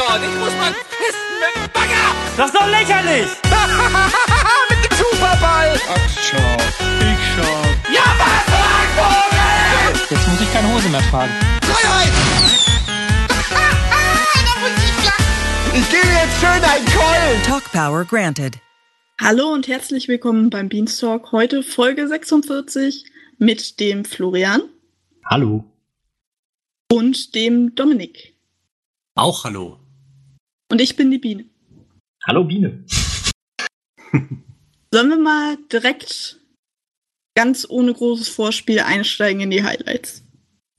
dort. Ich muss mal pissen mit dem Bagger. Das ist doch lächerlich! mit dem Superball. Ach, schau. Ich schau. Ja, was, Vogel? Jetzt muss ich keine Hose mehr tragen. Freiheit. ich gebe jetzt schön ein Keulen. Talk Power granted. Hallo und herzlich willkommen beim Beanstalk. Heute Folge 46 mit dem Florian Hallo. und dem Dominik. Auch hallo. Und ich bin die Biene. Hallo Biene. Sollen wir mal direkt ganz ohne großes Vorspiel einsteigen in die Highlights?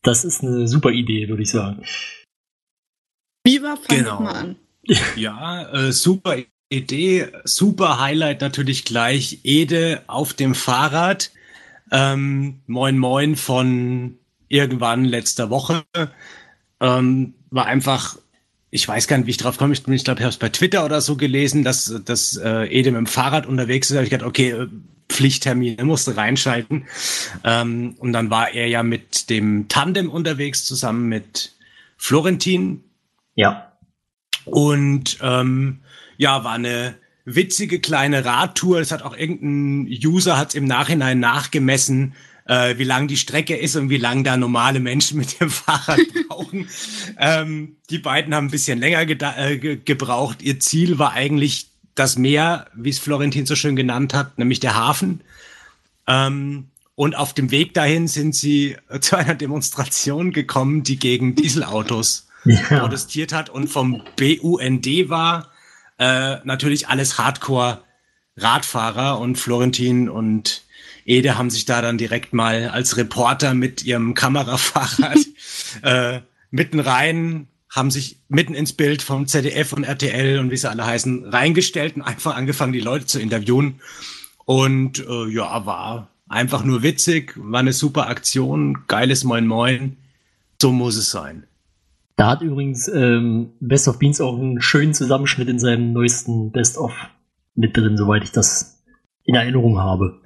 Das ist eine super Idee, würde ich sagen. Viva, fang Genau. mal an. Ja, äh, super Idee, super Highlight natürlich gleich. Ede auf dem Fahrrad. Ähm, moin Moin von irgendwann letzter Woche. Ähm, war einfach, ich weiß gar nicht, wie ich drauf komme. Ich, ich glaube, ich habe es bei Twitter oder so gelesen, dass, dass äh, Ede mit dem Fahrrad unterwegs ist. Da habe ich gedacht, okay, äh, Pflichttermin, er musste reinschalten. Ähm, und dann war er ja mit dem Tandem unterwegs, zusammen mit Florentin, Ja. und ähm, ja, war eine witzige kleine Radtour. Es hat auch irgendein User hat im Nachhinein nachgemessen, äh, wie lang die Strecke ist und wie lang da normale Menschen mit dem Fahrrad brauchen. ähm, die beiden haben ein bisschen länger äh, ge gebraucht. Ihr Ziel war eigentlich das Meer, wie es Florentin so schön genannt hat, nämlich der Hafen. Ähm, und auf dem Weg dahin sind sie zu einer Demonstration gekommen, die gegen Dieselautos ja. protestiert hat und vom BUND war. Äh, natürlich alles Hardcore-Radfahrer und Florentin und Ede haben sich da dann direkt mal als Reporter mit ihrem Kamerafahrrad äh, mitten rein, haben sich mitten ins Bild vom ZDF und RTL und wie sie alle heißen, reingestellt und einfach angefangen, die Leute zu interviewen. Und äh, ja, war einfach nur witzig, war eine super Aktion, geiles Moin Moin. So muss es sein. Da hat übrigens ähm, Best of Beans auch einen schönen Zusammenschnitt in seinem neuesten Best of mit drin, soweit ich das in Erinnerung habe.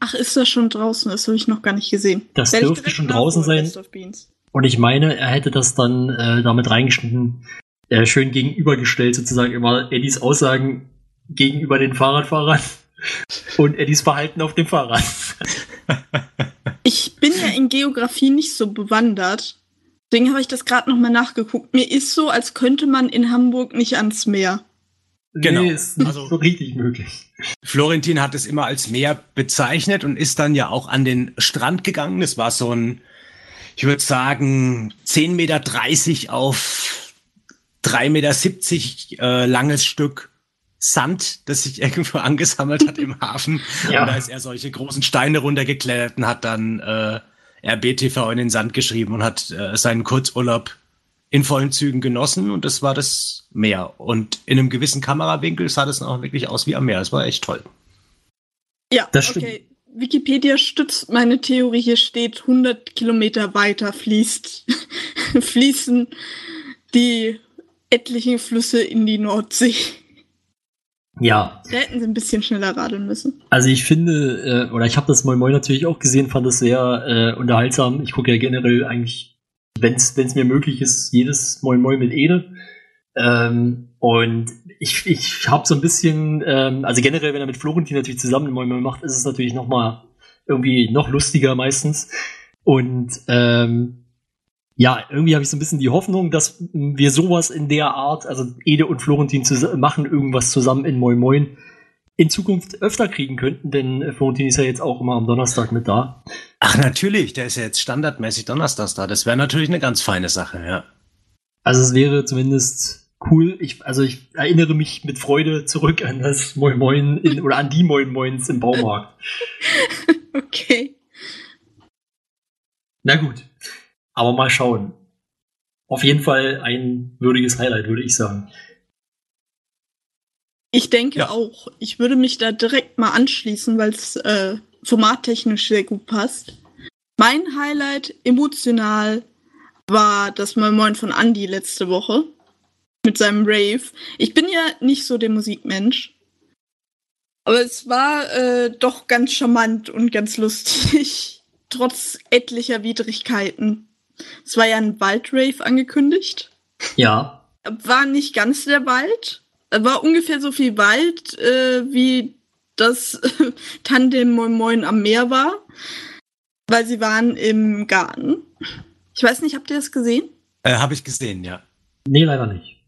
Ach, ist das schon draußen? Das habe ich noch gar nicht gesehen. Das Werde dürfte schon draußen sein. Und ich meine, er hätte das dann äh, damit reingeschnitten, äh, schön gegenübergestellt, sozusagen immer Eddies Aussagen gegenüber den Fahrradfahrern und Eddies Verhalten auf dem Fahrrad. Ich bin ja in Geografie nicht so bewandert. Deswegen habe ich das gerade nochmal nachgeguckt. Mir ist so, als könnte man in Hamburg nicht ans Meer. Genau. Nee, ist nicht Also- so richtig möglich. Florentin hat es immer als Meer bezeichnet und ist dann ja auch an den Strand gegangen. Das war so ein, ich würde sagen, 10,30 Meter auf 3,70 Meter äh, langes Stück Sand, das sich irgendwo angesammelt hat im Hafen. Ja. Und da ist er solche großen Steine runtergeklettert und hat dann äh, RBTV in den Sand geschrieben und hat äh, seinen Kurzurlaub in vollen Zügen genossen und das war das Meer. Und in einem gewissen Kamerawinkel sah das dann auch wirklich aus wie am Meer. Das war echt toll. Ja, Das stimmt. okay. Wikipedia stützt meine Theorie. Hier steht, 100 Kilometer weiter fließt, fließen die etlichen Flüsse in die Nordsee. Ja, Da hätten sie ein bisschen schneller radeln müssen. also ich finde, äh, oder ich habe das Moin Moin natürlich auch gesehen, fand es sehr äh, unterhaltsam. Ich gucke ja generell eigentlich, wenn es mir möglich ist, jedes Moin Moin mit Ede. Ähm, und ich, ich habe so ein bisschen, ähm, also generell, wenn er mit Florentin natürlich zusammen Moin Moin macht, ist es natürlich noch mal irgendwie noch lustiger meistens. Und ähm, ja, irgendwie habe ich so ein bisschen die Hoffnung, dass wir sowas in der Art, also Ede und Florentin zus- machen irgendwas zusammen in Moin Moin, in Zukunft öfter kriegen könnten, denn äh, Florentin ist ja jetzt auch immer am Donnerstag mit da. Ach, natürlich, der ist ja jetzt standardmäßig donnerstags da. Das wäre natürlich eine ganz feine Sache, ja. Also es wäre zumindest cool. Ich, also ich erinnere mich mit Freude zurück an das Moin Moin in, oder an die Moin Moins im Baumarkt. Okay. Na gut. Aber mal schauen. Auf jeden Fall ein würdiges Highlight, würde ich sagen. Ich denke Ja. auch. Ich würde mich da direkt mal anschließen, weil es äh, formattechnisch sehr gut passt. Mein Highlight emotional war das Moin Moin von Andy letzte Woche mit seinem Rave. Ich bin ja nicht so der Musikmensch, aber es war äh, doch ganz charmant und ganz lustig, trotz etlicher Widrigkeiten. Es war ja ein Waldrave angekündigt. Ja. war nicht ganz der Wald. War ungefähr so viel Wald, äh, wie das Tandem Moin Moin am Meer war. Weil sie waren im Garten. Ich weiß nicht, habt ihr das gesehen? Äh, Habe ich gesehen, ja. Nee, leider nicht.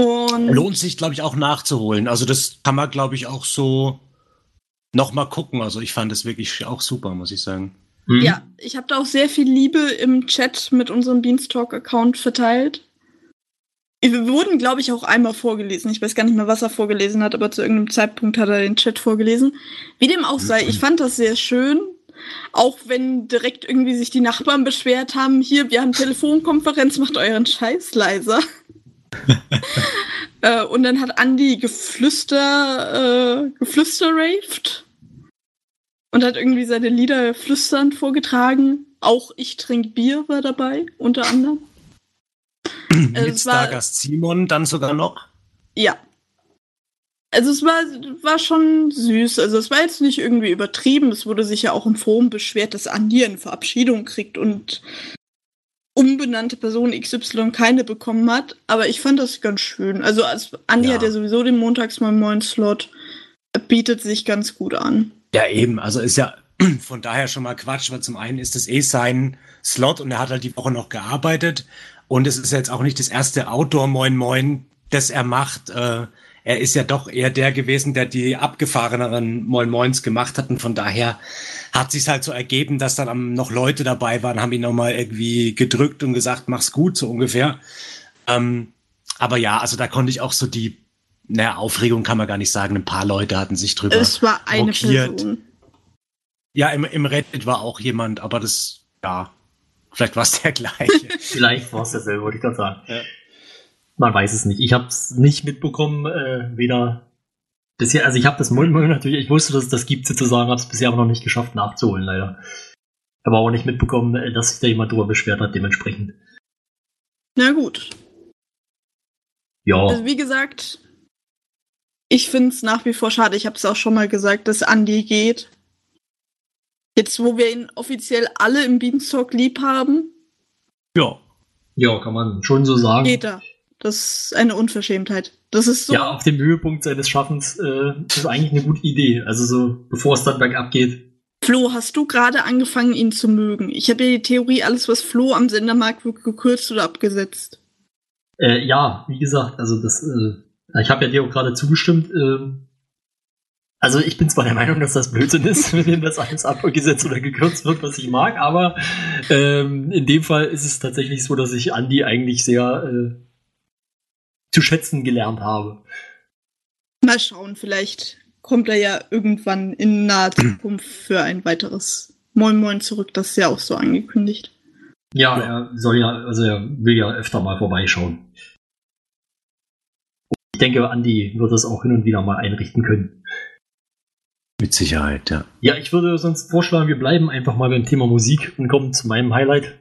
Und Lohnt sich, glaube ich, auch nachzuholen. Also das kann man, glaube ich, auch so noch mal gucken. Also ich fand es wirklich auch super, muss ich sagen. Hm? ja, ich habe da auch sehr viel Liebe im Chat mit unserem Beanstalk-Account verteilt. Wir wurden, glaube ich, auch einmal vorgelesen. Ich weiß gar nicht mehr, was er vorgelesen hat, aber zu irgendeinem Zeitpunkt hat er den Chat vorgelesen. Wie dem auch sei, ich fand das sehr schön. Auch wenn direkt irgendwie sich die Nachbarn beschwert haben, hier, wir haben Telefonkonferenz, macht euren Scheiß leiser. äh, und dann hat Andi geflüster, äh, geflüsterraved und hat irgendwie seine Lieder flüsternd vorgetragen. Auch Ich trink Bier war dabei, unter anderem. Mit es Stargast Simon dann sogar noch. Ja. Also es war, war schon süß. Also es war jetzt nicht irgendwie übertrieben. Es wurde sich ja auch im Forum beschwert, dass Andi eine Verabschiedung kriegt und umbenannte Person XY keine bekommen hat. Aber ich fand das ganz schön. Also als Andi Ja. hat ja sowieso den montags mal neuen Slot. Bietet sich ganz gut an. Ja, eben. Also ist ja von daher schon mal Quatsch, weil zum einen ist das eh sein Slot und er hat halt die Woche noch gearbeitet. Und es ist jetzt auch nicht das erste Outdoor-Moin Moin, das er macht. Äh, er ist ja doch eher der gewesen, der die abgefahreneren Moin Moins gemacht hat. Und von daher hat sich halt so ergeben, dass dann noch Leute dabei waren, haben ihn nochmal irgendwie gedrückt und gesagt, mach's gut, so ungefähr. Ähm, aber ja, also da konnte ich auch so die, naja, Aufregung kann man gar nicht sagen. Ein paar Leute hatten sich drüber Es war eine mokiert. Person. Ja, im, im Reddit war auch jemand, aber das, ja, vielleicht war es der gleiche. Vielleicht war es dasselbe, wollte ich gerade sagen. Ja. Man weiß es nicht. Ich habe es nicht mitbekommen, äh, weder bisher, also ich habe das Moin Moin natürlich, ich wusste, dass es das gibt sozusagen, habe es bisher aber noch nicht geschafft nachzuholen, leider. Aber auch nicht mitbekommen, äh, dass sich da jemand drüber beschwert hat, dementsprechend. Na gut. Ja, Also wie gesagt, ich finde es nach wie vor schade. Ich habe es auch schon mal gesagt, dass Andy geht. Jetzt, wo wir ihn offiziell alle im Beanstalk lieb haben, ja. ja, kann man schon so sagen. geht er. Das ist eine Unverschämtheit. Das ist so. Ja, auf dem Höhepunkt seines Schaffens äh, ist eigentlich eine gute Idee. Also so, bevor es dann bergab geht. Flo, hast du gerade angefangen, ihn zu mögen? Ich habe ja die Theorie, alles, was Flo am Sender mag, wird gekürzt oder abgesetzt. Äh, ja, wie gesagt, also das, äh, ich habe ja dir auch gerade zugestimmt. ähm, also ich bin zwar der Meinung, dass das Blödsinn ist, dem das alles abgesetzt oder gekürzt wird, was ich mag, aber ähm, in dem Fall ist es tatsächlich so, dass ich Andy eigentlich sehr äh, zu schätzen gelernt habe. Mal schauen, vielleicht kommt er ja irgendwann in naher Zukunft für ein weiteres Moin Moin zurück. Das ist ja auch so angekündigt. Ja, er soll ja, also er will ja öfter mal vorbeischauen. Ich denke, Andy wird das auch hin und wieder mal einrichten können. Mit Sicherheit, ja. Ja, ich würde sonst vorschlagen, wir bleiben einfach mal beim Thema Musik und kommen zu meinem Highlight.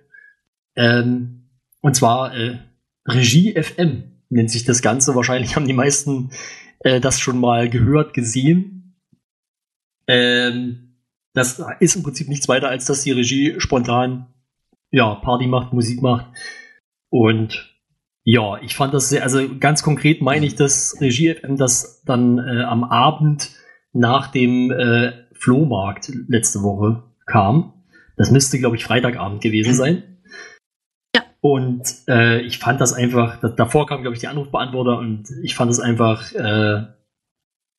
Ähm, und zwar äh, Regie FM nennt sich das Ganze. Wahrscheinlich haben die meisten äh, das schon mal gehört, gesehen. Ähm, das ist im Prinzip nichts weiter, als dass die Regie spontan ja, Party macht, Musik macht. Und ja, ich fand das sehr, also ganz konkret meine ich, dass Regie FM das dann äh, am Abend nach dem äh, Flohmarkt letzte Woche kam. Das müsste, glaube ich, Freitagabend gewesen sein. Ja. Und äh, ich fand das einfach, da, davor kam, glaube ich, die Anrufbeantworter und ich fand es einfach, äh,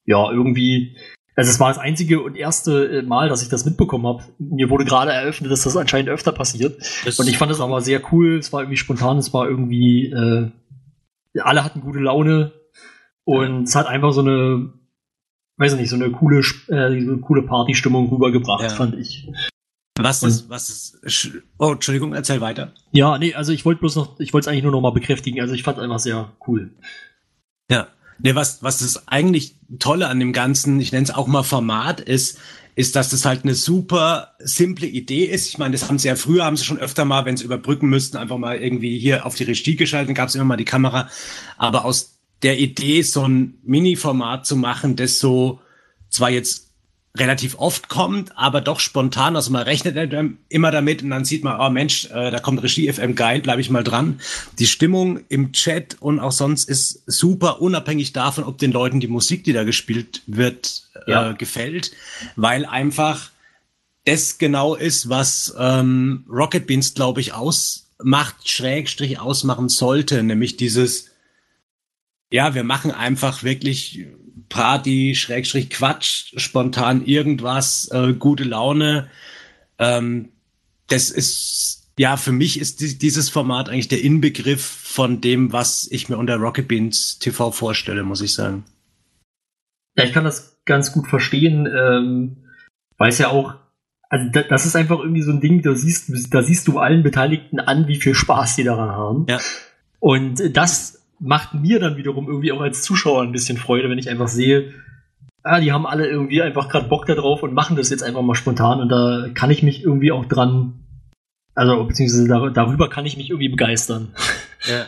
ja, irgendwie, also es war das einzige und erste äh, Mal, dass ich das mitbekommen habe. Mir wurde gerade eröffnet, dass das anscheinend öfter passiert. Das, Und ich fand es aber sehr cool, es war irgendwie spontan, es war irgendwie, äh, alle hatten gute Laune und es hat einfach so eine, weiß ich nicht, so eine coole, äh, so eine coole Partystimmung rübergebracht, Ja. fand ich. was ist, was ist, oh, Entschuldigung, erzähl weiter. Ja, nee, also ich wollte bloß noch, ich wollte es eigentlich nur noch mal bekräftigen, also ich fand es einfach sehr cool. Ja. Nee, was, was das eigentlich Tolle an dem ganzen, ich nenne es auch mal Format ist, ist, dass das halt eine super simple Idee ist. Ich meine, das haben sie ja früher, haben sie schon öfter mal, wenn sie überbrücken müssten, einfach mal irgendwie hier auf die Regie geschaltet, dann gab es immer mal die Kamera. Aber aus der Idee, so ein Mini-Format zu machen, das so zwar jetzt relativ oft kommt, aber doch spontan. Also man rechnet immer damit und dann sieht man, oh Mensch, äh, da kommt Regie FM geil, bleibe ich mal dran. Die Stimmung im Chat und auch sonst ist super, unabhängig davon, ob den Leuten die Musik, die da gespielt wird, äh, ja. gefällt, weil einfach das genau ist, was ähm, Rocket Beans, glaube ich, ausmacht, Schrägstrich ausmachen sollte, nämlich dieses, ja, wir machen einfach wirklich Party, Schrägstrich Quatsch, spontan irgendwas, äh, gute Laune. Ähm, das ist, ja, für mich ist die, dieses Format eigentlich der Inbegriff von dem, was ich mir unter Rocket Beans TV vorstelle, muss ich sagen. Ja, ich kann das ganz gut verstehen, ähm, weil es ja auch also das ist einfach irgendwie so ein Ding, da siehst, da siehst du allen Beteiligten an, wie viel Spaß die daran haben. Ja. Und das macht mir dann wiederum irgendwie auch als Zuschauer ein bisschen Freude, wenn ich einfach sehe, ah, die haben alle irgendwie einfach gerade Bock darauf und machen das jetzt einfach mal spontan und da kann ich mich irgendwie auch dran, also beziehungsweise dar darüber kann ich mich irgendwie begeistern. Ja.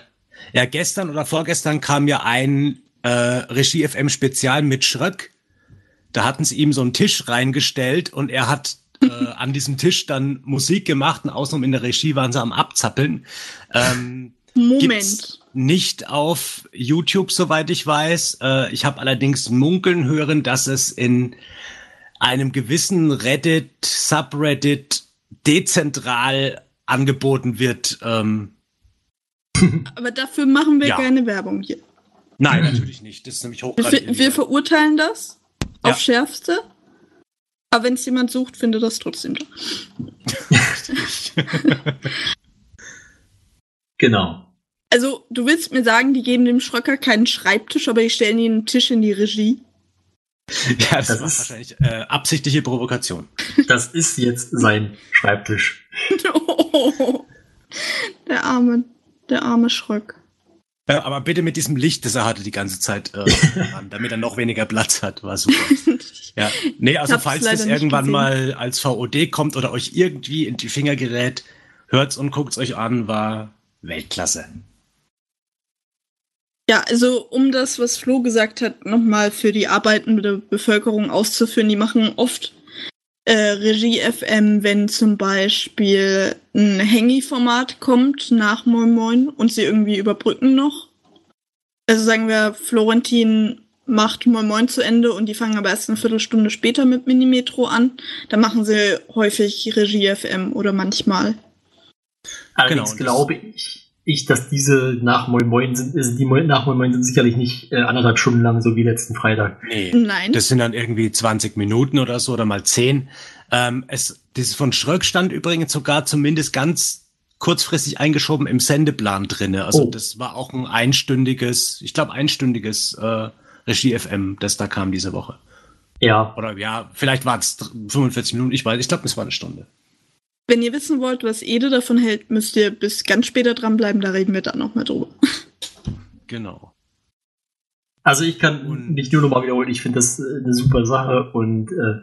ja, gestern oder vorgestern kam ja ein äh, Regie FM Spezial mit Schröck. Da hatten sie ihm so einen Tisch reingestellt und er hat äh, an diesem Tisch dann Musik gemacht und außenrum in der Regie waren sie am Abzappeln. Ähm, Moment. Nicht auf YouTube, soweit ich weiß. Äh, ich habe allerdings munkeln hören, dass es in einem gewissen Reddit, Subreddit dezentral angeboten wird. Ähm, Aber dafür machen wir ja. keine Werbung hier. Nein, natürlich nicht. Das ist nämlich hochgradig. Wir, wir verurteilen das ja. auf Schärfste. Aber wenn es jemand sucht, findet das trotzdem da. genau. Also, du willst mir sagen, die geben dem Schröcker keinen Schreibtisch, aber die stellen ihn einen Tisch in die Regie? Ja, das, das ist wahrscheinlich äh, absichtliche Provokation. Das ist jetzt sein Schreibtisch. oh, der arme, der arme Schröck. Ja, aber bitte mit diesem Licht, das er hatte die ganze Zeit, äh, damit er noch weniger Platz hat, war super. Ja, nee, also falls das irgendwann mal als VOD kommt oder euch irgendwie in die Finger gerät, hört's und guckt's euch an, war Weltklasse. Ja, also um das, was Flo gesagt hat, nochmal für die arbeitende Bevölkerung auszuführen, die machen oft äh, Regie FM, wenn zum Beispiel ein Hangy-Format kommt nach Moin Moin und sie irgendwie überbrücken noch. Also sagen wir, Florentin macht Moin Moin zu Ende und die fangen aber erst eine Viertelstunde später mit Minimetro an. Da machen sie häufig Regie FM oder manchmal. Allerdings genau, glaube ich, ich, dass diese nach Moin Moin sind, also die nach Moin Moin sind sicherlich nicht äh, anderthalb Stunden lang, so wie letzten Freitag. Nee, Nein. Das sind dann irgendwie 20 Minuten oder so oder mal 10. Ähm, es, dieses von Schröck stand übrigens sogar zumindest ganz kurzfristig eingeschoben im Sendeplan drinne. Also oh. das war auch ein einstündiges, ich glaube einstündiges äh, Regie FM, das da kam diese Woche. Ja. Oder ja, vielleicht war es 45 Minuten, ich weiß, ich glaube, es war eine Stunde. Wenn ihr wissen wollt, was Ede davon hält, müsst ihr bis ganz später dranbleiben, da reden wir dann nochmal drüber. Genau. Also ich kann und nicht nur nochmal wiederholen, ich finde das äh, eine super Sache und äh,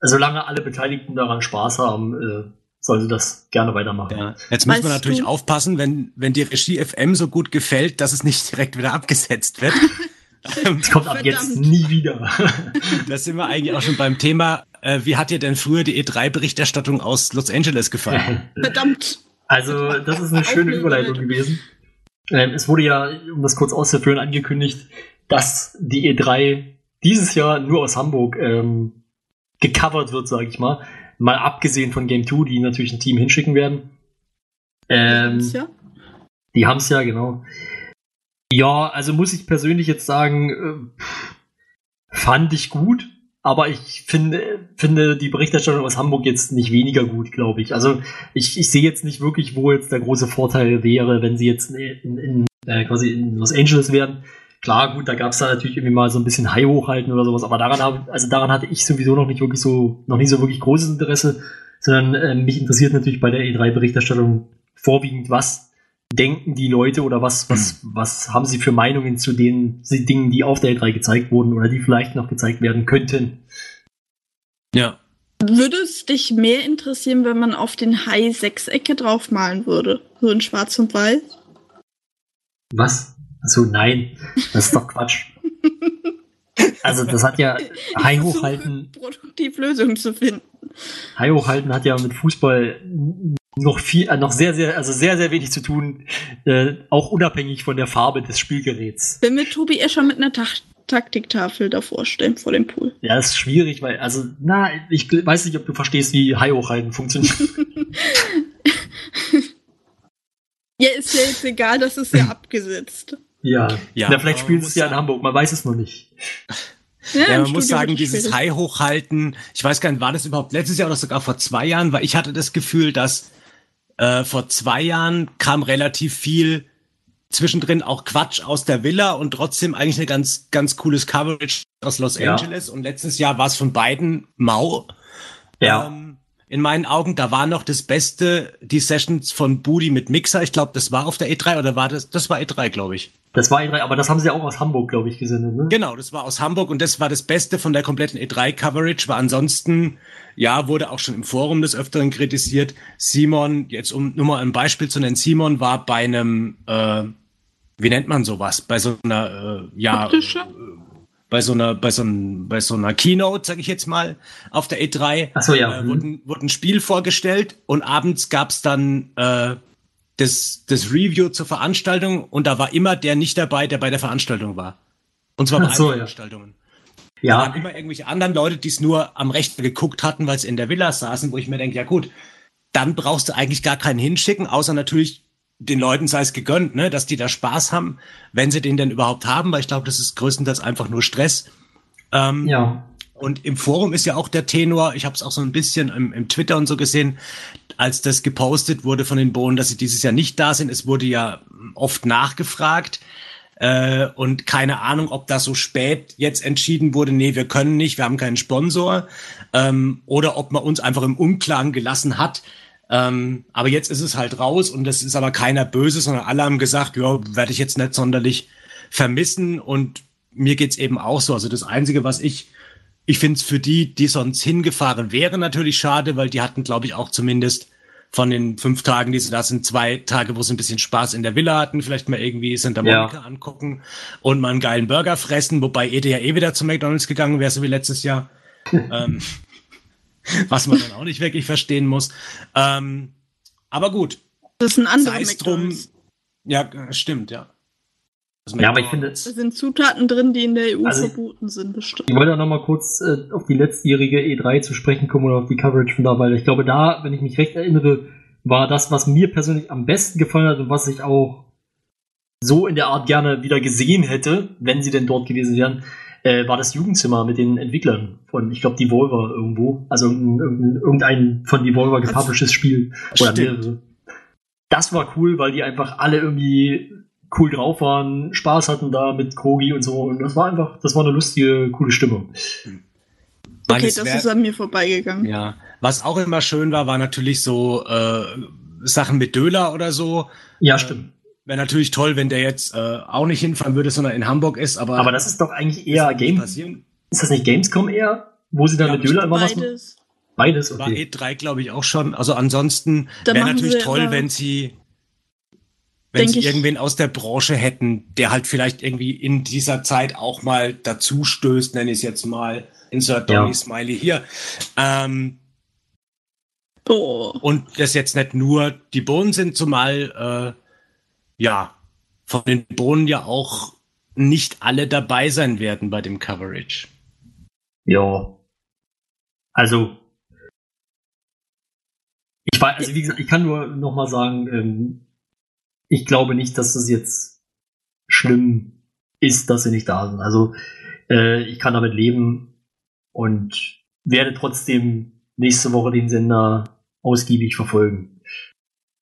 solange alle Beteiligten daran Spaß haben, äh, sollen sie das gerne weitermachen. Ja. Jetzt muss man natürlich du? aufpassen, wenn, wenn die Regie FM so gut gefällt, dass es nicht direkt wieder abgesetzt wird. Das kommt ab jetzt nie wieder. da sind wir eigentlich auch schon beim Thema. Äh, wie hat dir denn früher die E3-Berichterstattung aus Los Angeles gefallen? Verdammt. Also, das ist eine schöne Überleitung gewesen. Ähm, es wurde ja, um das kurz auszuführen, angekündigt, dass die E3 dieses Jahr nur aus Hamburg ähm, gecovert wird, sage ich mal. Mal abgesehen von Game 2, die natürlich ein Team hinschicken werden. Ähm, ja. Die haben es ja, genau. Ja, also muss ich persönlich jetzt sagen, äh, fand ich gut, aber ich finde, finde die Berichterstattung aus Hamburg jetzt nicht weniger gut, glaube ich. Also ich, ich sehe jetzt nicht wirklich, wo jetzt der große Vorteil wäre, wenn sie jetzt in, in, äh, quasi in Los Angeles wären. Klar, gut, da gab es da natürlich irgendwie mal so ein bisschen High hochhalten oder sowas, aber daran habe, also daran hatte ich sowieso noch nicht wirklich so, noch nicht so wirklich großes Interesse, sondern äh, mich interessiert natürlich bei der E3-Berichterstattung vorwiegend, was denken die Leute oder was, was, mhm. was haben sie für Meinungen zu den Dingen, die auf der E3 gezeigt wurden oder die vielleicht noch gezeigt werden könnten? Ja. Würde es dich mehr interessieren, wenn man auf den Hai Sechsecke draufmalen würde? So in schwarz und weiß? Was? Also nein, das ist doch Quatsch. Also das hat ja High hochhalten. Produktiv Lösungen zu finden. High hochhalten hat ja mit Fußball noch viel, äh, noch sehr, sehr, also sehr, sehr wenig zu tun, äh, auch unabhängig von der Farbe des Spielgeräts. Wenn wir Tobi Escher mit einer Ta Taktiktafel davor stellen vor dem Pool. Ja, ist schwierig, weil, also, na, ich weiß nicht, ob du verstehst, wie High hochhalten funktioniert. ja, ist ja jetzt egal, das ist ja abgesetzt. Ja, Ja, Na, vielleicht spielen sie es ja in Hamburg, man weiß es noch nicht. Ja, Ja, man muss Studio sagen, dieses. High hochhalten, ich weiß gar nicht, war das überhaupt letztes Jahr oder sogar vor zwei Jahren, weil ich hatte das Gefühl, dass äh, vor zwei Jahren kam relativ viel zwischendrin auch Quatsch aus der Villa und trotzdem eigentlich eine ganz, ganz cooles Coverage aus Los Ja. Angeles und letztes Jahr war es von beiden mau. Ja. Ähm, in meinen Augen, da war noch das Beste, die Sessions von Booty mit Mixer. Ich glaube, das war auf der E3 oder war das? Das war E3, glaube ich. Das war E3, aber das haben sie auch aus Hamburg, glaube ich, gesendet, ne? Genau, das war aus Hamburg und das war das Beste von der kompletten E3-Coverage, weil ansonsten, ja, wurde auch schon im Forum des Öfteren kritisiert. Simon, jetzt um nur mal ein Beispiel zu nennen, Simon war bei einem, äh, wie nennt man sowas? Bei so einer, äh, ja, Optische? bei so einer, bei so, ein, bei so einer Keynote, sag ich jetzt mal, auf der E3. Ach so, ja. Äh, Mhm. wurde, ein- wurde ein Spiel vorgestellt und abends gab's dann äh, das, das Review zur Veranstaltung und da war immer der nicht dabei, der bei der Veranstaltung war. Und zwar bei so, allen ja. Veranstaltungen. Da waren Ja, immer irgendwelche anderen Leute, die es nur am Rechner geguckt hatten, weil sie in der Villa saßen, wo ich mir denke, ja gut, dann brauchst du eigentlich gar keinen hinschicken, außer natürlich den Leuten sei es gegönnt, ne, dass die da Spaß haben, wenn sie den denn überhaupt haben, weil ich glaube, das ist größtenteils einfach nur Stress. Ähm, ja. und im Forum ist ja auch der Tenor, ich habe es auch so ein bisschen im, im Twitter und so gesehen, als das gepostet wurde von den Bohnen, dass sie dieses Jahr nicht da sind. Es wurde ja oft nachgefragt. Äh, und keine Ahnung, ob das so spät jetzt entschieden wurde, nee, wir können nicht, wir haben keinen Sponsor. Ähm, oder ob man uns einfach im Unklaren gelassen hat. Ähm, aber jetzt ist es halt raus und das ist aber keiner böse, sondern alle haben gesagt, ja, werde ich jetzt nicht sonderlich vermissen und mir geht's eben auch so. Also das Einzige, was ich, ich finde es für die, die sonst hingefahren wären, natürlich schade, weil die hatten, glaube ich, auch zumindest von den fünf Tagen, die sie da sind, zwei Tage, wo sie ein bisschen Spaß in der Villa hatten, vielleicht mal irgendwie Santa Ja. Monica angucken und mal einen geilen Burger fressen, wobei Ede ja eh wieder zu McDonalds gegangen wäre, so wie letztes Jahr. ähm, was man dann auch nicht wirklich verstehen muss. Ähm, aber gut, Das ist ein anderer drum. Ja, stimmt, ja. Ja, aber ich finde, Da sind Zutaten drin, die in der EU Also- verboten sind, bestimmt. Ich wollte auch noch mal kurz äh, auf die letztjährige E3 zu sprechen kommen oder auf die Coverage von da, weil ich glaube, da, wenn ich mich recht erinnere, war das, was mir persönlich am besten gefallen hat und was ich auch so in der Art gerne wieder gesehen hätte, wenn sie denn dort gewesen wären, äh, war das Jugendzimmer mit den Entwicklern von, ich glaube, Devolver irgendwo. Also irgendein, irgendein, von Devolver gepublishedes Spiel. Oder mehrere. Das war cool, weil die einfach alle irgendwie cool drauf waren, Spaß hatten da mit Kogi und so. Und das war einfach, das war eine lustige, coole Stimmung. Okay, das wär- ist an mir vorbeigegangen. Ja, was auch immer schön war, war natürlich so äh, Sachen mit Döler oder so. Ja, stimmt. Wäre natürlich toll, wenn der jetzt äh, auch nicht hinfahren würde, sondern in Hamburg ist, aber, Aber das ist doch eigentlich eher Game. passieren. Ist das nicht Gamescom eher? Wo sie dann Ja, mit Döler immer was Beides. Beides, War okay. E3, glaube ich, auch schon. Also ansonsten Da wäre natürlich toll, wenn sie wenn sie ich- irgendwen aus der Branche hätten, der halt vielleicht irgendwie in dieser Zeit auch mal dazu stößt, nenne ich es jetzt mal, insert Ja. Donny Smiley hier. Ähm, Oh. und das jetzt nicht nur die Bohnen sind, zumal äh, ja von den Bohnen ja auch nicht alle dabei sein werden bei dem Coverage. Ja. Also. Ich weiß, also wie gesagt, ich kann nur noch mal sagen, ähm, ich glaube nicht, dass das jetzt schlimm ist, dass sie nicht da sind. Also äh, ich kann damit leben und werde trotzdem nächste Woche den Sender ausgiebig verfolgen.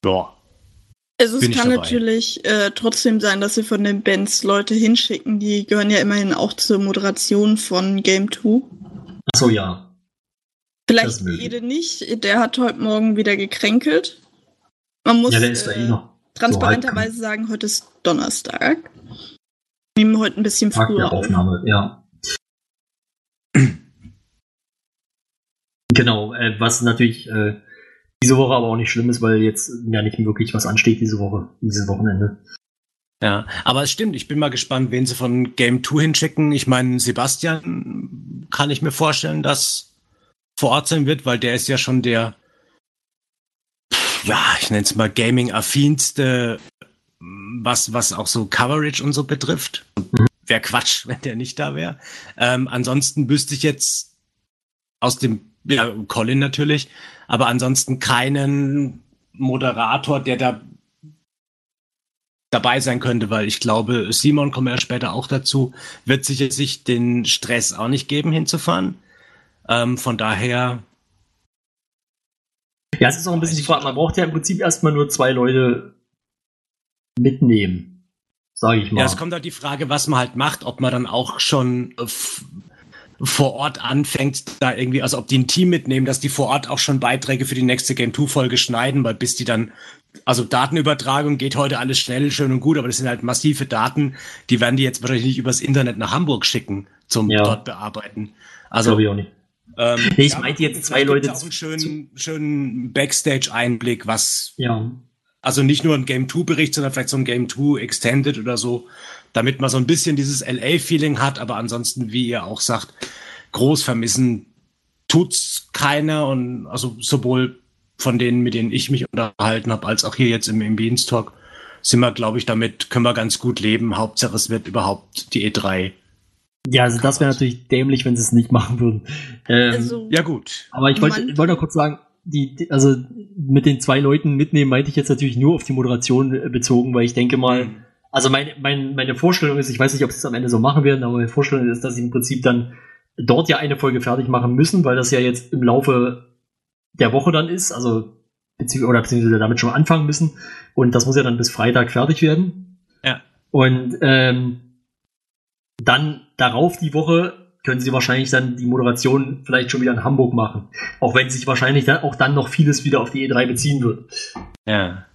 Ja. Also es kann natürlich äh, trotzdem sein, dass sie von den Bands Leute hinschicken. Die gehören ja immerhin auch zur Moderation von Game 2. Ach so, ja. Vielleicht ist möglich. Ede nicht. Der hat heute Morgen wieder gekränkelt. Man muss Ja, der ist da äh, eh noch. Transparenterweise sagen, heute ist Donnerstag. Wir nehmen heute ein bisschen Tag früher der auf. Aufnahme, ja. Genau, äh, was natürlich äh, diese Woche aber auch nicht schlimm ist, weil jetzt ja nicht wirklich was ansteht diese Woche, dieses Wochenende. Ja, aber es stimmt, ich bin mal gespannt, wen sie von Game 2 hinschicken. Ich meine, Sebastian kann ich mir vorstellen, dass vor Ort sein wird, weil der ist ja schon der, ja, ich nenne es mal Gaming-affinste, was, was auch so Coverage und so betrifft. Wäre Quatsch, wenn der nicht da wäre. Ähm, ansonsten wüsste ich jetzt aus dem, ja, Colin natürlich, aber ansonsten keinen Moderator, der da dabei sein könnte, weil ich glaube, Simon kommt ja später auch dazu, wird sicher sich den Stress auch nicht geben, hinzufahren. Ähm, von daher, Ja, es ist auch ein bisschen die Frage, man braucht ja im Prinzip erstmal nur zwei Leute mitnehmen, sage ich mal. ja, es kommt halt die Frage, was man halt macht, ob man dann auch schon äh, vor Ort anfängt, da irgendwie, also ob die ein Team mitnehmen, dass die vor Ort auch schon Beiträge für die nächste Game 2 Folge schneiden, weil bis die dann, also Datenübertragung geht heute alles schnell, schön und gut, aber das sind halt massive Daten, die werden die jetzt wahrscheinlich nicht übers Internet nach Hamburg schicken zum Ja. dort bearbeiten. also, Also glaube ich auch nicht. Ähm, Nee, ich ja, meinte jetzt zwei Leute Auch einen schönen, schönen Backstage-Einblick, was, Ja, also nicht nur ein Game 2-Bericht, sondern vielleicht so ein Game 2 Extended oder so, damit man so ein bisschen dieses LA-Feeling hat, aber ansonsten, wie ihr auch sagt, groß vermissen tut's keiner und also sowohl von denen, mit denen ich mich unterhalten habe, als auch hier jetzt im, im Beanstalk, sind wir, glaube ich, damit können wir ganz gut leben. Hauptsache, es wird überhaupt die E3. Ja also das wäre natürlich dämlich, wenn sie es nicht machen würden. Ähm, Also, Ja, gut. Aber ich wollte, wollte noch kurz sagen, die, die, also mit den zwei Leuten mitnehmen, meinte ich jetzt natürlich nur auf die Moderation äh, bezogen, weil ich denke mal, also meine, mein, meine Vorstellung ist, ich weiß nicht, ob sie es am Ende so machen werden, aber meine Vorstellung ist, dass sie im Prinzip dann dort ja eine Folge fertig machen müssen, weil das ja jetzt im Laufe der Woche dann ist, also beziehungsweise, oder beziehungsweise damit schon anfangen müssen. Und das muss ja dann bis Freitag fertig werden. Ja. Und ähm, dann darauf die Woche können sie wahrscheinlich dann die Moderation vielleicht schon wieder in Hamburg machen. Auch wenn sich wahrscheinlich dann auch dann noch vieles wieder auf die E3 beziehen wird. Ja.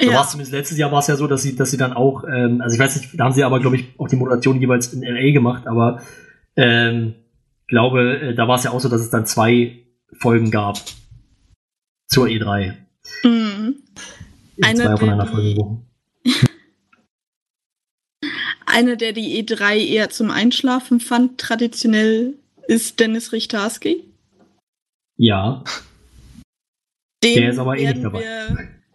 So war ja, es zumindest letztes Jahr war es ja so, dass sie, dass sie dann auch, ähm, also ich weiß nicht, da haben sie aber, glaube ich, auch die Moderation jeweils in LA gemacht, aber ähm, glaube, äh, da war es ja auch so, dass es dann zwei Folgen gab zur E3. mhm. In Eine zwei der- aufeinanderfolgenden Wochen. Einer, der die E3 eher zum Einschlafen fand, traditionell ist Dennis Richtarski. Ja, Den Der ist aber eh nicht dabei.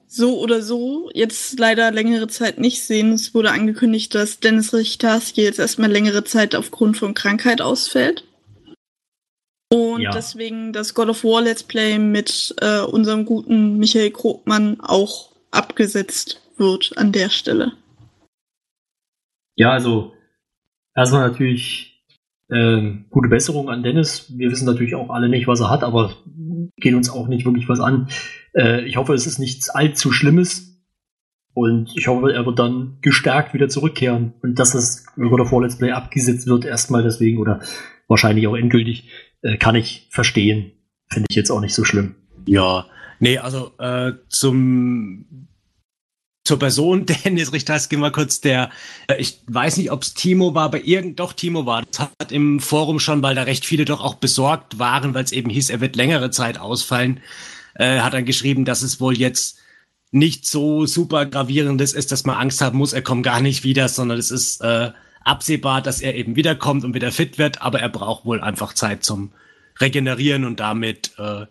so oder so jetzt leider längere Zeit nicht sehen. Es wurde angekündigt, dass Dennis Richtarski jetzt erstmal längere Zeit aufgrund von Krankheit ausfällt. Und Ja. deswegen das God of War Let's Play mit äh, unserem guten Michael Krogmann auch abgesetzt wird an der Stelle. Ja, also erstmal natürlich ähm, gute Besserung an Dennis. Wir wissen natürlich auch alle nicht, was er hat, aber geht uns auch nicht wirklich was an. Äh, ich hoffe, es ist nichts allzu Schlimmes. Und ich hoffe, er wird dann gestärkt wieder zurückkehren. Und dass das of War Let's Play abgesetzt wird, erstmal deswegen oder wahrscheinlich auch endgültig, äh, kann ich verstehen. Finde ich jetzt auch nicht so schlimm. Ja, nee, also äh, zum zur Person Dennis Richters gehen wir kurz der, äh, ich weiß nicht, ob es Timo war, aber irgend doch Timo war. Das hat im Forum schon, weil da recht viele doch auch besorgt waren, weil es eben hieß, er wird längere Zeit ausfallen, äh, hat dann geschrieben, dass es wohl jetzt nicht so super gravierendes ist, dass man Angst haben muss, er kommt gar nicht wieder, sondern es ist äh, absehbar, dass er eben wiederkommt und wieder fit wird, aber er braucht wohl einfach Zeit zum Regenerieren und damit äh,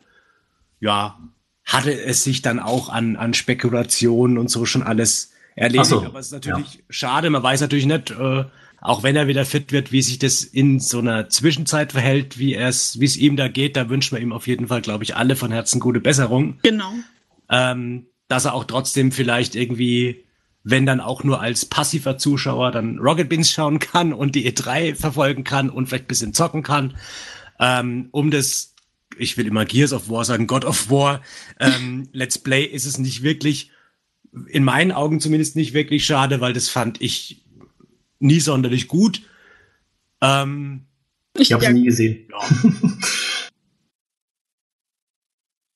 ja, hatte es sich dann auch an, an Spekulationen und so schon alles erledigt. So, Aber es ist natürlich schade, man weiß natürlich nicht, äh, auch wenn er wieder fit wird, wie sich das in so einer Zwischenzeit verhält, wie es, wie es ihm da geht. Da wünschen wir ihm auf jeden Fall, glaube ich, alle von Herzen gute Besserung. Genau. Ähm, dass er auch trotzdem vielleicht irgendwie, wenn dann auch nur als passiver Zuschauer, dann Rocket Beans schauen kann und die E3 verfolgen kann und vielleicht ein bisschen zocken kann, ähm, um das, ich will immer Gears of War sagen, God of War, ähm, Let's Play ist es nicht wirklich, in meinen Augen zumindest nicht wirklich schade, weil das fand ich nie sonderlich gut. Ähm, Ich, habe ja, sie nie gesehen.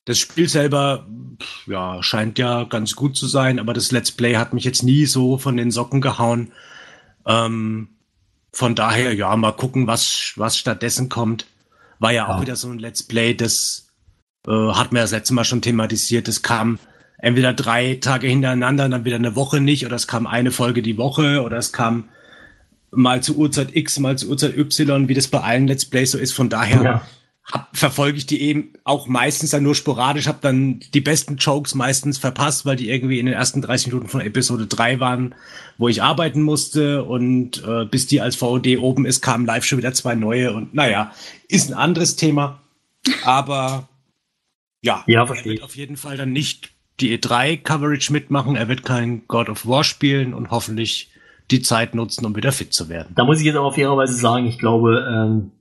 Das Spiel selber, ja, scheint ja ganz gut zu sein, aber das Let's Play hat mich jetzt nie so von den Socken gehauen. Ähm, von daher, ja, mal gucken, was, was stattdessen kommt. War ja auch Ja. wieder so ein Let's Play, das äh, hat man ja das letzte Mal schon thematisiert. Das kam entweder drei Tage hintereinander, dann wieder eine Woche nicht, oder es kam eine Folge die Woche, oder es kam mal zu Uhrzeit X, mal zu Uhrzeit Y, wie das bei allen Let's Plays so ist. Von daher Ja. Hab, verfolge ich die eben auch meistens dann nur sporadisch, habe dann die besten Jokes meistens verpasst, weil die irgendwie in den ersten 30 Minuten von Episode 3 waren, wo ich arbeiten musste und äh, bis die als VOD oben ist, kamen live schon wieder zwei neue und naja, ist ein anderes Thema, aber ja, Ja, er verstehe wird ich. auf jeden Fall dann nicht die E3-Coverage mitmachen, er wird kein God of War spielen und hoffentlich die Zeit nutzen, um wieder fit zu werden. Da muss ich jetzt aber fairerweise sagen, ich glaube, ähm,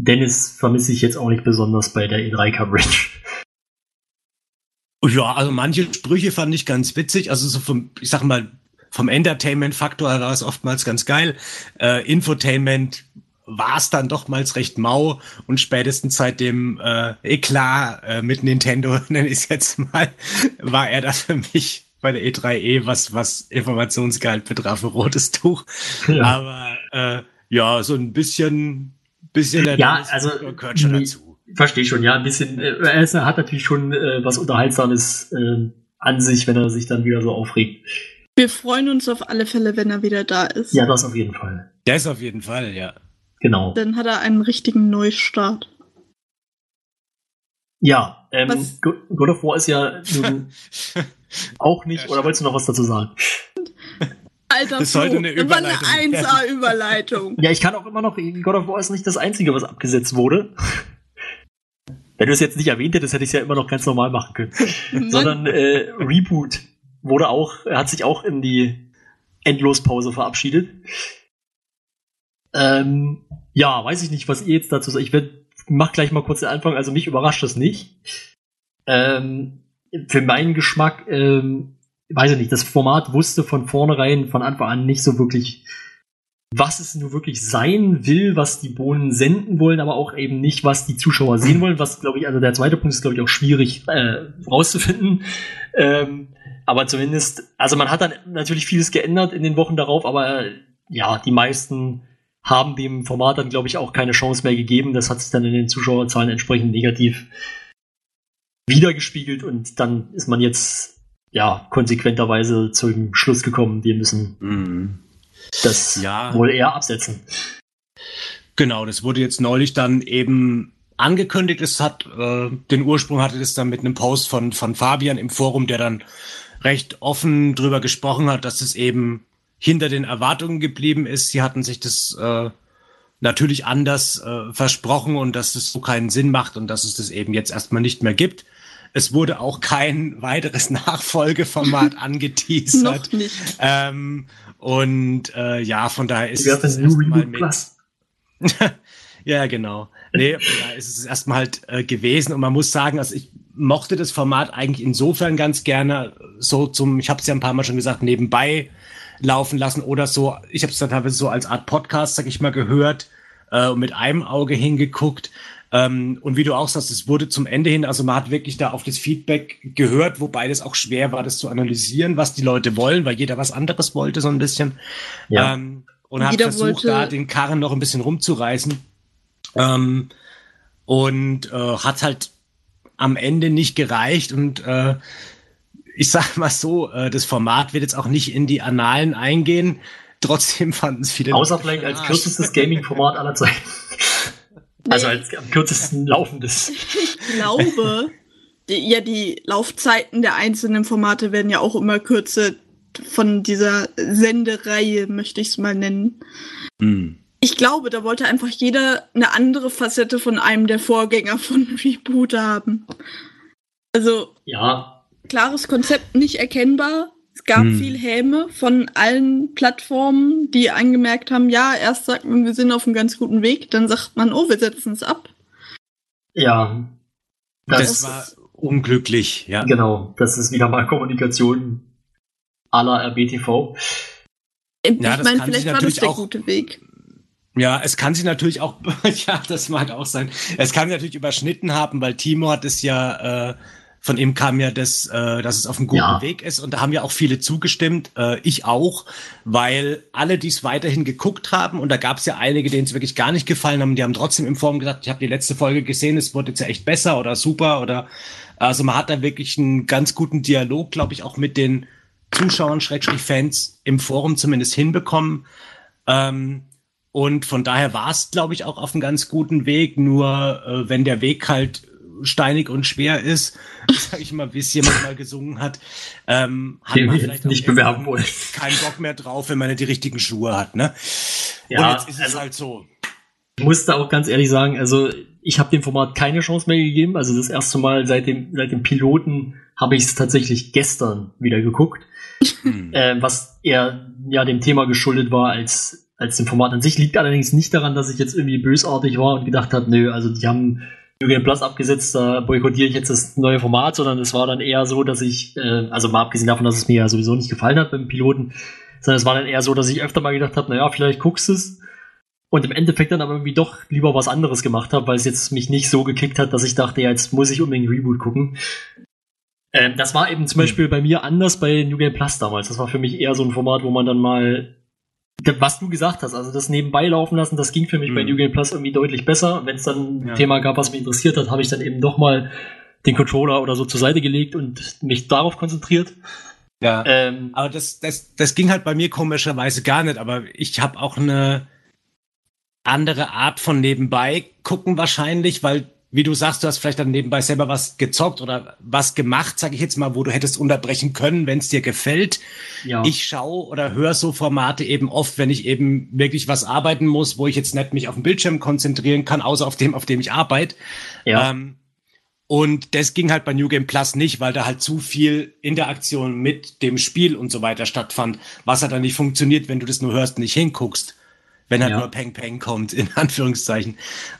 Dennis vermisse ich jetzt auch nicht besonders bei der E3-Coverage. Ja, also manche Sprüche fand ich ganz witzig. Also so vom, ich sag mal, vom Entertainment-Faktor war es oftmals ganz geil. Äh, Infotainment war es dann doch mal recht mau und spätestens seit dem äh, Eklat äh, mit Nintendo, nenne ich es jetzt mal, war er da für mich bei der E3E, was, was Informationsgehalt betraf, ein rotes Tuch. Ja. Aber äh, ja, so ein bisschen, bisschen der Ja, also, gehört schon dazu. Verstehe schon, ja, ein bisschen. Äh, er hat natürlich schon äh, was Unterhaltsames äh, an sich, wenn er sich dann wieder so aufregt. Wir freuen uns auf alle Fälle, wenn er wieder da ist. Ja, das auf jeden Fall. Das auf jeden Fall, ja. Genau. Dann hat er einen richtigen Neustart. Ja, ähm, Was- God of War ist ja nun auch nicht, Ja, oder wolltest du noch was dazu sagen? Alter, Das sollte Flo, eine das war eine Überleitung werden. 1A-Überleitung. Ja, ich kann auch immer noch, God of War ist nicht das Einzige, was abgesetzt wurde. Wenn du es jetzt nicht erwähnt hättest, hätte ich es ja immer noch ganz normal machen können. Sondern äh, Reboot wurde auch, hat sich auch in die Endlospause verabschiedet. Ähm, ja, weiß ich nicht, was ihr jetzt dazu sagt. Ich werd, mach gleich mal kurz den Anfang. Also mich überrascht das nicht. Ähm, für meinen Geschmack, ähm, weiß ich nicht, das Format wusste von vornherein, von Anfang an nicht so wirklich, was es nur wirklich sein will, was die Bohnen senden wollen, aber auch eben nicht, was die Zuschauer sehen wollen. Was, glaube ich, also der zweite Punkt ist, glaube ich, auch schwierig äh, rauszufinden. Ähm, aber zumindest, also man hat dann natürlich vieles geändert in den Wochen darauf, aber äh, ja, die meisten haben dem Format dann, glaube ich, auch keine Chance mehr gegeben. Das hat sich dann in den Zuschauerzahlen entsprechend negativ wiedergespiegelt und dann ist man jetzt ja konsequenterweise zum Schluss gekommen, wir müssen Mhm. das Ja. wohl eher absetzen. Genau, das wurde jetzt neulich dann eben angekündigt. Es hat äh, den Ursprung hatte das dann mit einem Post von von Fabian im Forum, der dann recht offen drüber gesprochen hat, dass es eben hinter den Erwartungen geblieben ist. Sie hatten sich das äh, natürlich anders äh, versprochen und dass es so keinen Sinn macht und dass es das eben jetzt erstmal nicht mehr gibt. Es wurde auch kein weiteres Nachfolgeformat angeteasert. Noch nicht. Ähm, und äh, ja, von daher ist wär's es denn das New erste Mal Reboot mit, Plus? ja, genau. Nee, da ist es erstmal halt äh, gewesen und man muss sagen, also ich mochte das Format eigentlich insofern ganz gerne so zum, ich habe es ja ein paar Mal schon gesagt, nebenbei laufen lassen oder so. Ich habe es dann teilweise so als Art Podcast, sag ich mal, gehört äh, und mit einem Auge hingeguckt. Ähm, und wie du auch sagst, es wurde zum Ende hin, also man hat wirklich da auf das Feedback gehört, wobei das auch schwer war, das zu analysieren, was die Leute wollen, weil jeder was anderes wollte, so ein bisschen. Ja. Ähm, und hat Jeder versucht, wollte- da den Karren noch ein bisschen rumzureißen. Ähm, und äh, hat halt am Ende nicht gereicht und äh, ich sag mal so, äh, das Format wird jetzt auch nicht in die Annalen eingehen. Trotzdem fanden es viele Außer vielleicht als kürzestes Gaming-Format aller Zeiten. Also als am kürzesten laufendes. Ich glaube, die, ja, die Laufzeiten der einzelnen Formate werden ja auch immer kürzer von dieser Sendereihe, möchte ich es mal nennen. Hm. Ich glaube, da wollte einfach jeder eine andere Facette von einem der Vorgänger von Reboot haben. Also, Ja, klares Konzept nicht erkennbar. Es gab Hm. viel Häme von allen Plattformen, die angemerkt haben, ja, erst sagt man, wir sind auf einem ganz guten Weg, dann sagt man, oh, wir setzen es ab. ja. Das, Das, war unglücklich, ja. genau, das ist wieder mal Kommunikation la RBTV. Ich Ja, das meine, kann sich vielleicht war das natürlich der auch- gute Weg. Ja, es kann sich natürlich auch, ja, das mag auch sein. Es kann sich natürlich überschnitten haben, weil Timo hat es ja äh, von ihm kam ja, das, äh, dass es auf einem guten Ja. Weg ist. Und da haben ja auch viele zugestimmt, äh, ich auch, weil alle, die es weiterhin geguckt haben, und da gab es ja einige, denen es wirklich gar nicht gefallen haben, die haben trotzdem im Forum gesagt, ich habe die letzte Folge gesehen, es wurde jetzt ja echt besser oder super oder also man hat da wirklich einen ganz guten Dialog, glaube ich, auch mit den Zuschauern, Schrägstrich Fans im Forum zumindest hinbekommen. Ähm, und von daher war es, glaube ich, auch auf einem ganz guten Weg. Nur äh, wenn der Weg halt steinig und schwer ist, sag ich mal, wie es jemand mal gesungen hat, ähm, hat Den man vielleicht nicht bewerben wollen. keinen Bock mehr drauf, wenn man nicht die richtigen Schuhe hat. Ne? Ja, und jetzt ist es also- halt so. Ich musste auch ganz ehrlich sagen, also ich habe dem Format keine Chance mehr gegeben. Also das erste Mal seit dem, seit dem Piloten habe ich es tatsächlich gestern wieder geguckt. Hm. äh, was eher ja dem Thema geschuldet war als als dem Format an sich. Liegt allerdings nicht daran, dass ich jetzt irgendwie bösartig war und gedacht habe, nö, also die haben Jürgen Plus abgesetzt, da boykottiere ich jetzt das neue Format, sondern es war dann eher so, dass ich, äh, also mal abgesehen davon, dass es mir ja sowieso nicht gefallen hat beim Piloten, sondern es war dann eher so, dass ich öfter mal gedacht habe, naja, vielleicht guckst du es und im Endeffekt dann aber irgendwie doch lieber was anderes gemacht habe, weil es jetzt mich nicht so gekickt hat, dass ich dachte, ja, jetzt muss ich unbedingt Reboot gucken. Ähm, das war eben zum Beispiel bei mir anders bei New Game Plus damals. Das war für mich eher so ein Format, wo man dann mal, was du gesagt hast, also das nebenbei laufen lassen, das ging für mich Mhm. bei New Game Plus irgendwie deutlich besser. Wenn es dann ein Ja. Thema gab, was mich interessiert hat, habe ich dann eben doch mal den Controller oder so zur Seite gelegt und mich darauf konzentriert. Ja. Ähm, Aber das, das, das ging halt bei mir komischerweise gar nicht. Aber ich habe auch eine andere Art von nebenbei gucken wahrscheinlich, weil wie du sagst, du hast vielleicht dann nebenbei selber was gezockt oder was gemacht, sag ich jetzt mal, wo du hättest unterbrechen können, wenn es dir gefällt. ja. Ich schaue oder höre so Formate eben oft, wenn ich eben wirklich was arbeiten muss, wo ich jetzt nicht mich auf den Bildschirm konzentrieren kann, außer auf dem, auf dem ich arbeite. ja. Ähm, und das ging halt bei New Game Plus nicht, weil da halt zu viel Interaktion mit dem Spiel und so weiter stattfand, was halt dann nicht funktioniert, wenn du das nur hörst und nicht hinguckst. Wenn halt Ja. nur Peng Peng kommt, in Anführungszeichen.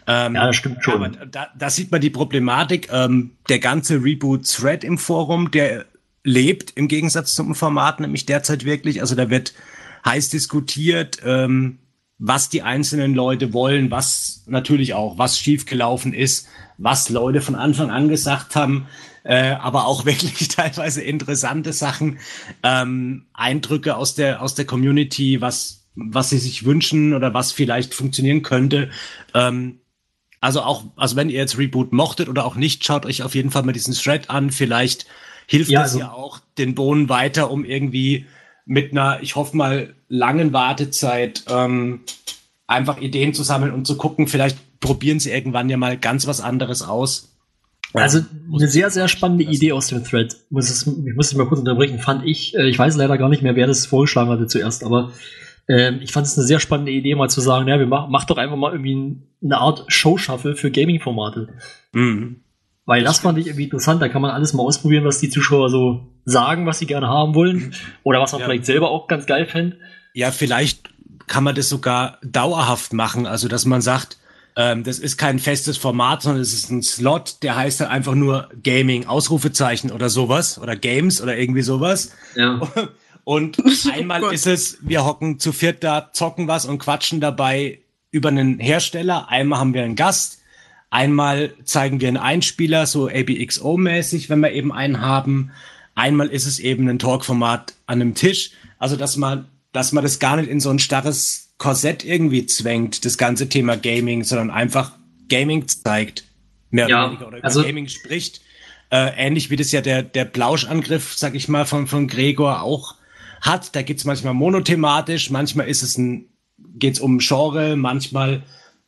Ähm, Ja, das stimmt schon. Aber da, da sieht man die Problematik. Ähm, der ganze Reboot-Thread im Forum, der lebt im Gegensatz zum Format nämlich derzeit wirklich. Also da wird heiß diskutiert, ähm, was die einzelnen Leute wollen, was natürlich auch, was schiefgelaufen ist, was Leute von Anfang an gesagt haben, äh, aber auch wirklich teilweise interessante Sachen, ähm, Eindrücke aus der aus der Community, was was sie sich wünschen oder was vielleicht funktionieren könnte. Ähm, also auch, also wenn ihr jetzt Reboot mochtet oder auch nicht, schaut euch auf jeden Fall mal diesen Thread an. Vielleicht hilft Ja, es also- ja auch den Bohnen weiter, um irgendwie mit einer, ich hoffe mal, langen Wartezeit ähm, einfach Ideen zu sammeln und zu gucken, vielleicht probieren sie irgendwann ja mal ganz was anderes aus. Also eine sehr, sehr spannende. Idee aus dem Thread. Muss es, ich muss dich mal kurz unterbrechen. Fand ich, äh, ich weiß leider gar nicht mehr, wer das vorgeschlagen hatte zuerst, aber ähm, ich fand es eine sehr spannende Idee, mal zu sagen, ja, wir machen, mach doch einfach mal irgendwie ein- eine Art Show-Shuffle für Gaming-Formate. Mhm. Weil das fand ich irgendwie interessant. Da kann man alles mal ausprobieren, was die Zuschauer so sagen, was sie gerne haben wollen. Oder was man Ja. vielleicht selber auch ganz geil fände. Ja, vielleicht kann man das sogar dauerhaft machen. Also, dass man sagt, ähm, das ist kein festes Format, sondern es ist ein Slot, der heißt dann einfach nur Gaming, Ausrufezeichen oder sowas oder Games oder irgendwie sowas. Ja. Und einmal Gott. ist es, wir hocken zu viert da, zocken was und quatschen dabei über einen Hersteller. Einmal haben wir einen Gast. Einmal zeigen wir einen Einspieler, so ABXO-mäßig, wenn wir eben einen haben. Einmal ist es eben ein Talkformat an einem Tisch. Also, dass man, dass man das gar nicht in so ein starres Korsett irgendwie zwängt, das ganze Thema Gaming, sondern einfach Gaming zeigt. Mehr Ja, oder weniger. Oder über also- Gaming spricht. Äh, ähnlich wie das ja der, der Plauschangriff, sag ich mal, von, von Gregor auch hat. Da geht's manchmal monothematisch, manchmal ist es ein, geht's um Genre, manchmal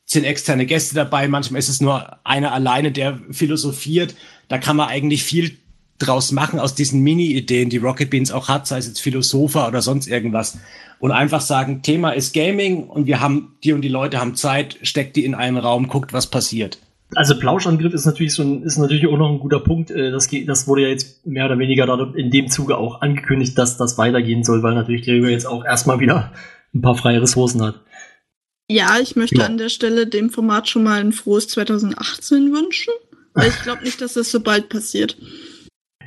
sind externe Gäste dabei, manchmal ist es nur einer alleine, der philosophiert. Da kann man eigentlich viel draus machen aus diesen Mini-Ideen, die Rocket Beans auch hat, sei es jetzt Philosopher oder sonst irgendwas. Und einfach sagen, Thema ist Gaming und wir haben, die und die Leute haben Zeit, steckt die in einen Raum, guckt, was passiert. Also Plauschangriff ist natürlich so ein, ist natürlich auch noch ein guter Punkt. Äh, Das, das wurde ja jetzt mehr oder weniger in dem Zuge auch angekündigt, dass das weitergehen soll, weil natürlich Gregor jetzt auch erstmal wieder ein paar freie Ressourcen hat. Ja, ich möchte Ja. an der Stelle dem Format schon mal ein frohes 2018 wünschen. Weil ich glaube nicht, dass das so bald passiert.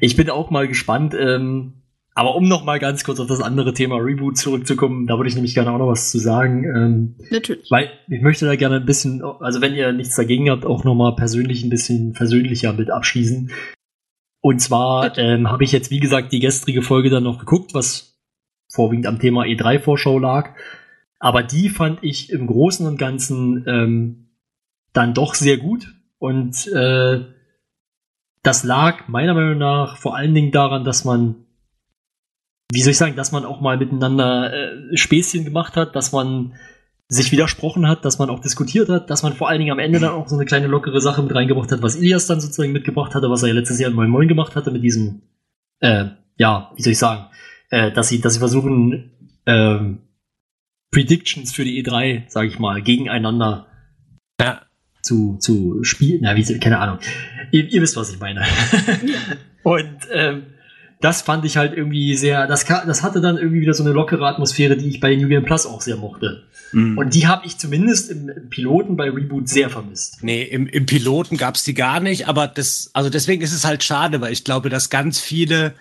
Ich bin auch mal gespannt. Ähm, aber um noch mal ganz kurz auf das andere Thema Reboot zurückzukommen, da würde ich nämlich gerne auch noch was zu sagen. Ähm, Natürlich. weil ich möchte da gerne ein bisschen, also wenn ihr nichts dagegen habt, auch noch mal persönlich ein bisschen versöhnlicher mit abschließen. Und zwar ähm, habe ich jetzt, wie gesagt, die gestrige Folge dann noch geguckt, was vorwiegend am Thema E3-Vorschau lag. Aber die fand ich im Großen und Ganzen ähm, dann doch sehr gut. Und äh, das lag meiner Meinung nach vor allen Dingen daran, dass man, wie soll ich sagen, dass man auch mal miteinander äh, Späßchen gemacht hat, dass man sich widersprochen hat, dass man auch diskutiert hat, dass man vor allen Dingen am Ende dann auch so eine kleine lockere Sache mit reingebracht hat, was Ilias dann sozusagen mitgebracht hatte, was er ja letztes Jahr in Moin Moin gemacht hatte mit diesem, äh, ja, wie soll ich sagen, äh, dass sie, dass sie versuchen, ähm, Predictions für die E3, sage ich mal, gegeneinander Ja. zu, zu spielen. Na, wie, soll- keine Ahnung. Ihr, ihr wisst, was ich meine. Und ähm, das fand ich halt irgendwie sehr, das, das hatte dann irgendwie wieder so eine lockere Atmosphäre, die ich bei New Game Plus auch sehr mochte. Mhm. Und die habe ich zumindest im, im Piloten bei Reboot sehr vermisst. Nee, im, im Piloten gab's die gar nicht, aber das, also deswegen ist es halt schade, weil ich glaube, dass ganz viele,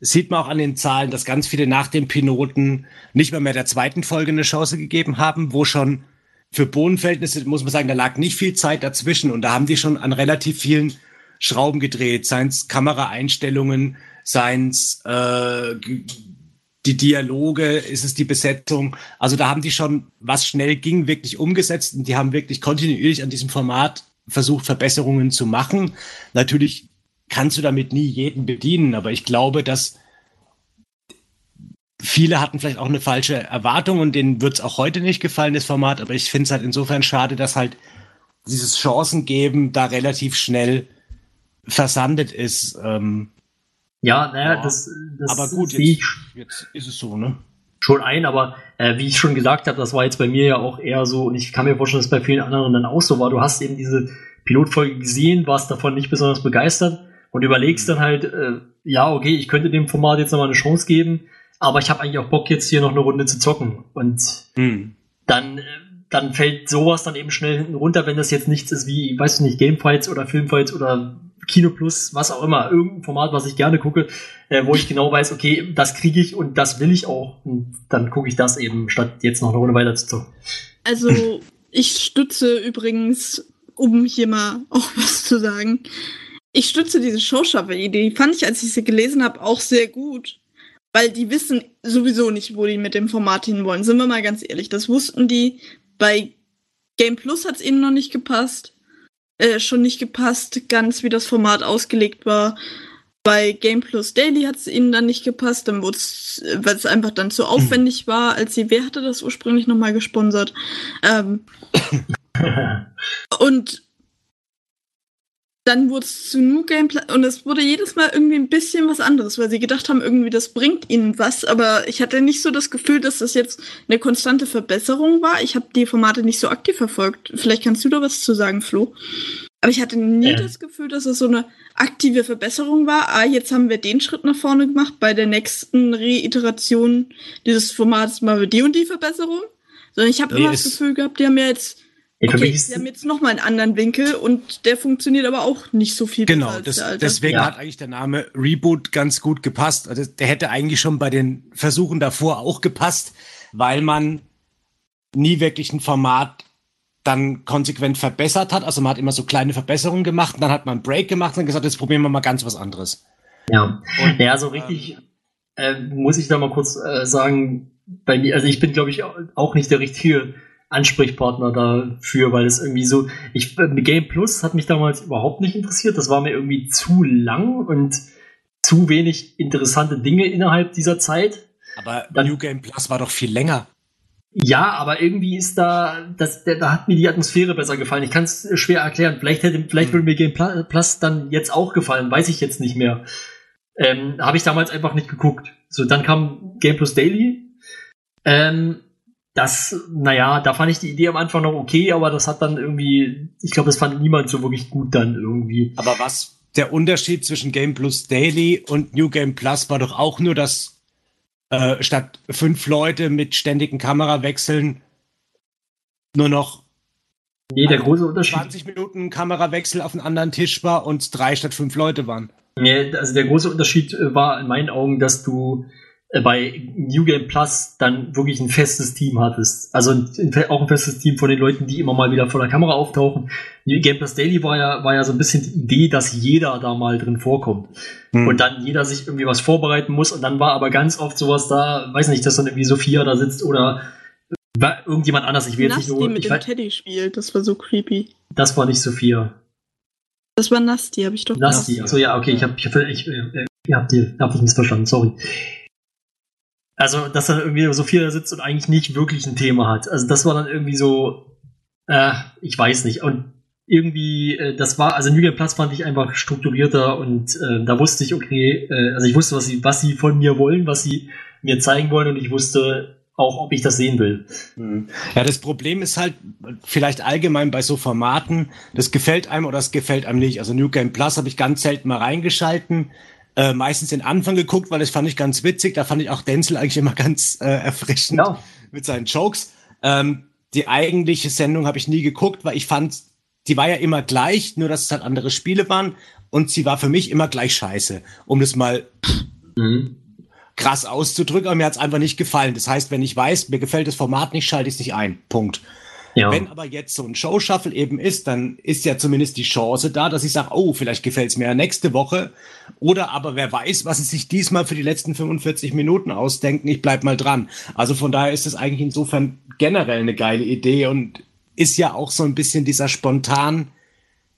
das sieht man auch an den Zahlen, dass ganz viele nach dem Piloten nicht mehr mehr der zweiten Folge eine Chance gegeben haben, wo schon für Bodenverhältnisse, muss man sagen, da lag nicht viel Zeit dazwischen und da haben die schon an relativ vielen Schrauben gedreht, seien's Kameraeinstellungen, seien's äh, die Dialoge, ist es die Besetzung. Also da haben die schon, was schnell ging, wirklich umgesetzt und die haben wirklich kontinuierlich an diesem Format versucht, Verbesserungen zu machen. Natürlich kannst du damit nie jeden bedienen, aber ich glaube, dass viele hatten vielleicht auch eine falsche Erwartung und denen wird es auch heute nicht gefallen, das Format, aber ich finde es halt insofern schade, dass halt dieses Chancengeben da relativ schnell versandet ist. Ähm, Ja, naja, Ja, das, das aber gut, sehe jetzt, ich jetzt ist es so, ne? schon ein, aber äh, wie ich schon gesagt habe, das war jetzt bei mir ja auch eher so, und ich kann mir vorstellen, dass es bei vielen anderen dann auch so war. Du hast eben diese Pilotfolge gesehen, warst davon nicht besonders begeistert und überlegst dann halt, äh, ja, okay, ich könnte dem Format jetzt nochmal eine Chance geben, aber ich habe eigentlich auch Bock, jetzt hier noch eine Runde zu zocken. Und Hm. dann, äh, dann fällt sowas dann eben schnell hinten runter, wenn das jetzt nichts ist wie, weißt du nicht, Gamefights oder Filmfights oder Kino Plus, was auch immer, irgendein Format, was ich gerne gucke, äh, wo ich genau weiß, okay, das kriege ich und das will ich auch. Und dann gucke ich das eben, statt jetzt noch eine Runde weiter zu zocken. Also, ich stütze übrigens, um hier mal auch was zu sagen, ich stütze diese Showstaffer-Idee. Die fand ich, als ich sie gelesen habe, auch sehr gut. Weil die wissen sowieso nicht, wo die mit dem Format hinwollen. Sind wir mal ganz ehrlich. Das wussten die. Bei Game Plus hat es ihnen noch nicht gepasst. Äh, schon nicht gepasst, ganz wie das Format ausgelegt war. Bei Game Plus Daily hat es ihnen dann nicht gepasst, dann es, weil es einfach dann zu aufwendig war, als sie, wer hatte das ursprünglich nochmal gesponsert? Ähm, und dann wurde es zu New Game Plus und es wurde jedes Mal irgendwie ein bisschen was anderes, weil sie gedacht haben, irgendwie das bringt ihnen was, aber ich hatte nicht so das Gefühl, dass das jetzt eine konstante Verbesserung war. Ich habe die Formate nicht so aktiv verfolgt. Vielleicht kannst du da was zu sagen, Flo. Aber ich hatte nie Ähm. das Gefühl, dass es so eine aktive Verbesserung war. Ah, jetzt haben wir den Schritt nach vorne gemacht. Bei der nächsten Reiteration dieses Formats mal die und die Verbesserung. Sondern ich habe Nee, immer das Gefühl gehabt, die haben ja jetzt Ey, für Okay, mich ist, sie haben jetzt noch mal einen anderen Winkel und der funktioniert aber auch nicht so viel Genau, besser als das, deswegen Ja. hat eigentlich der Name Reboot ganz gut gepasst. Also der hätte eigentlich schon bei den Versuchen davor auch gepasst, weil man nie wirklich ein Format dann konsequent verbessert hat. Also man hat immer so kleine Verbesserungen gemacht, und dann hat man einen Break gemacht und dann gesagt, jetzt probieren wir mal ganz was anderes. ja. Und, Ja, so richtig äh, muss ich da mal kurz äh, sagen, bei mir, also ich bin, glaube ich, auch nicht der richtige Ansprechpartner dafür, weil es irgendwie so, ich, äh, Game Plus hat mich damals überhaupt nicht interessiert. Das war mir irgendwie zu lang und zu wenig interessante Dinge innerhalb dieser Zeit. Aber Dann- New Game Plus war doch viel länger. Ja, aber irgendwie ist da, das, da, hat mir die Atmosphäre besser gefallen. Ich kann es schwer erklären. Vielleicht hätte, vielleicht Hm. würde mir Game Pla- Plus dann jetzt auch gefallen, weiß ich jetzt nicht mehr. Ähm, Habe ich damals einfach nicht geguckt. So, dann kam Game Plus Daily. Ähm, das, naja, da fand ich die Idee am Anfang noch okay, aber das hat dann irgendwie, ich glaube, das fand niemand so wirklich gut dann irgendwie. Aber was der Unterschied zwischen Game Plus Daily und New Game Plus war doch auch nur, dass äh, statt fünf Leute mit ständigen Kamerawechseln nur noch Nee, der große Unterschied. 20 Minuten Kamerawechsel auf einen anderen Tisch war und drei statt fünf Leute waren. Nee, also der große Unterschied äh, war in meinen Augen, dass du bei New Game Plus dann wirklich ein festes Team hattest. Also ein, auch ein festes Team von den Leuten, die immer mal wieder vor der Kamera auftauchen. New Game Plus Daily war ja, war ja so ein bisschen die Idee, dass jeder da mal drin vorkommt. Hm. Und dann jeder sich irgendwie was vorbereiten muss. Und dann war aber ganz oft sowas da, weiß nicht, dass dann irgendwie Sophia da sitzt oder irgendjemand anders. Ich will jetzt nicht nur. mit Ich dem weiß, Teddy spielt, das war so creepy. das war nicht Sophia. Das war Nasti, habe ich doch Nasti, achso, ja, okay, ich hab, ich, hab, ich, äh, ihr habt die, hab ich missverstanden, sorry. Also, dass dann irgendwie Sophia da sitzt und eigentlich nicht wirklich ein Thema hat. Also, das war dann irgendwie so, äh, ich weiß nicht. Und irgendwie, äh, das war, also New Game Plus fand ich einfach strukturierter und äh, da wusste ich, okay, äh, also ich wusste, was sie, was sie von mir wollen, was sie mir zeigen wollen und ich wusste auch, ob ich das sehen will. Ja, das Problem ist halt vielleicht allgemein bei so Formaten, das gefällt einem oder das gefällt einem nicht. Also New Game Plus habe ich ganz selten mal reingeschalten, äh, meistens den Anfang geguckt, weil das fand ich ganz witzig. Da fand ich auch Denzel eigentlich immer ganz äh, erfrischend Ja. mit seinen Jokes. Ähm, die eigentliche Sendung habe ich nie geguckt, weil ich fand, die war ja immer gleich, nur dass es halt andere Spiele waren und sie war für mich immer gleich scheiße, um das mal Mhm. krass auszudrücken, aber mir hat's einfach nicht gefallen. Das heißt, wenn ich weiß, mir gefällt das Format nicht, schalte ich es nicht ein. Punkt. Ja. Wenn aber jetzt so ein Show-Shuffle eben ist, dann ist ja zumindest die Chance da, dass ich sage, oh, vielleicht gefällt's mir ja nächste Woche. Oder aber wer weiß, was sie sich diesmal für die letzten 45 Minuten ausdenken, ich bleib mal dran. Also von daher ist es eigentlich insofern generell eine geile Idee und ist ja auch so ein bisschen dieser spontan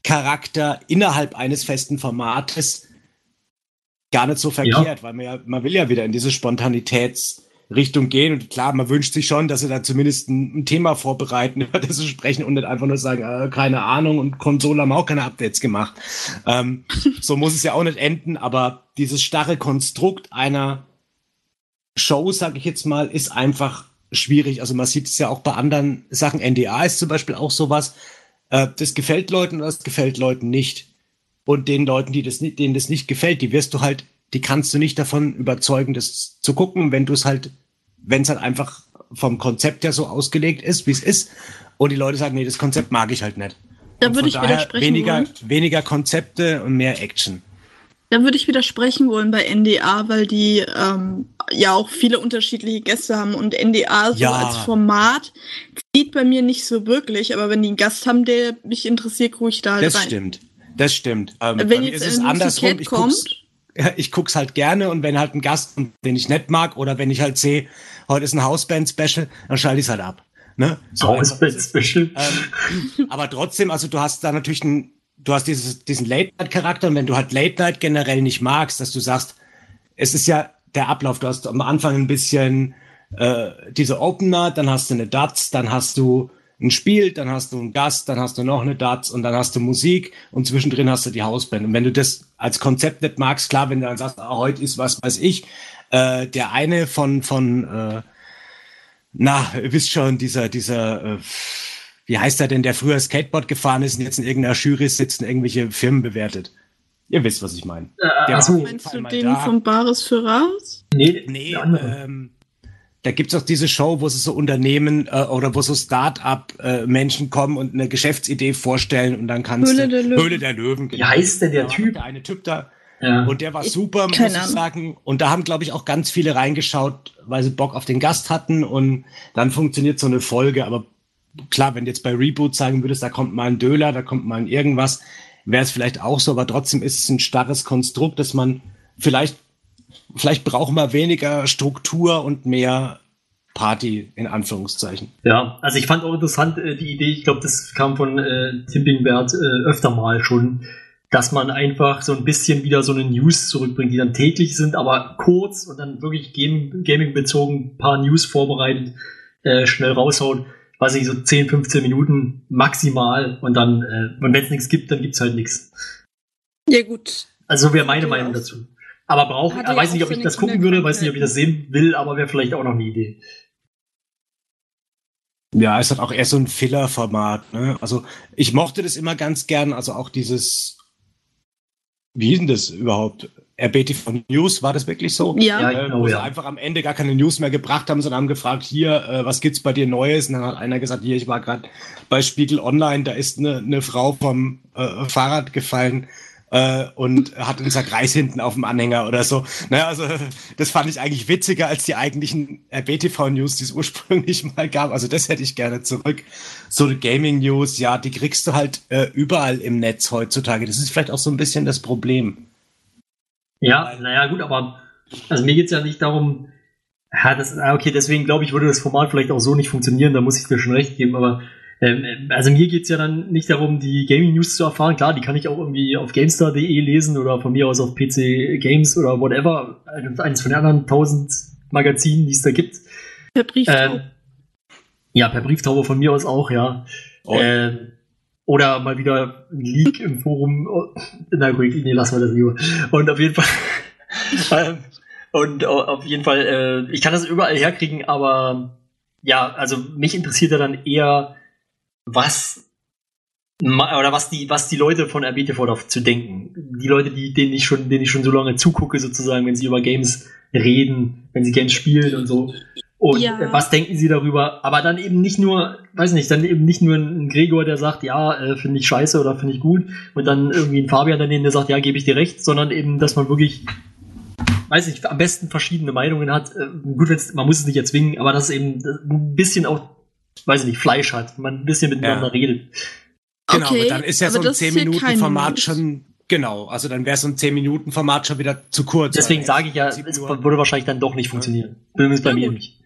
Charakter innerhalb eines festen Formates gar nicht so verkehrt, weil man ja, man will ja wieder in diese Spontanitätsrichtung gehen und klar, man wünscht sich schon, dass sie da zumindest ein, ein Thema vorbereiten, über das sie sprechen und nicht einfach nur sagen, äh, keine Ahnung und Konsole haben auch keine Updates gemacht. Ähm, so muss es ja auch nicht enden, aber dieses starre Konstrukt einer Show, sag ich jetzt mal, ist einfach schwierig. Also man sieht es ja auch bei anderen Sachen. NDA ist zum Beispiel auch sowas. Äh, das gefällt Leuten oder das gefällt Leuten nicht. Und den Leuten, die das nicht, denen das nicht gefällt, die wirst du halt, die kannst du nicht davon überzeugen, das zu gucken, wenn du es halt, wenn es halt einfach vom Konzept her so ausgelegt ist, wie es ist. Und die Leute sagen, nee, das Konzept mag ich halt nicht. Da Und würde ich widersprechen weniger, wollen. weniger Konzepte und mehr Action. Da würde ich widersprechen wollen bei NDA, weil die ähm, ja auch viele unterschiedliche Gäste haben und NDA so Ja. als Format zieht bei mir nicht so wirklich, aber wenn die einen Gast haben, der mich interessiert, gucke ich da halt Das rein. stimmt. Das stimmt. Ähm, Wenn jetzt ist es andersrum. Kommt, ich guck's halt gerne und wenn halt ein Gast, den ich nicht mag, oder wenn ich halt sehe, heute ist ein Hausband-Special, dann schalte ich's halt ab. Ne? So einfach ist es. Special. Ähm, aber trotzdem, also du hast da natürlich einen, du hast dieses, diesen Late-Night-Charakter und wenn du halt Late-Night generell nicht magst, dass du sagst, es ist ja der Ablauf, du hast am Anfang ein bisschen äh, diese Opener, dann hast du eine Dats, dann hast du ein Spiel, dann hast du einen Gast, dann hast du noch eine Dats und dann hast du Musik und zwischendrin hast du die Hausband. Und wenn du das als Konzept nicht magst, klar, wenn du dann sagst, ah, heute ist was weiß ich, äh, der eine von, von äh, na, ihr wisst schon, dieser, dieser, äh, wie heißt er denn, der früher Skateboard gefahren ist und jetzt in irgendeiner Jury sitzt und irgendwelche Firmen bewertet. Ihr wisst, was ich meine. War auf jeden meinst du den da. von Bares für Raus? Nee, Nee, ähm, da gibt's auch diese Show, wo sie so Unternehmen äh, oder wo so Start-up-Menschen kommen und eine Geschäftsidee vorstellen und dann kannst Höhle du der Löwen. Höhle der Löwen. genau. Wie heißt denn der war Typ? Der eine Typ da. Ja. Und der war super, muss keine ich sagen. Und da haben, glaube ich, auch ganz viele reingeschaut, weil sie Bock auf den Gast hatten. Und dann funktioniert so eine Folge. Aber klar, wenn du jetzt bei Reboot sagen würdest, da kommt mal ein Döler, da kommt mal ein irgendwas, wäre es vielleicht auch so. Aber trotzdem ist es ein starres Konstrukt, dass man vielleicht, vielleicht braucht man weniger Struktur und mehr Party, in Anführungszeichen. Ja, also ich fand auch interessant äh, die Idee, ich glaube, das kam von äh, Timpingbert äh, öfter mal schon, dass man einfach so ein bisschen wieder so eine News zurückbringt, die dann täglich sind, aber kurz und dann wirklich Game- Gaming-bezogen ein paar News vorbereitet, äh, schnell raushaut, weiß ich, so 10, 15 Minuten maximal und dann, äh, und wenn es nichts gibt, dann gibt's halt nichts. Ja gut. Also so wäre meine Ja. Meinung dazu. Aber brauche, äh, er weiß nicht, ob ich das gucken würde, weiß nicht, ob ich das sehen will, aber wäre vielleicht auch noch eine Idee. Ja, es hat auch eher so ein Filler-Format. Ne? Also ich mochte das immer ganz gern. Also auch dieses, wie hieß denn das überhaupt? RBTV News, war das wirklich so? Ja. Ja, Äh, genau, wo sie ja. einfach am Ende gar keine News mehr gebracht haben, sondern haben gefragt, hier, äh, was gibt's bei dir Neues? Und dann hat einer gesagt, hier, ich war gerade bei Spiegel Online, da ist eine, eine Frau vom äh, Fahrrad gefallen. Äh, und hat einen Sackreis hinten auf dem Anhänger oder so. Naja, also das fand ich eigentlich witziger als die eigentlichen BTV-News, die es ursprünglich mal gab. Also das hätte ich gerne zurück. So Gaming-News, ja, die kriegst du halt äh, überall im Netz heutzutage. Das ist vielleicht auch so ein bisschen das Problem. Ja, naja, gut, aber also mir geht's ja nicht darum, ja, das, ah, okay, deswegen glaube ich, würde das Format vielleicht auch so nicht funktionieren, da muss ich dir schon recht geben, aber ähm, also mir geht's ja dann nicht darum, die Gaming News zu erfahren. Klar, die kann ich auch irgendwie auf GameStar.de lesen oder von mir aus auf PC Games oder whatever, eines von den anderen tausend Magazinen, die es da gibt. Per Brieftaube. Ähm, ja, per Brieftaube von mir aus auch, ja. Oh. Ähm, oder mal wieder ein Leak im Forum. Oh, na gut, nee, lassen wir das lieber. Und auf jeden Fall. ähm, und au- auf jeden Fall, äh, ich kann das überall herkriegen, aber ja, also mich interessiert ja dann eher, was oder was die, was die Leute von RBTV dazu denken. Die Leute, die, denen ich schon, denen ich schon so lange zugucke, sozusagen, wenn sie über Games reden, wenn sie Games spielen und so. Und Ja. was denken sie darüber? Aber dann eben nicht nur, weiß nicht, dann eben nicht nur ein Gregor, der sagt, ja, äh, finde ich scheiße oder finde ich gut, und dann irgendwie ein Fabian daneben, der sagt, ja, gebe ich dir recht, sondern eben, dass man wirklich, weiß nicht, am besten verschiedene Meinungen hat. Äh, gut, man muss es nicht erzwingen, aber dass es eben ein bisschen auch, weiß ich nicht, Fleisch hat, man ein bisschen miteinander Ja. redet. Genau, Okay, aber dann ist ja so ein das ist hier keine 10-Minuten-Format News. schon, genau, also dann wäre so ein 10-Minuten-Format schon wieder zu kurz. Deswegen sage ich ja, es würde wahrscheinlich dann doch nicht funktionieren. Zumindest bei Ja, mir gut. nicht.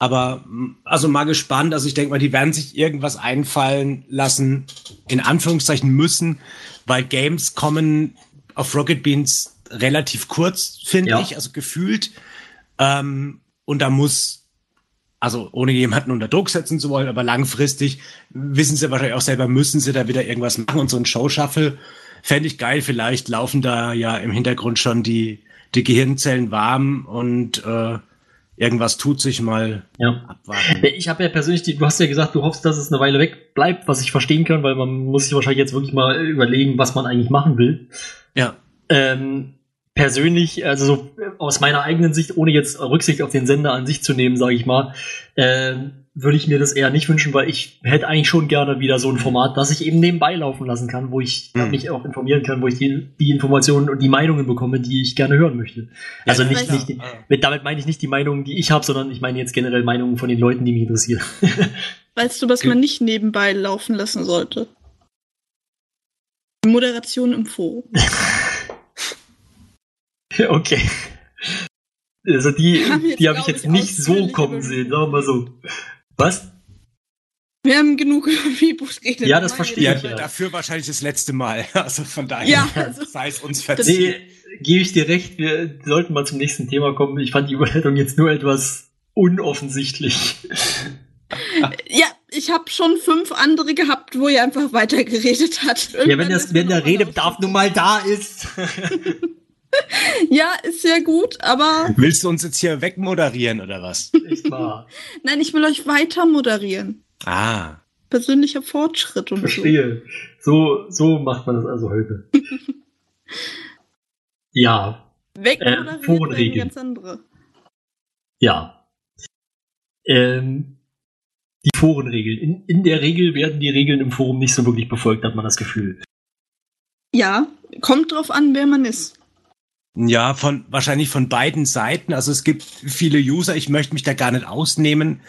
Aber also mal gespannt. Also ich denke mal, die werden sich irgendwas einfallen lassen, in Anführungszeichen müssen, weil Games kommen auf Rocket Beans relativ kurz, finde Ja. ich, also gefühlt. Ähm, und da muss, also ohne jemanden unter Druck setzen zu wollen, aber langfristig wissen sie wahrscheinlich auch selber, müssen sie da wieder irgendwas machen und so ein Show-Shuffle fände ich geil. Vielleicht laufen da ja im Hintergrund schon die, die Gehirnzellen warm und äh, irgendwas tut sich mal Ja. abwarten. Ich habe ja persönlich, die, du hast ja gesagt, du hoffst, dass es eine Weile weg bleibt, was ich verstehen kann, weil man muss sich wahrscheinlich jetzt wirklich mal überlegen, was man eigentlich machen will. Ja. Ähm, persönlich, also so aus meiner eigenen Sicht, ohne jetzt Rücksicht auf den Sender an sich zu nehmen, sage ich mal, ähm, würde ich mir das eher nicht wünschen, weil ich hätte eigentlich schon gerne wieder so ein Format, das ich eben nebenbei laufen lassen kann, wo ich Mhm. mich auch informieren kann, wo ich die, die Informationen und die Meinungen bekomme, die ich gerne hören möchte. Also Ja, nicht, nicht mit, damit meine ich nicht die Meinungen, die ich habe, sondern ich meine jetzt generell Meinungen von den Leuten, die mich interessieren. Weißt du, was man nicht nebenbei laufen lassen sollte? Moderation im Forum. okay. Also die, die habe ich jetzt ich, nicht so kommen sehen, sagen wir mal so. Was? Wir haben genug über Reboot geredet. Ja, das verstehe Ja, ich, ja. dafür wahrscheinlich das letzte Mal. Also von daher Ja, also- sei es uns verziehen. Nee, gebe ich dir recht, wir sollten mal zum nächsten Thema kommen. Ich fand die Überleitung jetzt nur etwas unoffensichtlich. Ja, ich habe schon fünf andere gehabt, wo ihr einfach weitergeredet hat. Ja, wenn, das, wenn der Redebedarf nun mal da ist. Ja, ist sehr gut, aber Willst du uns jetzt hier wegmoderieren oder was? Echt wahr. nein, ich will euch weiter moderieren. Ah. Persönlicher Fortschritt und so. Verstehe. So, so macht man das also heute. ja, Wegmoderiert Äh, ganz andere. ja. Ähm, die Forenregeln. In, in der Regel werden die Regeln im Forum nicht so wirklich befolgt, hat man das Gefühl. Ja, kommt drauf an, wer man ist. Ja, von wahrscheinlich von beiden Seiten. Also es gibt viele User, ich möchte mich da gar nicht ausnehmen,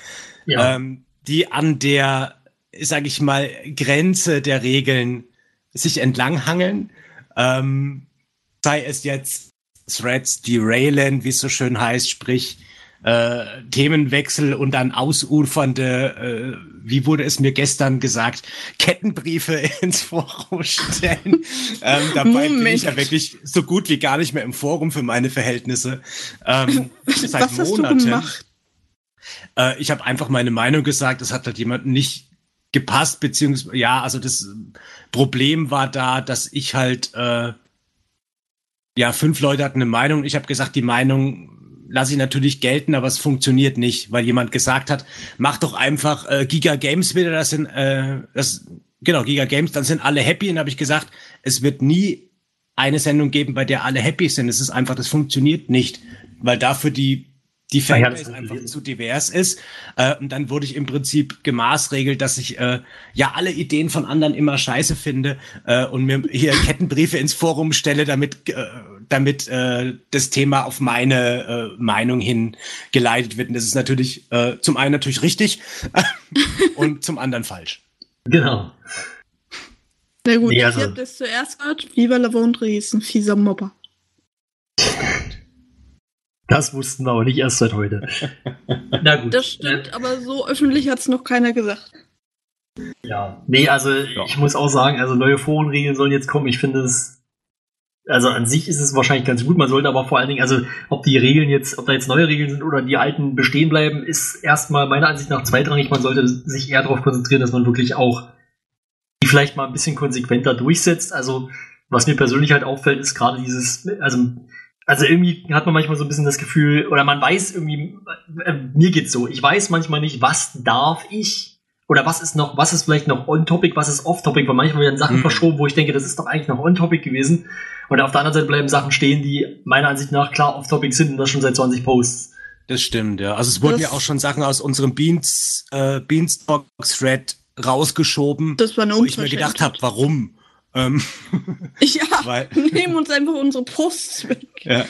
Ja. ähm, die an der, sag ich mal, Grenze der Regeln sich entlanghangeln. Ähm, sei es jetzt Threads derailen, wie es so schön heißt, sprich äh, Themenwechsel und dann ausufernde, äh, wie wurde es mir gestern gesagt, Kettenbriefe ins Forum stellen. ähm, dabei bin Moment. ich ja wirklich so gut wie gar nicht mehr im Forum für meine Verhältnisse. Ähm, seit Was hast du Monaten. gemacht? Äh, ich habe einfach meine Meinung gesagt, das hat halt jemandem nicht gepasst, beziehungsweise, ja, also das Problem war da, dass ich halt, äh, ja, fünf Leute hatten eine Meinung. Ich habe gesagt, die Meinung lasse ich natürlich gelten, aber es funktioniert nicht, weil jemand gesagt hat, mach doch einfach äh, Giga Games wieder, das sind, äh, das, genau, Giga Games, dann sind alle happy. Und habe ich gesagt, es wird nie eine Sendung geben, bei der alle happy sind. Es ist einfach, das funktioniert nicht, weil dafür die die Ah Fanbase einfach zu divers ist. Äh, und dann wurde ich im Prinzip gemaßregelt, dass ich äh, ja alle Ideen von anderen immer scheiße finde äh, und mir hier Kettenbriefe ins Forum stelle, damit, äh, damit äh, das Thema auf meine äh, Meinung hin geleitet wird. Und das ist natürlich äh, zum einen natürlich richtig und zum anderen falsch. Genau. Na gut, Nee, also- ihr habt es zuerst gehört. Viva la Vondre ist ein fieser Mobber. Das wussten wir aber nicht erst seit heute. Na gut. Das stimmt, aber so öffentlich hat es noch keiner gesagt. Ja, nee, also ich muss auch sagen, also neue Forenregeln sollen jetzt kommen. Ich finde es, also an sich ist es wahrscheinlich ganz gut. Man sollte aber vor allen Dingen, also ob die Regeln jetzt, ob da jetzt neue Regeln sind oder die alten bestehen bleiben, ist erstmal meiner Ansicht nach zweitrangig. Man sollte sich eher darauf konzentrieren, dass man wirklich auch die vielleicht mal ein bisschen konsequenter durchsetzt. Also was mir persönlich halt auffällt, ist gerade dieses, also also irgendwie hat man manchmal so ein bisschen das Gefühl, oder man weiß irgendwie, äh, mir geht's so, ich weiß manchmal nicht, was darf ich oder was ist noch, was ist vielleicht noch on-topic, was ist off-topic, weil manchmal werden Sachen Mhm. verschoben, wo ich denke, das ist doch eigentlich noch on-topic gewesen. Und auf der anderen Seite bleiben Sachen stehen, die meiner Ansicht nach klar off-topic sind und das schon seit 20 Posts. Das stimmt, ja. Also es wurden Das- ja auch schon Sachen aus unserem Beans, äh, Beanstalk-Thread rausgeschoben, Das war wo ich mir gedacht habe, warum? Ähm, Ja, weil, nehmen uns einfach unsere Posts weg. ja,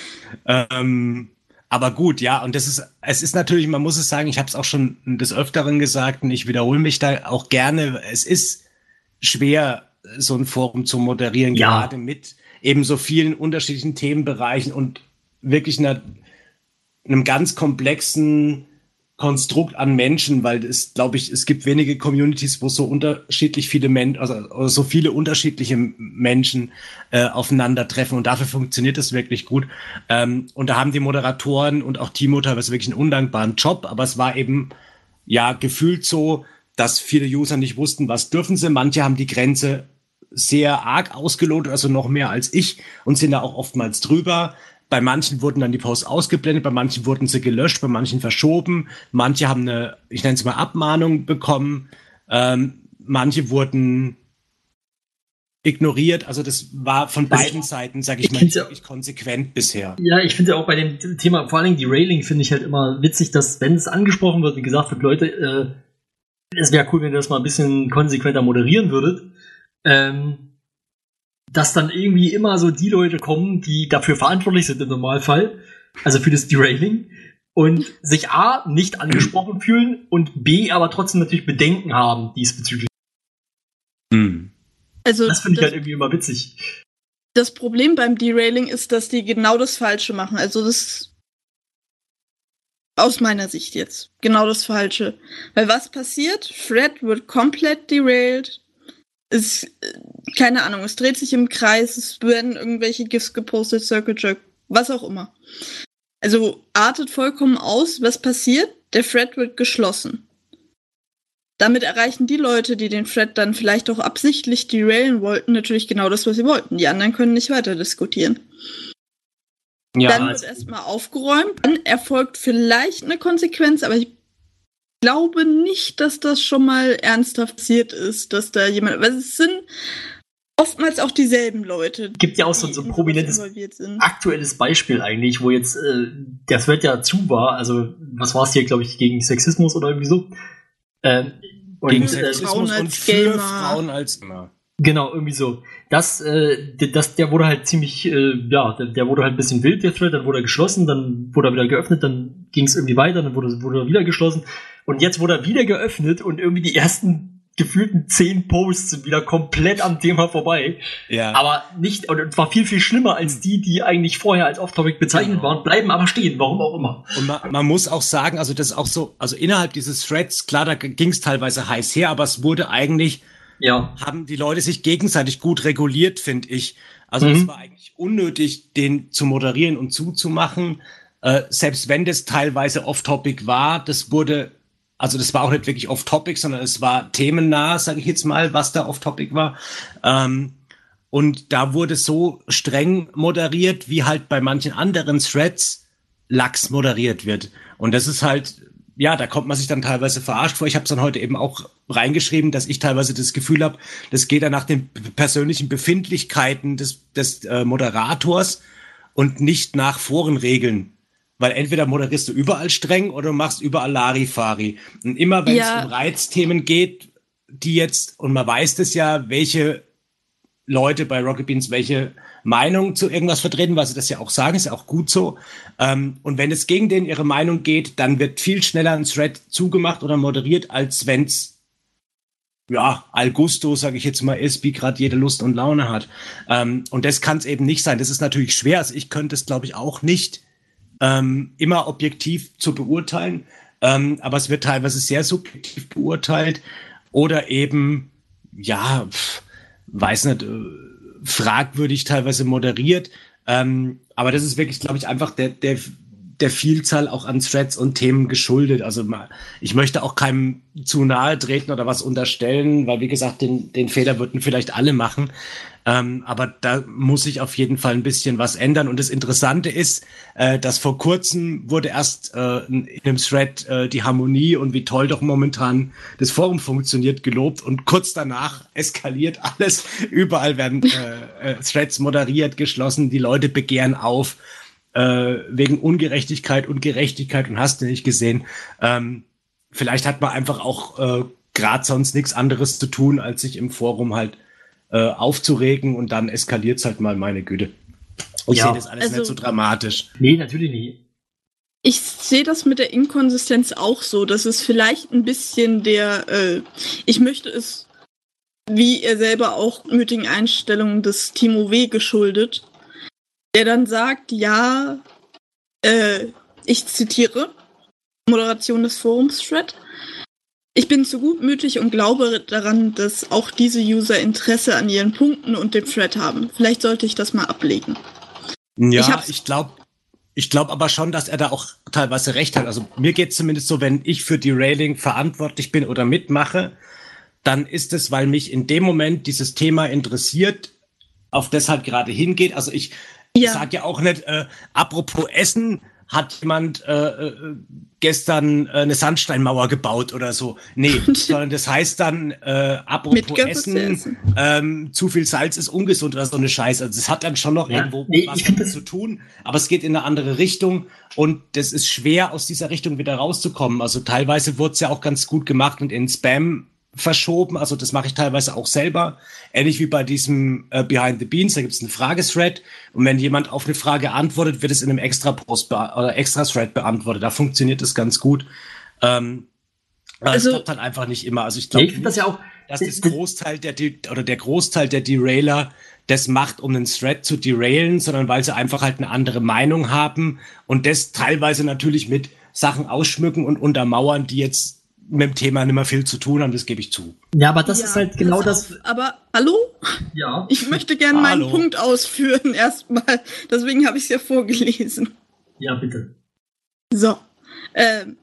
ähm, aber gut, ja, und das ist, es ist natürlich, man muss es sagen, ich habe es auch schon des Öfteren gesagt und ich wiederhole mich da auch gerne, es ist schwer, so ein Forum zu moderieren, Ja. gerade mit eben so vielen unterschiedlichen Themenbereichen und wirklich einer, einem ganz komplexen Konstrukt an Menschen, weil es, glaube ich, es gibt wenige Communities, wo so unterschiedlich viele Menschen, also, also so viele unterschiedliche Menschen äh, aufeinandertreffen und dafür funktioniert es wirklich gut. Ähm, und da haben die Moderatoren und auch Timo teilweise wirklich einen undankbaren Job, aber es war eben ja gefühlt so, dass viele User nicht wussten, was dürfen sie. Manche haben die Grenze sehr arg ausgelotet, also noch mehr als ich und sind da auch oftmals drüber. Bei manchen wurden dann die Posts ausgeblendet, bei manchen wurden sie gelöscht, bei manchen verschoben. Manche haben eine, ich nenne es mal Abmahnung bekommen. Ähm, manche wurden ignoriert. Also das war von Also beiden Seiten, sage ich ich mal, wirklich konsequent bisher. Ja, ich finde ja auch bei dem Thema, vor allen Dingen die Railing, finde ich halt immer witzig, dass, wenn es angesprochen wird, wie gesagt wird, Leute, äh, es wäre cool, wenn ihr das mal ein bisschen konsequenter moderieren würdet, ähm, dass dann irgendwie immer so die Leute kommen, die dafür verantwortlich sind im Normalfall, also für das Derailing, und sich A, nicht angesprochen fühlen und B, aber trotzdem natürlich Bedenken haben diesbezüglich. Hm. Also Das finde ich das, halt irgendwie immer witzig. das Problem beim Derailing ist, dass die genau das Falsche machen. Also das aus meiner Sicht jetzt genau das Falsche. Weil was passiert? Fred wird komplett derailed. Es, keine Ahnung, es dreht sich im Kreis, es werden irgendwelche GIFs gepostet, Circle Jerk, was auch immer. Also artet vollkommen aus, was passiert? Der Thread wird geschlossen. Damit erreichen die Leute, die den Thread dann vielleicht auch absichtlich derailen wollten, natürlich genau das, was sie wollten. Die anderen können nicht weiter diskutieren. Ja, dann also- wird erstmal aufgeräumt, dann erfolgt vielleicht eine Konsequenz, aber ich glaube nicht, dass das schon mal ernsthaft passiert ist, dass da jemand. Weil es sind oftmals auch dieselben Leute. Gibt ja auch so- so ein prominentes aktuelles Beispiel eigentlich, wo jetzt äh, der Thread ja zu war, also was war es hier, glaube ich, gegen Sexismus oder irgendwie so. Ähm, und, Gegen äh, Sexismus Frauen und als für Gamer. Frauen als Gamer. genau, irgendwie so. Das, äh, das, der wurde halt ziemlich, äh, ja, der, der wurde halt ein bisschen wild, der Thread, dann wurde er geschlossen, dann wurde er wieder geöffnet, dann ging es irgendwie weiter, dann wurde, wurde er wieder geschlossen. Und jetzt wurde er wieder geöffnet und irgendwie die ersten gefühlten zehn Posts sind wieder komplett am Thema vorbei. Ja. Aber nicht, und zwar viel, viel schlimmer als die, die eigentlich vorher als Off-Topic bezeichnet Genau. waren, bleiben aber stehen, warum auch immer. Und man, man muss auch sagen, also das ist auch so, also innerhalb dieses Threads, klar, da ging es teilweise heiß her, aber es wurde eigentlich, Ja. haben die Leute sich gegenseitig gut reguliert, finde ich. Also Mhm. es war eigentlich unnötig, den zu moderieren und zuzumachen. Äh, selbst wenn das teilweise off-topic war, das wurde, also das war auch nicht wirklich off-topic, sondern es war themennah, sage ich jetzt mal, was da off-topic war. Ähm, und da wurde so streng moderiert, wie halt bei manchen anderen Threads lax moderiert wird. Und das ist halt, ja, da kommt man sich dann teilweise verarscht vor. Ich habe es dann heute eben auch reingeschrieben, dass ich teilweise das Gefühl habe, das geht dann nach den persönlichen Befindlichkeiten des, des äh, Moderators und nicht nach Forenregeln. Weil entweder moderierst du überall streng oder du machst überall Larifari. Und immer wenn Ja. es um Reizthemen geht, die jetzt, und man weiß das ja, welche Leute bei Rocket Beans welche Meinung zu irgendwas vertreten, weil sie das ja auch sagen, ist ja auch gut so. Ähm, und wenn es gegen denen ihre Meinung geht, dann wird viel schneller ein Thread zugemacht oder moderiert, als wenn's ja, al gusto, sage ich jetzt mal, ist, wie gerade jede Lust und Laune hat. Ähm, und das kann es eben nicht sein. Das ist natürlich schwer. Also ich könnte es, glaube ich, auch nicht ähm, immer objektiv zu beurteilen. Ähm, aber es wird teilweise sehr subjektiv beurteilt. Oder eben, ja, pf, weiß nicht, äh, fragwürdig teilweise moderiert. Ähm, aber das ist wirklich, glaube ich, einfach der, der, der Vielzahl auch an Threads und Themen geschuldet. Also ich möchte auch keinem zu nahe treten oder was unterstellen, weil wie gesagt, den, den Fehler würden vielleicht alle machen. Ähm, aber da muss sich auf jeden Fall ein bisschen was ändern. Und das Interessante ist, äh, dass vor kurzem wurde erst äh, in einem Thread äh, die Harmonie und wie toll doch momentan das Forum funktioniert gelobt und kurz danach eskaliert alles. Überall werden äh, äh, Threads moderiert, geschlossen, die Leute begehren auf äh, wegen Ungerechtigkeit und Gerechtigkeit und hast du nicht gesehen. Ähm, vielleicht hat man einfach auch äh, gerade sonst nichts anderes zu tun, als sich im Forum halt äh, aufzuregen und dann eskaliert es halt mal, meine Güte. Ich Ja. sehe das alles Also- nicht so dramatisch. Nee, natürlich nicht. Ich sehe das mit der Inkonsistenz auch so. Das ist vielleicht ein bisschen der, äh, ich möchte es, wie er selber auch nötigen Einstellungen des Timo W. geschuldet, der dann sagt, ja, äh, ich zitiere, Moderation des Forums Thread. Ich bin zu gutmütig und glaube daran, dass auch diese User Interesse an ihren Punkten und dem Thread haben. Vielleicht sollte ich das mal ablegen. Ja, Ich ich glaube ich glaube aber schon, dass er da auch teilweise recht hat. Also mir geht es zumindest so, wenn ich für die Railing verantwortlich bin oder mitmache, dann ist es, weil mich in dem Moment dieses Thema interessiert, auf das halt gerade hingeht. Also ich Ja. sag ja auch nicht, äh, apropos Essen, hat jemand äh, äh, gestern äh, eine Sandsteinmauer gebaut oder so. Nee, sondern das heißt dann, äh, apropos Mit Göppe zu Essen, essen. ähm, zu viel Salz ist ungesund oder so eine Scheiße. Also es hat dann schon noch Ja, irgendwo nee, was ich damit zu tun, aber es geht in eine andere Richtung und das ist schwer, aus dieser Richtung wieder rauszukommen. Also teilweise wurde es ja auch ganz gut gemacht und in Spam verschoben. Also das mache ich teilweise auch selber. Ähnlich wie bei diesem äh, Behind the Beans, da gibt es einen Fragethread und wenn jemand auf eine Frage antwortet, wird es in einem extra Post oder extra Thread beantwortet. Da funktioniert das ganz gut. Ähm, aber Also- es klappt halt einfach nicht immer. Also ich glaube, das ja auch. dass das Großteil der De oder der Großteil der Derailer das macht, um einen Thread zu derailen, sondern weil sie einfach halt eine andere Meinung haben und das teilweise natürlich mit Sachen ausschmücken und untermauern, die jetzt mit dem Thema nicht mehr viel zu tun haben, das gebe ich zu. Ja, aber das Ja, ist halt genau das. auf. Aber hallo? Ja. Ich möchte gerne meinen Hallo. Punkt ausführen erstmal. Deswegen habe ich es ja vorgelesen. Ja, bitte. So. Ähm,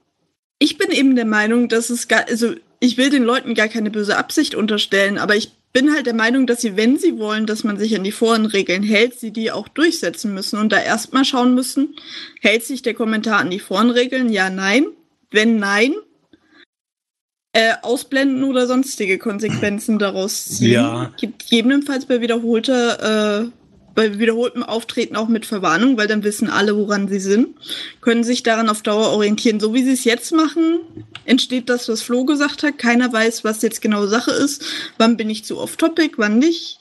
ich bin eben der Meinung, dass es gar, also ich will den Leuten gar keine böse Absicht unterstellen, aber ich bin halt der Meinung, dass sie, wenn sie wollen, dass man sich an die Forenregeln hält, sie die auch durchsetzen müssen und da erstmal schauen müssen, hält sich der Kommentar an die Forenregeln? Ja, nein. Wenn nein, äh, ausblenden oder sonstige Konsequenzen daraus ziehen. Ja. Gegebenenfalls bei wiederholter, äh, bei wiederholtem Auftreten auch mit Verwarnung, weil dann wissen alle, woran sie sind, können sich daran auf Dauer orientieren. So wie sie es jetzt machen, entsteht das, was Flo gesagt hat. Keiner weiß, was jetzt genau Sache ist. Wann bin ich zu off-topic, wann nicht.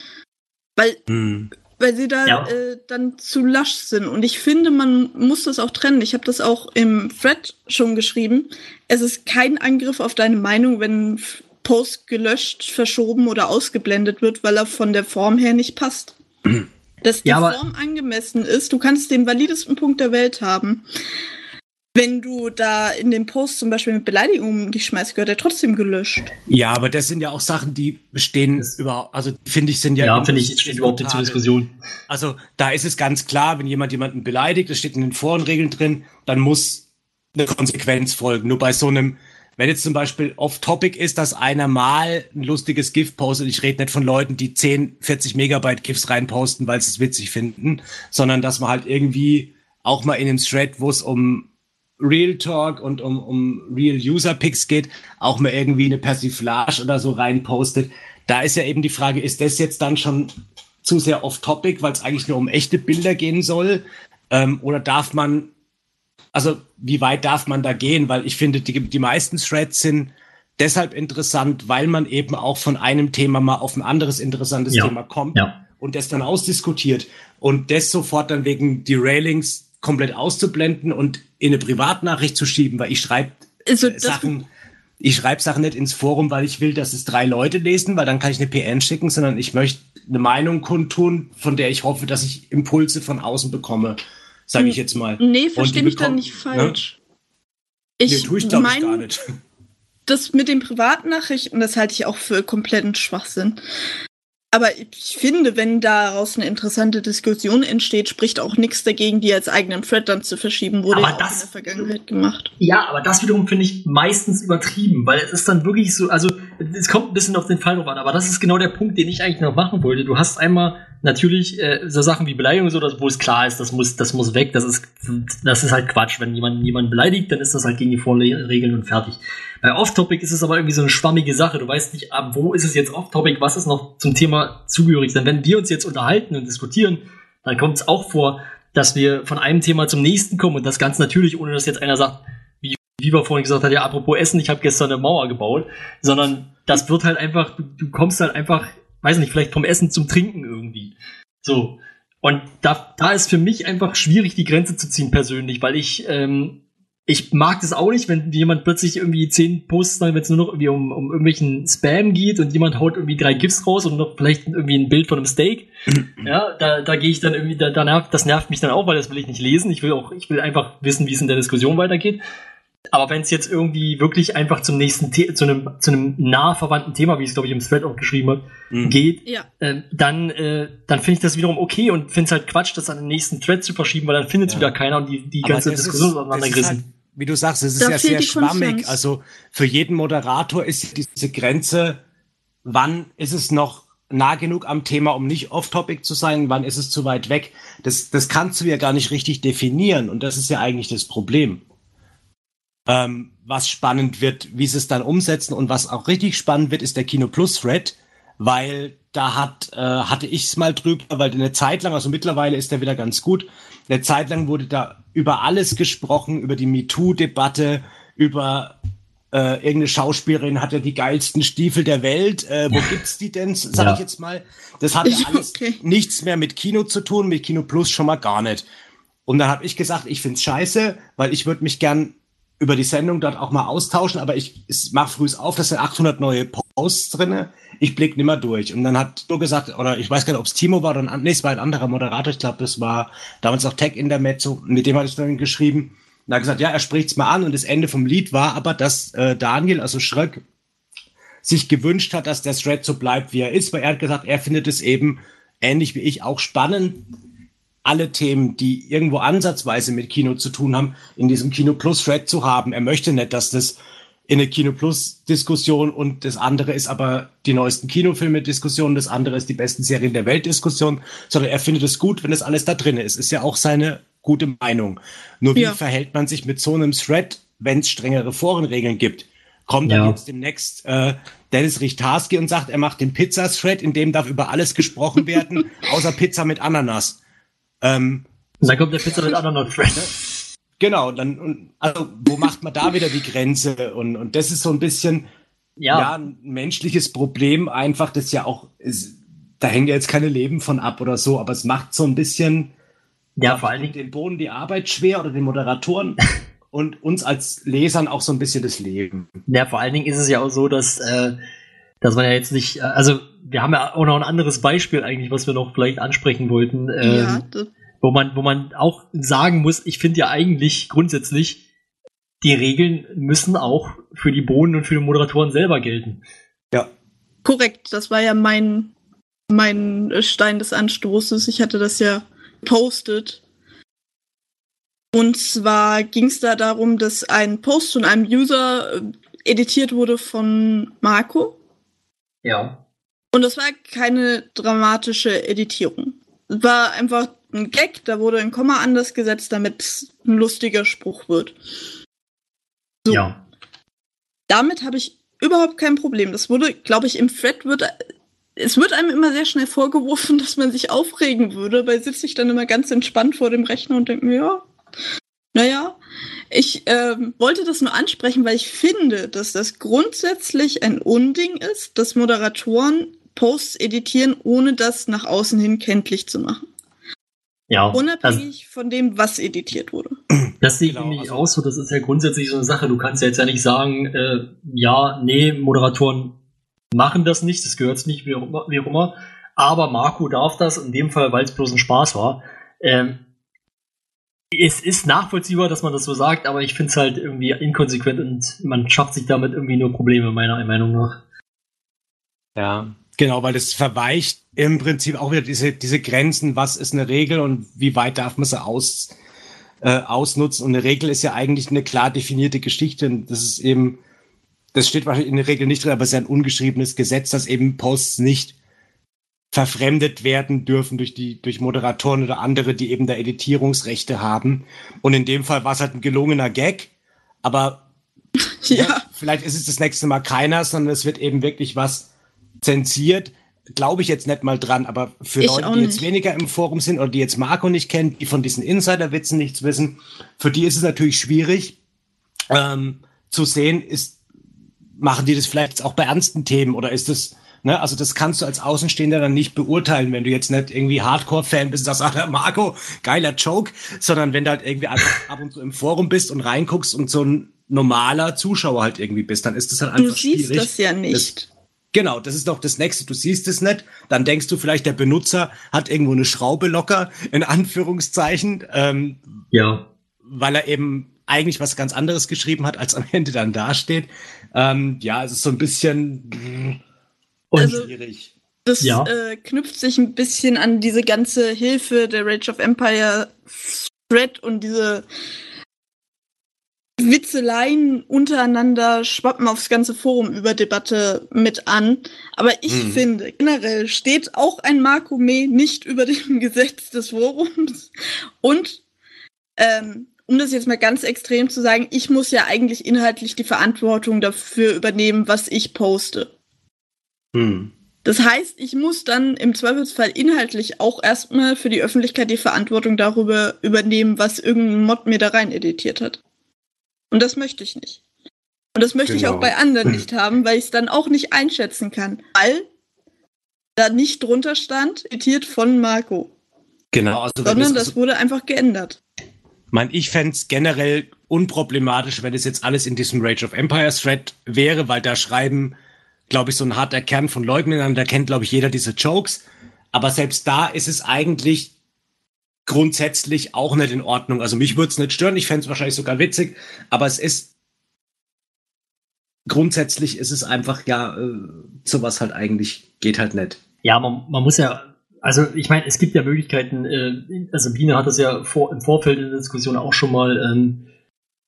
Weil Hm. Weil sie da Ja. äh, dann zu lasch sind. Und ich finde, man muss das auch trennen. Ich habe das auch im Thread schon geschrieben. Es ist kein Angriff auf deine Meinung, wenn Post gelöscht, verschoben oder ausgeblendet wird, weil er von der Form her nicht passt. Dass die Ja, Form angemessen ist, du kannst den validesten Punkt der Welt haben. Wenn du da in dem Post zum Beispiel mit Beleidigungen dich schmeißt, gehört er trotzdem gelöscht. Ja, aber das sind ja auch Sachen, die stehen Das- überhaupt, also finde ich, sind ja. Ja, finde ich, steht überhaupt nicht zur Diskussion. Also da ist es ganz klar, wenn jemand jemanden beleidigt, das steht in den Forenregeln drin, dann muss eine Konsequenz folgen. Nur bei so einem, wenn jetzt zum Beispiel off-topic ist, dass einer mal ein lustiges GIF postet, ich rede nicht von Leuten, die 10, 40 Megabyte GIFs reinposten, weil sie es witzig finden, sondern dass man halt irgendwie auch mal in einem Thread, wo es um Real Talk und um, um Real User Picks geht, auch mal irgendwie eine Persiflage oder so reinpostet. Da ist ja eben die Frage, ist das jetzt dann schon zu sehr off-topic, weil es eigentlich nur um echte Bilder gehen soll? Ähm, oder darf man also wie weit darf man da gehen? Weil ich finde, die, die meisten Threads sind deshalb interessant, weil man eben auch von einem Thema mal auf ein anderes interessantes Ja. Thema kommt Ja. und das dann ausdiskutiert und das sofort dann wegen Derailings komplett auszublenden und in eine Privatnachricht zu schieben, weil ich schreibe Also das, Sachen, ich schreibe Sachen nicht ins Forum, weil ich will, dass es drei Leute lesen, weil dann kann ich eine PN schicken, sondern ich möchte eine Meinung kundtun, von der ich hoffe, dass ich Impulse von außen bekomme, sage ich jetzt mal. nee, verstehe mich da nicht falsch. Nee, Ich tue ich glaube ich mein- gar nicht. das mit den Privatnachrichten, das halte ich auch für kompletten Schwachsinn. Aber ich finde, wenn daraus eine interessante Diskussion entsteht, spricht auch nichts dagegen, die als eigenen Thread dann zu verschieben. Wurde Aber ja das- in der Vergangenheit gemacht. Ja, aber das wiederum finde ich meistens übertrieben, weil es ist dann wirklich so, also es kommt ein bisschen auf den Fall drauf an, aber das ist genau der Punkt, den ich eigentlich noch machen wollte. Du hast einmal natürlich äh, so Sachen wie Beleidigung, so, dass, wo es klar ist, das muss, das muss weg, das ist, das ist halt Quatsch. Wenn jemand jemanden beleidigt, dann ist das halt gegen die Vorregeln und fertig. Bei Off-Topic ist es aber irgendwie so eine schwammige Sache. Du weißt nicht, ab wo ist es jetzt Off-Topic, was ist noch zum Thema zugehörig. Denn wenn wir uns jetzt unterhalten und diskutieren, dann kommt es auch vor, dass wir von einem Thema zum nächsten kommen und das ganz natürlich, ohne dass jetzt einer sagt, wie Viva vorhin gesagt hat, ja, apropos Essen, ich habe gestern eine Mauer gebaut, sondern das wird halt einfach, du, du kommst halt einfach, weiß nicht, vielleicht vom Essen zum Trinken irgendwie. So. Und da, da ist für mich einfach schwierig, die Grenze zu ziehen persönlich, weil ich, ähm, ich mag das auch nicht, wenn jemand plötzlich irgendwie zehn Posts, wenn es nur noch irgendwie um, um irgendwelchen Spam geht und jemand haut irgendwie drei GIFs raus und noch vielleicht irgendwie ein Bild von einem Steak. Ja, da, da gehe ich dann irgendwie, da, da nervt, das nervt mich dann auch, weil das will ich nicht lesen. Ich will auch, ich will einfach wissen, wie es in der Diskussion weitergeht. Aber wenn es jetzt irgendwie wirklich einfach zum nächsten, The zu einem, zu einem nah verwandten Thema, wie es glaube ich im Thread auch geschrieben hat, Mhm. geht, Ja. äh, dann, äh, dann finde ich das wiederum okay und finde es halt Quatsch, das an den nächsten Thread zu verschieben, weil dann findet es Ja. wieder keiner und die, die Aber ganze Diskussion ist auseinandergerissen. halt, wie du sagst, es ist Da ja sehr schwammig. Konstanz. Also für jeden Moderator ist diese Grenze, wann ist es noch nah genug am Thema, um nicht off-topic zu sein, wann ist es zu weit weg. Das, das kannst du ja gar nicht richtig definieren und das ist ja eigentlich das Problem. Ähm, was spannend wird, wie sie es dann umsetzen und was auch richtig spannend wird, ist der Kino Plus Thread, weil da hat, äh, hatte ich es mal drüber, weil eine Zeit lang, also mittlerweile ist der wieder ganz gut, eine Zeit lang wurde da über alles gesprochen, über die MeToo-Debatte, über äh, irgendeine Schauspielerin hat ja die geilsten Stiefel der Welt. Äh, wo gibt's die denn, sag Ja. ich jetzt mal? Das hat ja alles Okay. nichts mehr mit Kino zu tun, mit Kino Plus schon mal gar nicht. Und dann habe ich gesagt, ich find's scheiße, weil ich würde mich gern über die Sendung dort auch mal austauschen, aber ich mach früh auf, das sind 800 neue Posts drinne. Ich blick nimmer durch. Und dann hat nur gesagt, oder ich weiß gar nicht, ob es Timo war an- nee, es war ein anderer Moderator, ich glaube, das war damals auch Tech Intermezzo, mit dem hatte ich dann geschrieben. Und er hat gesagt, ja, er spricht's mal an und das Ende vom Lied war aber, dass äh, Daniel, also Schröck, sich gewünscht hat, dass der Thread so bleibt, wie er ist, weil er hat gesagt, er findet es eben ähnlich wie ich auch spannend, alle Themen, die irgendwo ansatzweise mit Kino zu tun haben, in diesem Kino Plus Thread zu haben. Er möchte nicht, dass das in eine Kino Plus Diskussion und das andere ist aber die neuesten Kinofilme Diskussion, das andere ist die besten Serien der Welt Diskussion, sondern er findet es gut, wenn das alles da drin ist. Ist ja auch seine gute Meinung. Nur wie Ja. verhält man sich mit so einem Thread, wenn es strengere Forenregeln gibt? Kommt dann Ja. jetzt demnächst äh, Dennis Richtarski und sagt, er macht den Pizza-Thread, in dem darf über alles gesprochen werden, außer Pizza mit Ananas. Ähm, Und dann kommt der Pizza mit anderen Thread. Genau, dann, und, also, wo macht man da wieder die Grenze? Und, und das ist so ein bisschen, ja. Ja, ein menschliches Problem einfach, das ja auch, ist, da hängen ja jetzt keine Leben von ab oder so, aber es macht so ein bisschen, ja, vor allen Dingen, den Boden die Arbeit schwer oder den Moderatoren und uns als Lesern auch so ein bisschen das Leben. Ja, vor allen Dingen ist es ja auch so, dass, äh, dass man ja jetzt nicht, äh, also wir haben ja auch noch ein anderes Beispiel eigentlich, was wir noch vielleicht ansprechen wollten, ähm, ja, wo man, wo man auch sagen muss, ich finde ja eigentlich grundsätzlich, die Regeln müssen auch für die Bohnen und für die Moderatoren selber gelten. Ja. korrekt. Das war ja mein, mein Stein des Anstoßes. Ich hatte das ja postet. Und zwar ging es da darum, dass ein Post von einem User äh, editiert wurde von Marco. Ja. Und das war keine dramatische Editierung. Es war einfach ein Gag, da wurde ein Komma anders gesetzt, damit es ein lustiger Spruch wird. So. Ja. Damit habe ich überhaupt kein Problem. Das wurde, glaube ich, im Thread wird es wird einem immer sehr schnell vorgeworfen, dass man sich aufregen würde, weil sitze ich dann immer ganz entspannt vor dem Rechner und denke mir, ja, naja. Ich ähm, wollte das nur ansprechen, weil ich finde, dass das grundsätzlich ein Unding ist, dass Moderatoren Posts editieren, ohne das nach außen hin kenntlich zu machen. Ja, also, Unabhängig von dem, was editiert wurde. das sehe ich Genau, nämlich also- auch so. Das ist ja grundsätzlich so eine Sache. Du kannst ja jetzt ja nicht sagen, äh, ja, nee, Moderatoren machen das nicht, das gehört nicht, wie auch immer. Wie auch immer. Aber Marco darf das, in dem Fall, weil es bloß ein Spaß war. Ähm, es ist nachvollziehbar, dass man das so sagt, aber ich finde es halt irgendwie inkonsequent und man schafft sich damit irgendwie nur Probleme, meiner Meinung nach. Ja, genau, weil das verweicht im Prinzip auch wieder diese, diese Grenzen, was ist eine Regel und wie weit darf man sie aus, äh, ausnutzen. Und eine Regel ist ja eigentlich eine klar definierte Geschichte. Und das ist eben, das steht wahrscheinlich in der Regel nicht drin, aber es ist ja ein ungeschriebenes Gesetz, dass eben Posts nicht verfremdet werden dürfen durch die, durch Moderatoren oder andere, die eben da Editierungsrechte haben. Und in dem Fall war es halt ein gelungener Gag, aber Ja. vielleicht ist es das nächste Mal keiner, sondern es wird eben wirklich was zensiert. Glaube ich jetzt nicht mal dran, aber für Ich Leute, die jetzt weniger im Forum sind oder die jetzt Marco nicht kennen, die von diesen Insider-Witzen nichts wissen, für die ist es natürlich schwierig ähm, zu sehen, ist, machen die das vielleicht auch bei ernsten Themen oder ist das, ne, also das kannst du als Außenstehender dann nicht beurteilen, wenn du jetzt nicht irgendwie Hardcore-Fan bist und sagst, ah, Marco, geiler Joke, sondern wenn du halt irgendwie ab und zu im Forum bist und reinguckst und so ein normaler Zuschauer halt irgendwie bist, dann ist das halt Du einfach siehst schwierig. das ja nicht. Genau, das ist doch das Nächste. Du siehst es nicht, dann denkst du vielleicht, der Benutzer hat irgendwo eine Schraube locker, in Anführungszeichen, ähm, Ja. weil er eben eigentlich was ganz anderes geschrieben hat, als am Ende dann dasteht. Ähm, ja, es ist so ein bisschen Und Also- schwierig. Das Ja. äh, knüpft sich ein bisschen an diese ganze Hilfe der Rage of Empire Thread und diese Witzeleien untereinander schwappen aufs ganze Forum über Debatte mit an. Aber ich Mhm. finde, generell steht auch ein Marco Me nicht über dem Gesetz des Forums. Und ähm, um das jetzt mal ganz extrem zu sagen, ich muss ja eigentlich inhaltlich die Verantwortung dafür übernehmen, was ich poste. Hm. Das heißt, ich muss dann im Zweifelsfall inhaltlich auch erstmal für die Öffentlichkeit die Verantwortung darüber übernehmen, was irgendein Mod mir da rein editiert hat. Und das möchte ich nicht. Und das möchte ich Genau. auch bei anderen nicht haben, weil ich es dann auch nicht einschätzen kann. Weil da nicht drunter stand, editiert von Marco. Genau, also Sondern das, das wurde einfach geändert. mein, ich fände generell unproblematisch, wenn es jetzt alles in diesem Rage of Empires Thread wäre, weil da schreiben, glaube ich, so ein harter Kern von Leuten miteinander, da kennt, glaube ich, jeder diese Jokes. Aber selbst da ist es eigentlich grundsätzlich auch nicht in Ordnung. Also mich würde es nicht stören, ich fände es wahrscheinlich sogar witzig, aber es ist grundsätzlich ist es einfach, ja, äh, sowas halt eigentlich geht halt nicht. Ja, man, man muss ja, also ich meine, es gibt ja Möglichkeiten, äh, also Biene hat das ja vor, im Vorfeld in der Diskussion auch schon mal, ähm,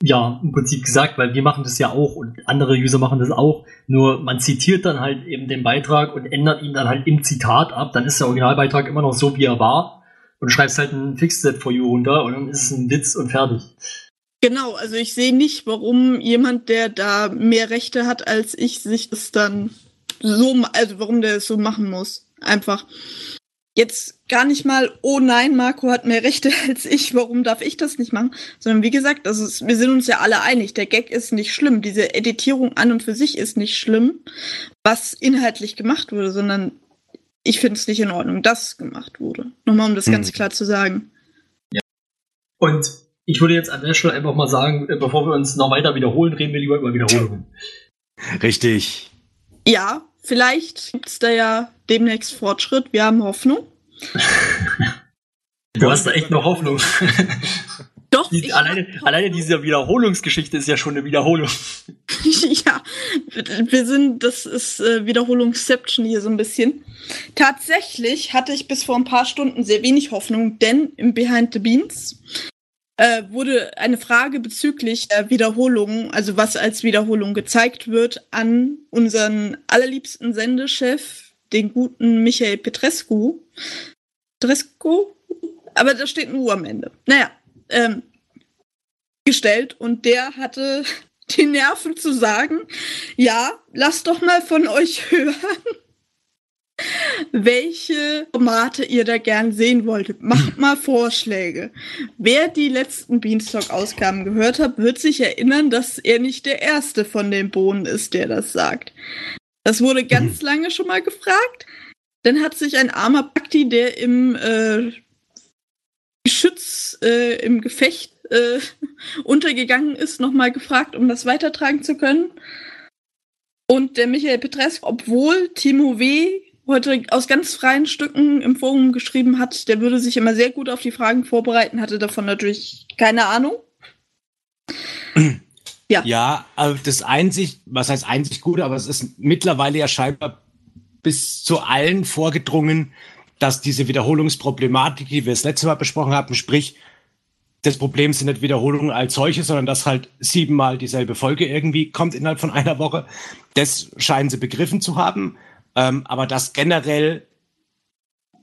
ja, im Prinzip gesagt, weil wir machen das ja auch und andere User machen das auch, nur man zitiert dann halt eben den Beitrag und ändert ihn dann halt im Zitat ab, dann ist der Originalbeitrag immer noch so, wie er war und schreibst halt ein Fixset for you runter und dann ist es ein Witz und fertig. Genau, also ich sehe nicht, warum jemand, der da mehr Rechte hat als ich, sich das dann so, also warum der es so machen muss. Einfach. Jetzt gar nicht mal, oh nein, Marco hat mehr Rechte als ich, warum darf ich das nicht machen? Sondern wie gesagt, das ist, wir sind uns ja alle einig, der Gag ist nicht schlimm, diese Editierung an und für sich ist nicht schlimm, was inhaltlich gemacht wurde, sondern ich finde es nicht in Ordnung, dass gemacht wurde. Nochmal, um das Hm. ganz klar zu sagen. Und ich würde jetzt an der Stelle einfach mal sagen, äh, bevor wir uns noch weiter wiederholen, reden wir lieber über Wiederholungen. Richtig. Ja, vielleicht gibt's da ja demnächst Fortschritt. Wir haben Hoffnung. Du hast da echt noch Hoffnung. Doch, Die, alleine, alleine diese Wiederholungsgeschichte ist ja schon eine Wiederholung. ja, wir sind, das ist äh, Wiederholungsception hier so ein bisschen. Tatsächlich hatte ich bis vor ein paar Stunden sehr wenig Hoffnung, denn im Behind the Beans äh, wurde eine Frage bezüglich der Wiederholung, also was als Wiederholung gezeigt wird, an unseren allerliebsten Sendechef, den guten Michael Petrescu. Petrescu? Aber da steht ein U am Ende. Naja, ähm, gestellt und der hatte die Nerven zu sagen, ja, lasst doch mal von euch hören. welche Formate ihr da gern sehen wolltet. Macht mal Vorschläge. Wer die letzten Beanstalk-Ausgaben gehört hat, wird sich erinnern, dass er nicht der erste von den Bohnen ist, der das sagt. Das wurde ganz lange schon mal gefragt. Dann hat sich ein armer Bakti, der im äh, Geschütz, äh, im Gefecht äh, untergegangen ist, nochmal gefragt, um das weitertragen zu können. Und der Michael Petresk, obwohl Timo W. heute aus ganz freien Stücken im Forum geschrieben hat, der würde sich immer sehr gut auf die Fragen vorbereiten, hatte davon natürlich keine Ahnung. Ja. Ja, also das einzig, was heißt einzig Gute, aber es ist mittlerweile ja scheinbar bis zu allen vorgedrungen, dass diese Wiederholungsproblematik, die wir das letzte Mal besprochen haben, sprich, das Problem sind nicht Wiederholungen als solche, sondern dass halt siebenmal dieselbe Folge irgendwie kommt innerhalb von einer Woche. Das scheinen sie begriffen zu haben. Ähm, aber dass generell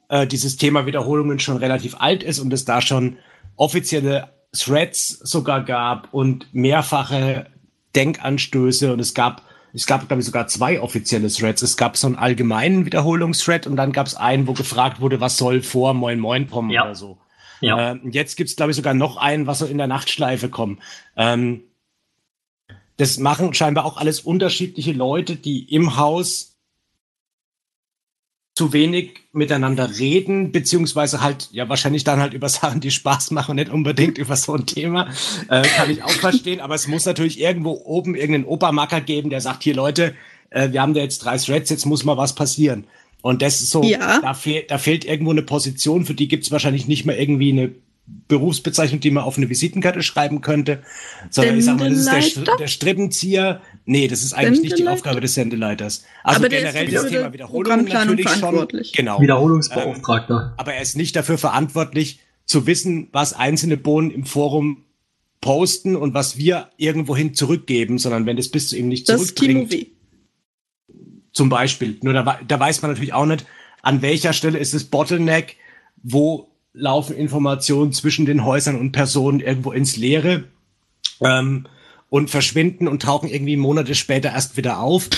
äh, dieses Thema Wiederholungen schon relativ alt ist und es da schon offizielle Threads sogar gab und mehrfache Denkanstöße und es gab, es gab, glaube ich, sogar zwei offizielle Threads. Es gab so einen allgemeinen Wiederholungsthread und dann gab es einen, wo gefragt wurde, was soll vor Moin Moin kommen ja. oder so. Ja. Ähm, jetzt gibt's glaube ich, sogar noch einen, was so in der Nachtschleife kommt. Ähm, das machen scheinbar auch alles unterschiedliche Leute, die im Haus zu wenig miteinander reden, beziehungsweise halt, ja, wahrscheinlich dann halt über Sachen, die Spaß machen, nicht unbedingt über so ein Thema. Äh, kann ich auch verstehen, aber es muss natürlich irgendwo oben irgendeinen Opermacker geben, der sagt, hier Leute, äh, wir haben da jetzt drei Threads, jetzt muss mal was passieren. Und das ist so, ja. da, fehl, da fehlt irgendwo eine Position, für die gibt's wahrscheinlich nicht mehr irgendwie eine Berufsbezeichnung, die man auf eine Visitenkarte schreiben könnte, sondern ich sag mal, das ist der, der Strippenzieher. Nee, das ist eigentlich nicht die Aufgabe des Sendeleiters. Also aber generell das Thema Wiederholung natürlich schon. Genau. Wiederholungsbeauftragter. Ähm, aber er ist nicht dafür verantwortlich, zu wissen, was einzelne Bohnen im Forum posten und was wir irgendwohin zurückgeben, sondern wenn das bis zu ihm nicht das zurückbringt. Zum Beispiel. Nur da, da weiß man natürlich auch nicht, an welcher Stelle ist das Bottleneck, wo laufen Informationen zwischen den Häusern und Personen irgendwo ins Leere ähm, und verschwinden und tauchen irgendwie Monate später erst wieder auf.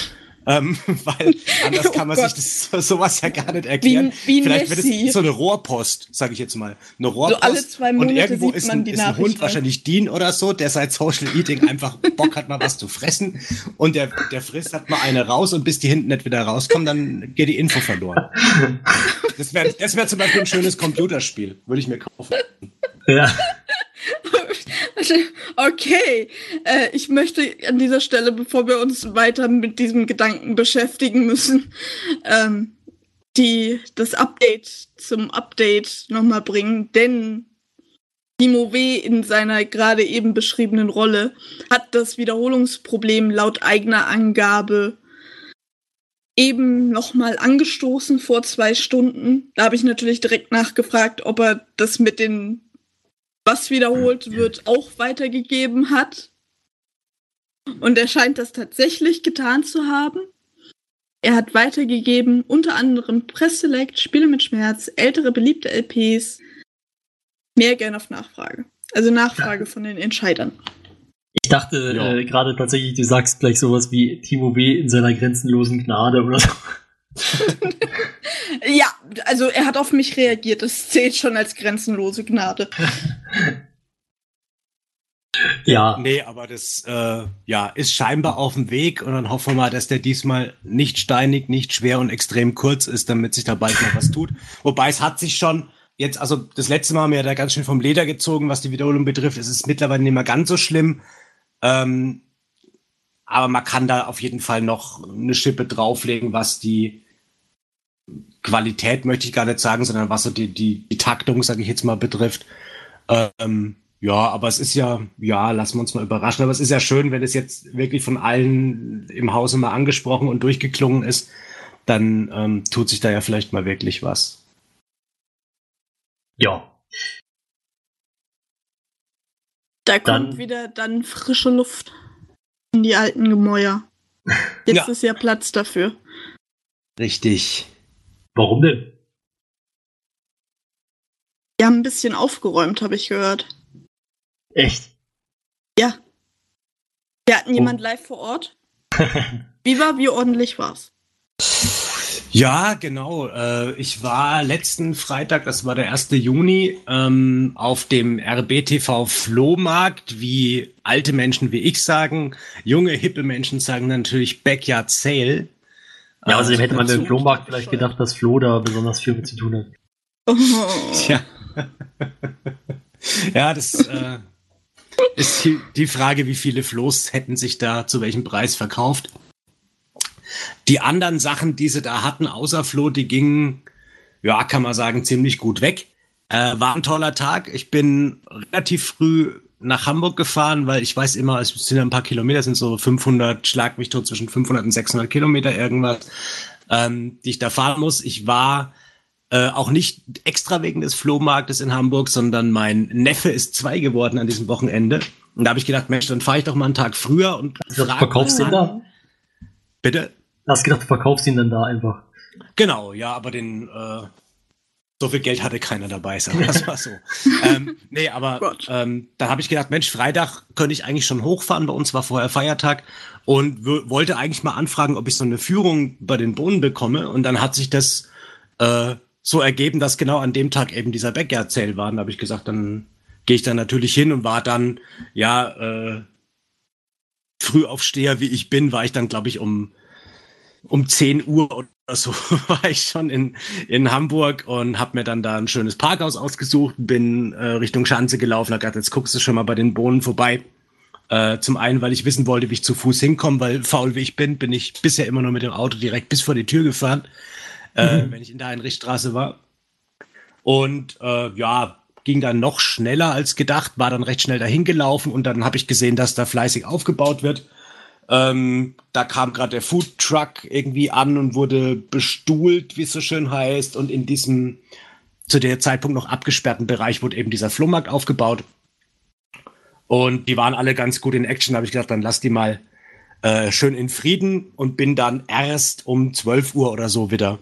Ähm, weil anders kann man oh sich das sowas ja gar nicht erklären. Wie, wie Vielleicht wird es so eine Rohrpost, sage ich jetzt mal. Eine Rohrpost. So alle zwei Monate und irgendwo ist ein, ist ein Hund, wahrscheinlich Dean oder so, der seit Social Eating einfach Bock hat, mal was zu fressen. Und der, der frisst hat mal eine raus und bis die hinten nicht wieder rauskommen, dann geht die Info verloren. Das wäre das wär zum Beispiel ein schönes Computerspiel. Würde ich mir kaufen. Ja. Okay, äh, ich möchte an dieser Stelle, bevor wir uns weiter mit diesem Gedanken beschäftigen müssen, ähm, die das Update zum Update nochmal bringen, denn Timo W. in seiner gerade eben beschriebenen Rolle hat das Wiederholungsproblem laut eigener Angabe eben nochmal angestoßen vor zwei Stunden. Da habe ich natürlich direkt nachgefragt, ob er das mit den was wiederholt wird, auch weitergegeben hat. Und er scheint das tatsächlich getan zu haben. Er hat weitergegeben, unter anderem Presselect, Spiele mit Schmerz, ältere beliebte LPs. Mehr gern auf Nachfrage. Also Nachfrage ja. von den Entscheidern. Ich dachte ja. äh, gerade tatsächlich, du sagst gleich sowas wie Timo B. in seiner grenzenlosen Gnade oder so. Ja, also er hat auf mich reagiert. Das zählt schon als grenzenlose Gnade. ja. Nee, aber das äh, ja, ist scheinbar auf dem Weg und dann hoffen wir mal, dass der diesmal nicht steinig, nicht schwer und extrem kurz ist, damit sich da bald noch was tut. Wobei es hat sich schon jetzt, also das letzte Mal haben wir ja da ganz schön vom Leder gezogen, was die Wiederholung betrifft. Es ist mittlerweile nicht mehr ganz so schlimm. Ähm, aber man kann da auf jeden Fall noch eine Schippe drauflegen, was die Qualität möchte ich gar nicht sagen, sondern was so die, die, die Taktung, sage ich jetzt mal, betrifft. Ähm, ja, aber es ist ja, ja, lassen wir uns mal überraschen. Aber es ist ja schön, wenn es jetzt wirklich von allen im Hause mal angesprochen und durchgeklungen ist, dann ähm, tut sich da ja vielleicht mal wirklich was. Ja. Da kommt dann, wieder dann frische Luft in die alten Gemäuer. Jetzt ja. ist ja Platz dafür. Richtig. Warum denn? Wir haben ein bisschen aufgeräumt, habe ich gehört. Echt? Ja. Wir hatten jemand oh. live vor Ort. wie war, wie ordentlich war's? Ja, genau. Äh, ich war letzten Freitag, das war der 1. Juni, ähm, auf dem RBTV Flohmarkt, wie alte Menschen wie ich sagen. Junge, hippe Menschen sagen natürlich Backyard Sale. Ja, außerdem Äh, hätte man beim dazu- Flohmarkt vielleicht gedacht, dass Flo da besonders viel mit zu tun hat. Oh. Tja. ja, das äh, ist die, die Frage, wie viele Floß hätten sich da zu welchem Preis verkauft. Die anderen Sachen, die sie da hatten, außer Floh, die gingen, ja, kann man sagen, ziemlich gut weg. Äh, war ein toller Tag. Ich bin relativ früh nach Hamburg gefahren, weil ich weiß immer, es sind ein paar Kilometer, es sind so 500, schlag mich tot, zwischen 500 und 600 Kilometer irgendwas, ähm, die ich da fahren muss. Ich war äh, auch nicht extra wegen des Flohmarktes in Hamburg, sondern mein Neffe ist zwei geworden an diesem Wochenende. Und da habe ich gedacht, Mensch, dann fahre ich doch mal einen Tag früher und Also, du frag verkaufst ihn da? Bitte? Du hast gedacht, du verkaufst ihn dann da einfach. Genau, ja, aber den äh, so viel Geld hatte keiner dabei, sagen wir das mal so. ähm, nee, aber ähm, da habe ich gedacht, Mensch, Freitag könnte ich eigentlich schon hochfahren. Bei uns war vorher Feiertag und wollte eigentlich mal anfragen, ob ich so eine Führung bei den Bohnen bekomme. Und dann hat sich das äh, so ergeben, dass genau an dem Tag eben dieser Backyard Sale war. Und da habe ich gesagt, dann gehe ich da natürlich hin und war dann, ja, äh, Frühaufsteher, wie ich bin, war ich dann, glaube ich, um um 10 Uhr oder so war ich schon in, in Hamburg und habe mir dann da ein schönes Parkhaus ausgesucht, bin äh, Richtung Schanze gelaufen, hab gedacht, jetzt guckst du schon mal bei den Bohnen vorbei. Äh, zum einen, weil ich wissen wollte, wie ich zu Fuß hinkomme, weil faul wie ich bin, bin ich bisher immer nur mit dem Auto direkt bis vor die Tür gefahren, äh, wenn ich in der Heinrichstraße war. Und äh, ja, ging dann noch schneller als gedacht, war dann recht schnell dahin gelaufen und dann habe ich gesehen, dass da fleißig aufgebaut wird. Ähm, da kam gerade der Food Truck irgendwie an und wurde bestuhlt, wie es so schön heißt. Und in diesem zu der Zeitpunkt noch abgesperrten Bereich wurde eben dieser Flohmarkt aufgebaut. Und die waren alle ganz gut in Action. Da habe ich gedacht, dann lass die mal äh, schön in Frieden und bin dann erst um 12 Uhr oder so wieder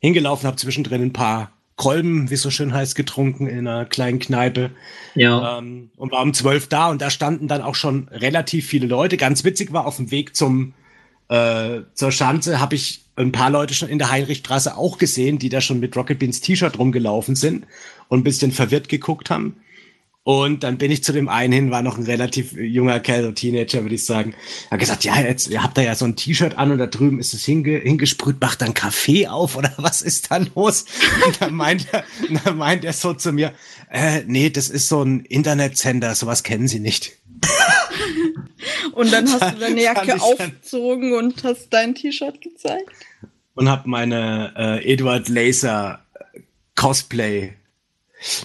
hingelaufen, habe zwischendrin ein paar Kolben, wie es so schön heißt, getrunken in einer kleinen Kneipe. Ja. Ähm, und war um zwölf da und da standen dann auch schon relativ viele Leute. Ganz witzig war, auf dem Weg zum äh, zur Schanze habe ich ein paar Leute schon in der Heinrichstraße auch gesehen, die da schon mit Rocket Beans T-Shirt rumgelaufen sind und ein bisschen verwirrt geguckt haben. Und dann bin ich zu dem einen hin, war noch ein relativ junger Kerl, so Teenager, würde ich sagen. Hat gesagt, ja, jetzt, ihr habt da ja so ein T-Shirt an und da drüben ist es hinge hingesprüht, macht dann Kaffee auf oder was ist da los? Und dann meint er, dann meint er so zu mir, äh, nee, das ist so ein Internetsender, sowas kennen sie nicht. Und dann hast du deine Jacke aufgezogen und hast dein T-Shirt gezeigt. und habe meine äh, Edward Laser Cosplay.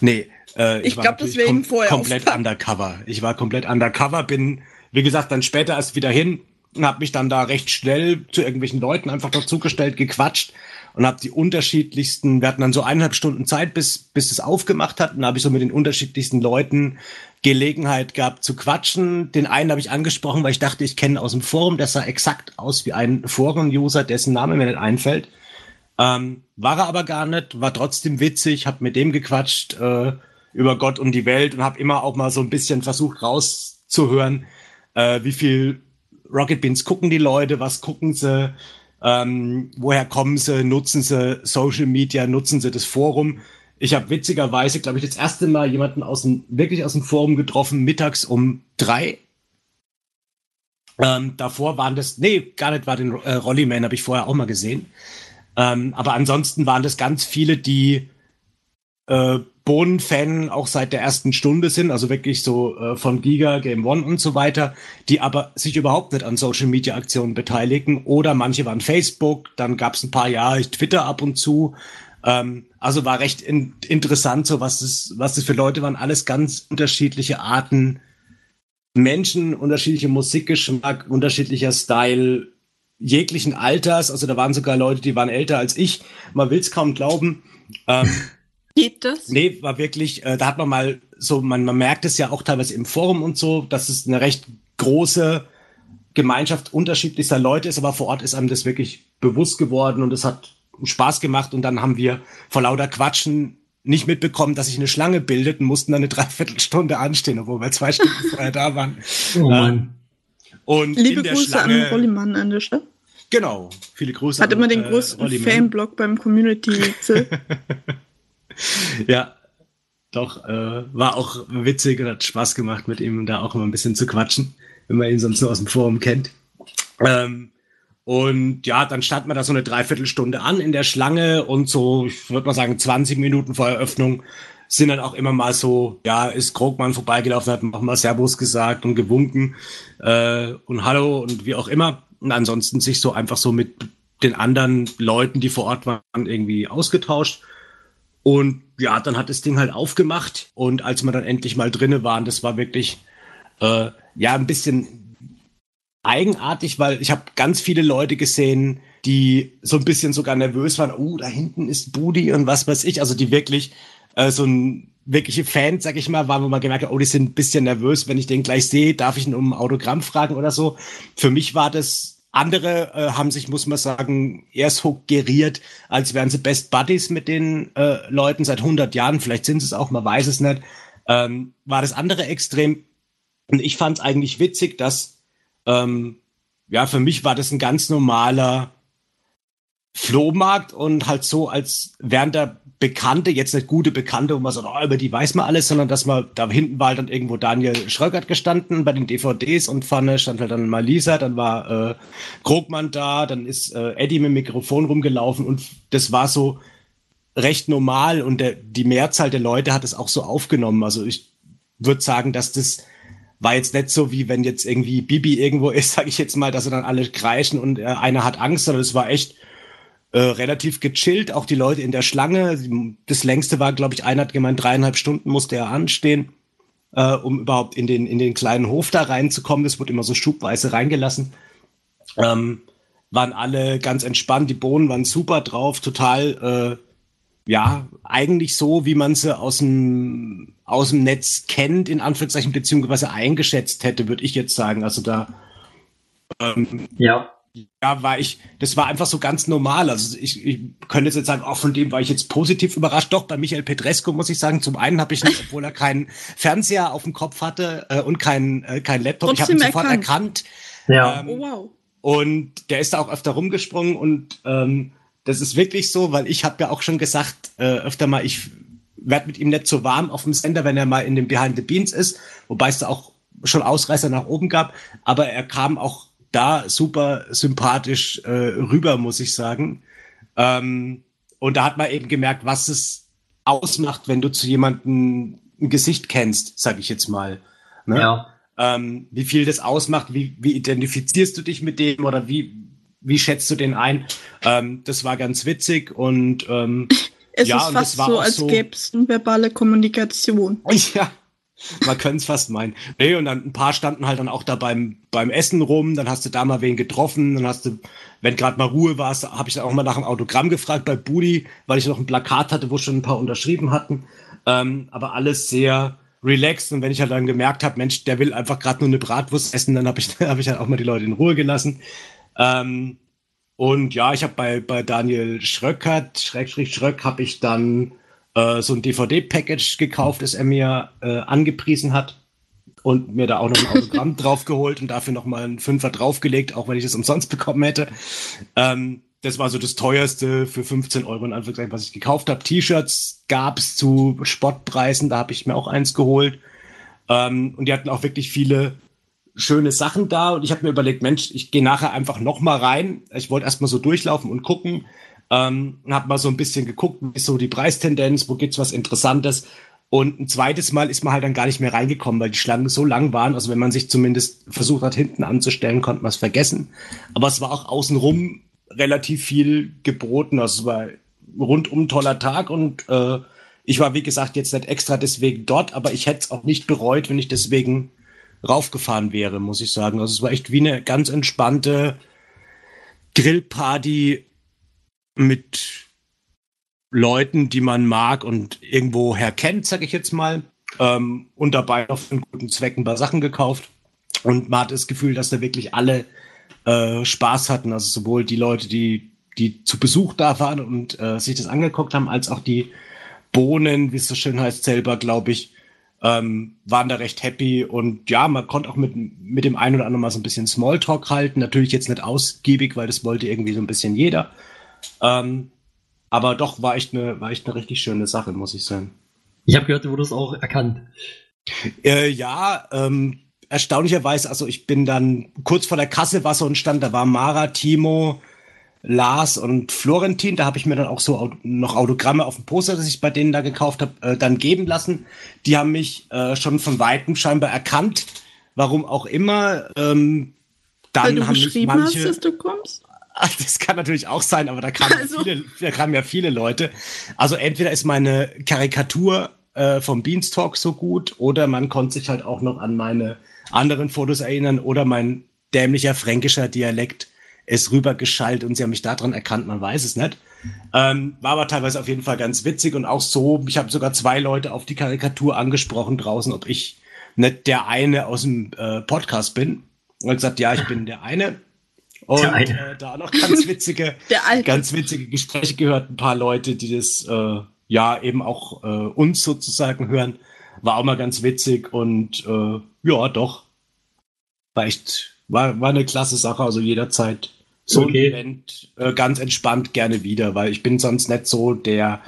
Nee, äh, Ich war glaub, das natürlich wäre ihm vorher komplett aufgefallen. undercover. Ich war komplett undercover, bin wie gesagt dann später erst wieder hin und habe mich dann da recht schnell zu irgendwelchen Leuten einfach dazugestellt, gequatscht und habe die unterschiedlichsten, wir hatten dann so eineinhalb Stunden Zeit, bis bis es aufgemacht hat und habe ich so mit den unterschiedlichsten Leuten Gelegenheit gehabt zu quatschen. Den einen habe ich angesprochen, weil ich dachte, ich kenne aus dem Forum, der sah exakt aus wie ein Forum-User, dessen Name mir nicht einfällt. Ähm, war er aber gar nicht, war trotzdem witzig, hab mit dem gequatscht äh, über Gott und die Welt und hab immer auch mal so ein bisschen versucht rauszuhören, äh, wie viel Rocket Beans gucken die Leute, was gucken sie, ähm, woher kommen sie, nutzen sie Social Media, nutzen sie das Forum. Ich habe witzigerweise, glaube ich, das erste Mal jemanden aus dem, wirklich aus dem Forum getroffen, mittags um drei. Ähm, davor waren das, nee, gar nicht war den äh, Rollyman, habe ich vorher auch mal gesehen. Ähm, aber ansonsten waren das ganz viele, die äh, Bohnen-Fan auch seit der ersten Stunde sind, also wirklich so äh, von Giga, Game One und so weiter, die aber sich überhaupt nicht an Social Media Aktionen beteiligen. Oder manche waren Facebook, dann gab es ein paar Jahre Twitter ab und zu. Ähm, also war recht in, interessant, so was es, was es für Leute waren, alles ganz unterschiedliche Arten, Menschen, unterschiedliche Musikgeschmack, unterschiedlicher Style, jeglichen Alters. Also da waren sogar Leute, die waren älter als ich. Man will es kaum glauben. Ähm, Geht das? Nee, war wirklich, äh, da hat man mal so, man, man merkt es ja auch teilweise im Forum und so, dass es eine recht große Gemeinschaft unterschiedlichster Leute ist, aber vor Ort ist einem das wirklich bewusst geworden und es hat Spaß gemacht und dann haben wir vor lauter Quatschen nicht mitbekommen, dass sich eine Schlange bildet und mussten dann eine Dreiviertelstunde anstehen, obwohl wir zwei Stunden vorher da waren. Oh Mann. Ähm, und Liebe in der Grüße Schlange, an Rollimann an der Stelle. Genau, viele Grüße. Hat an, immer den äh, größten Mann. Fanblock beim Community-Witze. Ja, doch, äh, war auch witzig und hat Spaß gemacht, mit ihm da auch immer ein bisschen zu quatschen, wenn man ihn sonst nur aus dem Forum kennt. Ähm, und ja, dann stand man da so eine Dreiviertelstunde an in der Schlange und so, ich würde mal sagen, 20 Minuten vor Eröffnung sind dann auch immer mal so, ja, ist Krogmann vorbeigelaufen, hat mal Servus gesagt und gewunken äh, und Hallo und wie auch immer. Und ansonsten sich so einfach so mit den anderen Leuten, die vor Ort waren, irgendwie ausgetauscht. Und ja, dann hat das Ding halt aufgemacht und als wir dann endlich mal drinne waren, das war wirklich äh, ja ein bisschen eigenartig, weil ich habe ganz viele Leute gesehen, die so ein bisschen sogar nervös waren. Oh, da hinten ist Budi und was weiß ich. Also die wirklich äh, so ein wirkliche Fans, sag ich mal, waren, wo man gemerkt hat, oh, die sind ein bisschen nervös, wenn ich den gleich sehe, darf ich ihn um ein Autogramm fragen oder so. Für mich war das andere äh, haben sich, muss man sagen, eher so geriert, als wären sie Best Buddies mit den äh, Leuten seit 100 Jahren. Vielleicht sind sie es auch, man weiß es nicht. Ähm, war das andere Extrem. Und ich fand es eigentlich witzig, dass, ähm, ja, für mich war das ein ganz normaler Flohmarkt und halt so, als wären da Bekannte, jetzt nicht gute Bekannte, wo man sagt, oh, über die weiß man alles, sondern dass man, da hinten war halt dann irgendwo Daniel Schröckert gestanden bei den DVDs und vorne stand halt dann mal Lisa, dann war äh, Krogmann da, dann ist äh, Eddie mit dem Mikrofon rumgelaufen und das war so recht normal und der, die Mehrzahl der Leute hat es auch so aufgenommen. Also ich würde sagen, dass das war jetzt nicht so, wie wenn jetzt irgendwie Bibi irgendwo ist, sage ich jetzt mal, dass sie dann alle kreischen und äh, einer hat Angst, sondern es war echt äh, relativ gechillt, auch die Leute in der Schlange. Das längste war, glaube ich, einer hat gemeint, dreieinhalb Stunden musste er anstehen, äh, um überhaupt in den, in den kleinen Hof da reinzukommen. Das wurde immer so schubweise reingelassen. Ähm, waren alle ganz entspannt, die Bohnen waren super drauf, total, äh, ja, eigentlich so, wie man sie aus dem, aus dem Netz kennt, in Anführungszeichen, beziehungsweise eingeschätzt hätte, würde ich jetzt sagen. Also da, ähm, Ja. Ja, war ich, das war einfach so ganz normal. Also ich, ich könnte jetzt sagen, auch von dem war ich jetzt positiv überrascht. Doch, bei Michael Petresco muss ich sagen, zum einen habe ich nicht, obwohl er keinen Fernseher auf dem Kopf hatte äh, und keinen äh, kein Laptop, ich habe ihn Trotzdem sofort erkannt. erkannt. Ja. Ähm, oh wow. und der ist da auch öfter rumgesprungen und ähm, das ist wirklich so, weil ich habe ja auch schon gesagt, äh, öfter mal, ich werd mit ihm nicht so warm auf dem Sender, wenn er mal in den Behind the Beans ist, wobei es da auch schon Ausreißer nach oben gab, aber er kam auch da super sympathisch äh, rüber, muss ich sagen. Ähm, und da hat man eben gemerkt, was es ausmacht, wenn du zu jemandem ein Gesicht kennst, sag ich jetzt mal. Ne? Ja. ähm, wie viel das ausmacht, wie, wie identifizierst du dich mit dem oder wie, wie schätzt du den ein? Ähm, das war ganz witzig und ähm, Es ja, ist und fast das war so, auch als so- gäbe es eine verbale Kommunikation. ja, man könnte es fast meinen. Nee, und dann ein paar standen halt dann auch da beim, beim Essen rum, dann hast du da mal wen getroffen, dann hast du, wenn gerade mal Ruhe war, habe ich dann auch mal nach einem Autogramm gefragt bei Budi, weil ich noch ein Plakat hatte, wo schon ein paar unterschrieben hatten. Ähm, aber alles sehr relaxed und wenn ich halt dann gemerkt habe, Mensch, der will einfach gerade nur eine Bratwurst essen, dann habe ich, hab ich halt auch mal die Leute in Ruhe gelassen. Ähm, und ja, ich habe bei, bei Daniel Schröckert, Schrägstrich Schröck, habe ich dann äh, so ein DVD-Package gekauft, das er mir äh, angepriesen hat und mir da auch noch ein Autogramm draufgeholt und dafür noch mal einen Fünfer draufgelegt, auch wenn ich es umsonst bekommen hätte. Ähm, das war so das teuerste für 15 Euro in Anführungszeichen, was ich gekauft habe. T-Shirts gab's zu Spottpreisen, da habe ich mir auch eins geholt. Ähm, und die hatten auch wirklich viele schöne Sachen da und ich habe mir überlegt, Mensch, ich gehe nachher einfach noch mal rein. Ich wollte erst mal so durchlaufen und gucken. Ähm, habe mal so ein bisschen geguckt, wie ist so die Preistendenz, wo gibt's was Interessantes. Und ein zweites Mal ist man halt dann gar nicht mehr reingekommen, weil die Schlangen so lang waren. Also wenn man sich zumindest versucht hat, hinten anzustellen, konnte man es vergessen. Aber es war auch außenrum relativ viel geboten. Also es war rundum ein toller Tag und äh, ich war, wie gesagt, jetzt nicht extra deswegen dort, aber ich hätte es auch nicht bereut, wenn ich deswegen raufgefahren wäre, muss ich sagen. Also es war echt wie eine ganz entspannte Grillparty mit Leuten, die man mag und irgendwoher kennt, sag ich jetzt mal. Ähm, und dabei für einen guten Zweck ein paar Sachen gekauft. Und man hat das Gefühl, dass da wirklich alle äh, Spaß hatten. Also sowohl die Leute, die, die zu Besuch da waren und äh, sich das angeguckt haben, als auch die Bohnen, wie es so schön heißt, selber, glaube ich, ähm, waren da recht happy und ja, man konnte auch mit, mit dem einen oder anderen mal so ein bisschen Smalltalk halten. Natürlich jetzt nicht ausgiebig, weil das wollte irgendwie so ein bisschen jeder. Ähm, aber doch war echt eine, war echt eine richtig schöne Sache, muss ich sagen. Ich habe gehört, du wurdest auch erkannt. Äh, ja, ähm, erstaunlicherweise, also ich bin dann kurz vor der Kasse war so ein Stand, da war Mara, Timo, Lars und Florentin. Da habe ich mir dann auch so noch Autogramme auf dem Poster, das ich bei denen da gekauft habe, äh, dann geben lassen. Die haben mich äh, schon von weitem scheinbar erkannt, warum auch immer. Ähm, dann Weil du haben mich geschrieben manche, hast, dass du kommst? Das kann natürlich auch sein, aber da kamen, Also- viele, da kamen ja viele Leute. Also entweder ist meine Karikatur äh, vom Beanstalk so gut oder man konnte sich halt auch noch an meine anderen Fotos erinnern oder mein dämlicher fränkischer Dialekt ist rübergeschallt und sie haben mich daran erkannt, man weiß es nicht. Ähm, war aber teilweise auf jeden Fall ganz witzig und auch so, ich habe sogar zwei Leute auf die Karikatur angesprochen draußen, ob ich nicht der eine aus dem äh, Podcast bin. Und gesagt, ja, ich bin der eine. Und. Äh, da noch ganz witzige, ganz witzige Gespräche gehört, ein paar Leute, die das äh, ja eben auch äh, uns sozusagen hören. War auch mal ganz witzig und äh, ja, doch. War echt, war, war eine klasse Sache, also jederzeit so Okay. ein Event äh, ganz entspannt gerne wieder, weil ich bin sonst nicht so der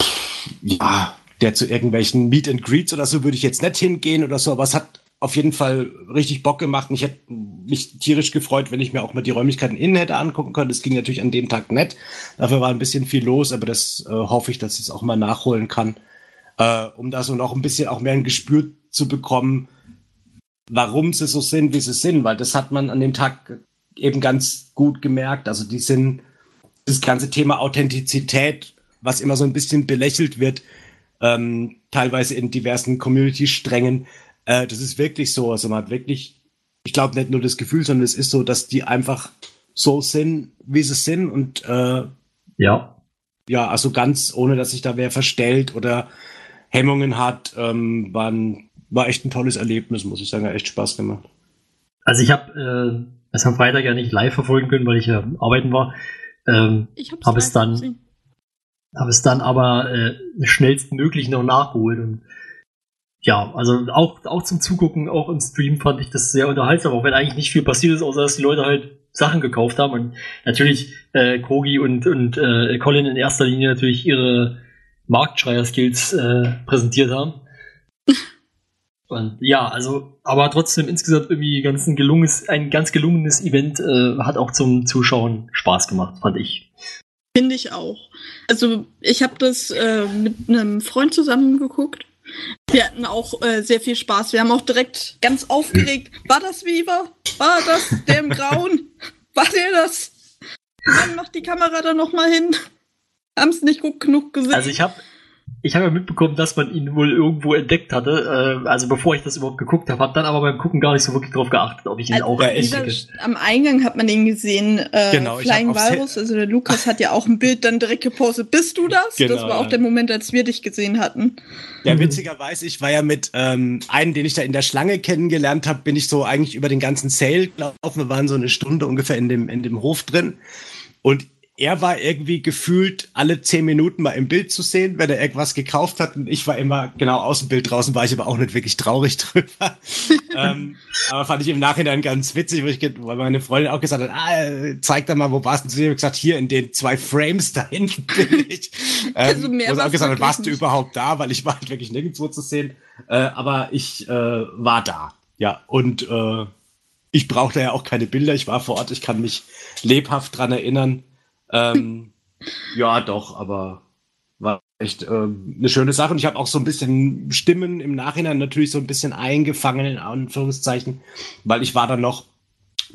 pff, ja, der zu irgendwelchen Meet and Greets oder so würde ich jetzt nicht hingehen oder so, aber es hat auf jeden Fall richtig Bock gemacht. Ich hätte mich tierisch gefreut, wenn ich mir auch mal die Räumlichkeiten innen hätte angucken können. Das ging natürlich an dem Tag nicht. Dafür war ein bisschen viel los, aber das äh, hoffe ich, dass ich es auch mal nachholen kann, äh, um da so noch ein bisschen auch mehr ein Gespür zu bekommen, warum sie so sind, wie sie sind, weil das hat man an dem Tag eben ganz gut gemerkt. Also die sind das ganze Thema Authentizität, was immer so ein bisschen belächelt wird, ähm, teilweise in diversen Community-Strängen. Äh, das ist wirklich so. Also man hat wirklich, ich glaube nicht nur das Gefühl, sondern es ist so, dass die einfach so sind, wie sie sind und äh, Ja. ja, also ganz ohne, dass sich da wer verstellt oder Hemmungen hat, ähm, war, ein, war echt ein tolles Erlebnis, muss ich sagen, hat echt Spaß gemacht. Also ich habe äh, es am Freitag ja nicht live verfolgen können, weil ich ja arbeiten war. Ähm, Ich hab's Hab es dann- habe es dann aber äh, schnellstmöglich noch nachgeholt und ja, also auch, auch zum Zugucken, auch im Stream fand ich das sehr unterhaltsam, auch wenn eigentlich nicht viel passiert ist, außer dass die Leute halt Sachen gekauft haben und natürlich äh, Kogi und, und äh, Colin in erster Linie natürlich ihre Marktschreier-Skills äh, präsentiert haben. Und ja, also, aber trotzdem insgesamt irgendwie ganz ein gelungenes, ein ganz gelungenes Event äh, hat auch zum Zuschauen Spaß gemacht, fand ich. Finde ich auch. Also ich habe das äh, mit einem Freund zusammen geguckt. Wir hatten auch äh, sehr viel Spaß. Wir haben auch direkt ganz aufgeregt. War das Viva? War das der im Grauen? War der das? Dann macht die Kamera da noch mal hin. Haben es nicht gut genug gesehen. Also ich habe ich habe ja mitbekommen, dass man ihn wohl irgendwo entdeckt hatte, äh, also bevor ich das überhaupt geguckt habe, habe dann aber beim Gucken gar nicht so wirklich drauf geachtet, ob ich ihn Also auch entdecke. am Eingang hat man ihn gesehen, äh, Genau, Flying Walrus. Also der Lukas hat ja auch ein Bild dann direkt gepostet. Bist du das? Genau, das war auch der Moment, als wir dich gesehen hatten. Ja, witzigerweise, ich war ja mit ähm, einem, den ich da in der Schlange kennengelernt habe, bin ich so eigentlich über den ganzen Sale gelaufen. Wir waren so eine Stunde ungefähr in dem, in dem Hof drin. Und er war irgendwie gefühlt alle zehn Minuten mal im Bild zu sehen, wenn er irgendwas gekauft hat. Und ich war immer genau aus dem Bild draußen, war ich aber auch nicht wirklich traurig drüber. ähm, aber fand ich im Nachhinein ganz witzig, weil, ich, weil meine Freundin auch gesagt hat, ah, zeig doch mal, wo warst du? Sie hat gesagt, hier in den zwei Frames da hinten bin ich. Ähm, Also mehr wo sie auch gesagt hat, warst du nicht. überhaupt da? Weil ich war halt wirklich nirgendwo zu sehen. Äh, aber ich äh, war da. Ja, und äh, ich brauchte ja auch keine Bilder. Ich war vor Ort. Ich kann mich lebhaft dran erinnern. Ähm, ja, doch, aber war echt ähm, eine schöne Sache. Und ich habe auch so ein bisschen Stimmen im Nachhinein natürlich so ein bisschen eingefangen, in Anführungszeichen, weil ich war dann noch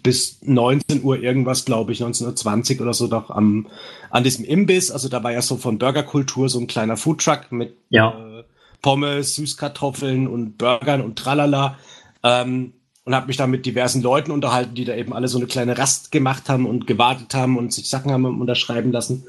bis 19 Uhr irgendwas, glaube ich, 19.20 Uhr oder so noch am, an diesem Imbiss. Also da war ja so von Burgerkultur so ein kleiner Foodtruck mit Ja. äh, Pommes, Süßkartoffeln und Burgern und tralala. Ähm, und habe mich da mit diversen Leuten unterhalten, die da eben alle so eine kleine Rast gemacht haben und gewartet haben und sich Sachen haben unterschreiben lassen.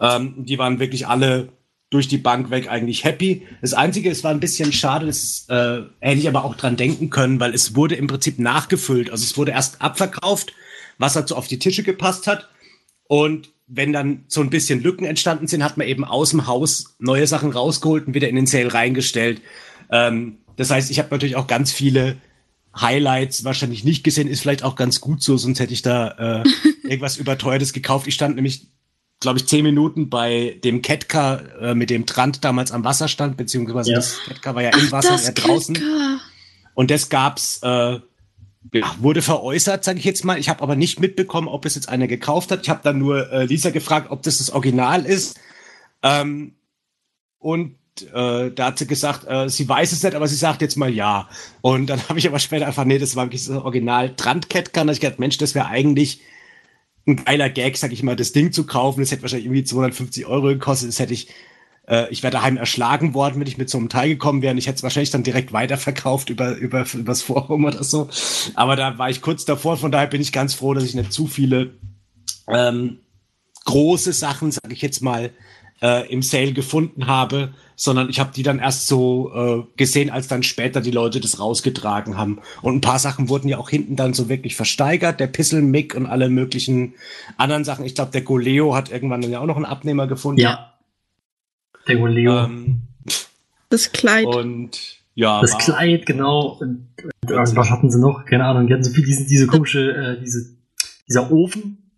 Ähm, die waren wirklich alle durch die Bank weg eigentlich happy. Das Einzige, es war ein bisschen schade, das äh, hätte ich aber auch dran denken können, weil es wurde im Prinzip nachgefüllt. Also es wurde erst abverkauft, was halt so auf die Tische gepasst hat. Und wenn dann so ein bisschen Lücken entstanden sind, hat man eben aus dem Haus neue Sachen rausgeholt und wieder in den Sale reingestellt. Ähm, das heißt, ich habe natürlich auch ganz viele Highlights wahrscheinlich nicht gesehen, ist vielleicht auch ganz gut so, sonst hätte ich da äh, irgendwas überteuertes gekauft. Ich stand nämlich, glaube ich, zehn Minuten bei dem Ketka, äh, mit dem Trant damals am Wasser stand, beziehungsweise Ja. das Ketka war ja im Wasser, er draußen. Ketka. Und das gab's, äh, ja, wurde veräußert, sage ich jetzt mal. Ich habe aber nicht mitbekommen, ob es jetzt einer gekauft hat. Ich habe dann nur äh, Lisa gefragt, ob das das Original ist. Ähm, und äh, da hat sie gesagt, äh, sie weiß es nicht, aber sie sagt jetzt mal ja. Und dann habe ich aber später einfach, nee, das war wirklich das Original Trantcat kann. Ich gedacht, Mensch, das wäre eigentlich ein geiler Gag, sag ich mal, das Ding zu kaufen. Das hätte wahrscheinlich irgendwie 250 Euro gekostet. Das hätte ich, äh, ich wäre daheim erschlagen worden, wenn ich mit so einem Teil gekommen wäre. Und ich hätte es wahrscheinlich dann direkt weiterverkauft über, über, übers Forum oder so. Aber da war ich kurz davor. Von daher bin ich ganz froh, dass ich nicht zu viele ähm, große Sachen, sage ich jetzt mal, äh, im Sale gefunden habe, sondern ich habe die dann erst so äh, gesehen, als dann später die Leute das rausgetragen haben. Und ein paar Sachen wurden ja auch hinten dann so wirklich versteigert, der Pissel-Mick und alle möglichen anderen Sachen. Ich glaube, der Goleo hat irgendwann ja auch noch einen Abnehmer gefunden. Ja. Der Goleo. Ähm, Das Kleid. und ja, das war- Kleid, genau. Und, und was hatten sie noch? Keine Ahnung. Die hatten so viel, diese, diese komische, äh, diese, dieser Ofen.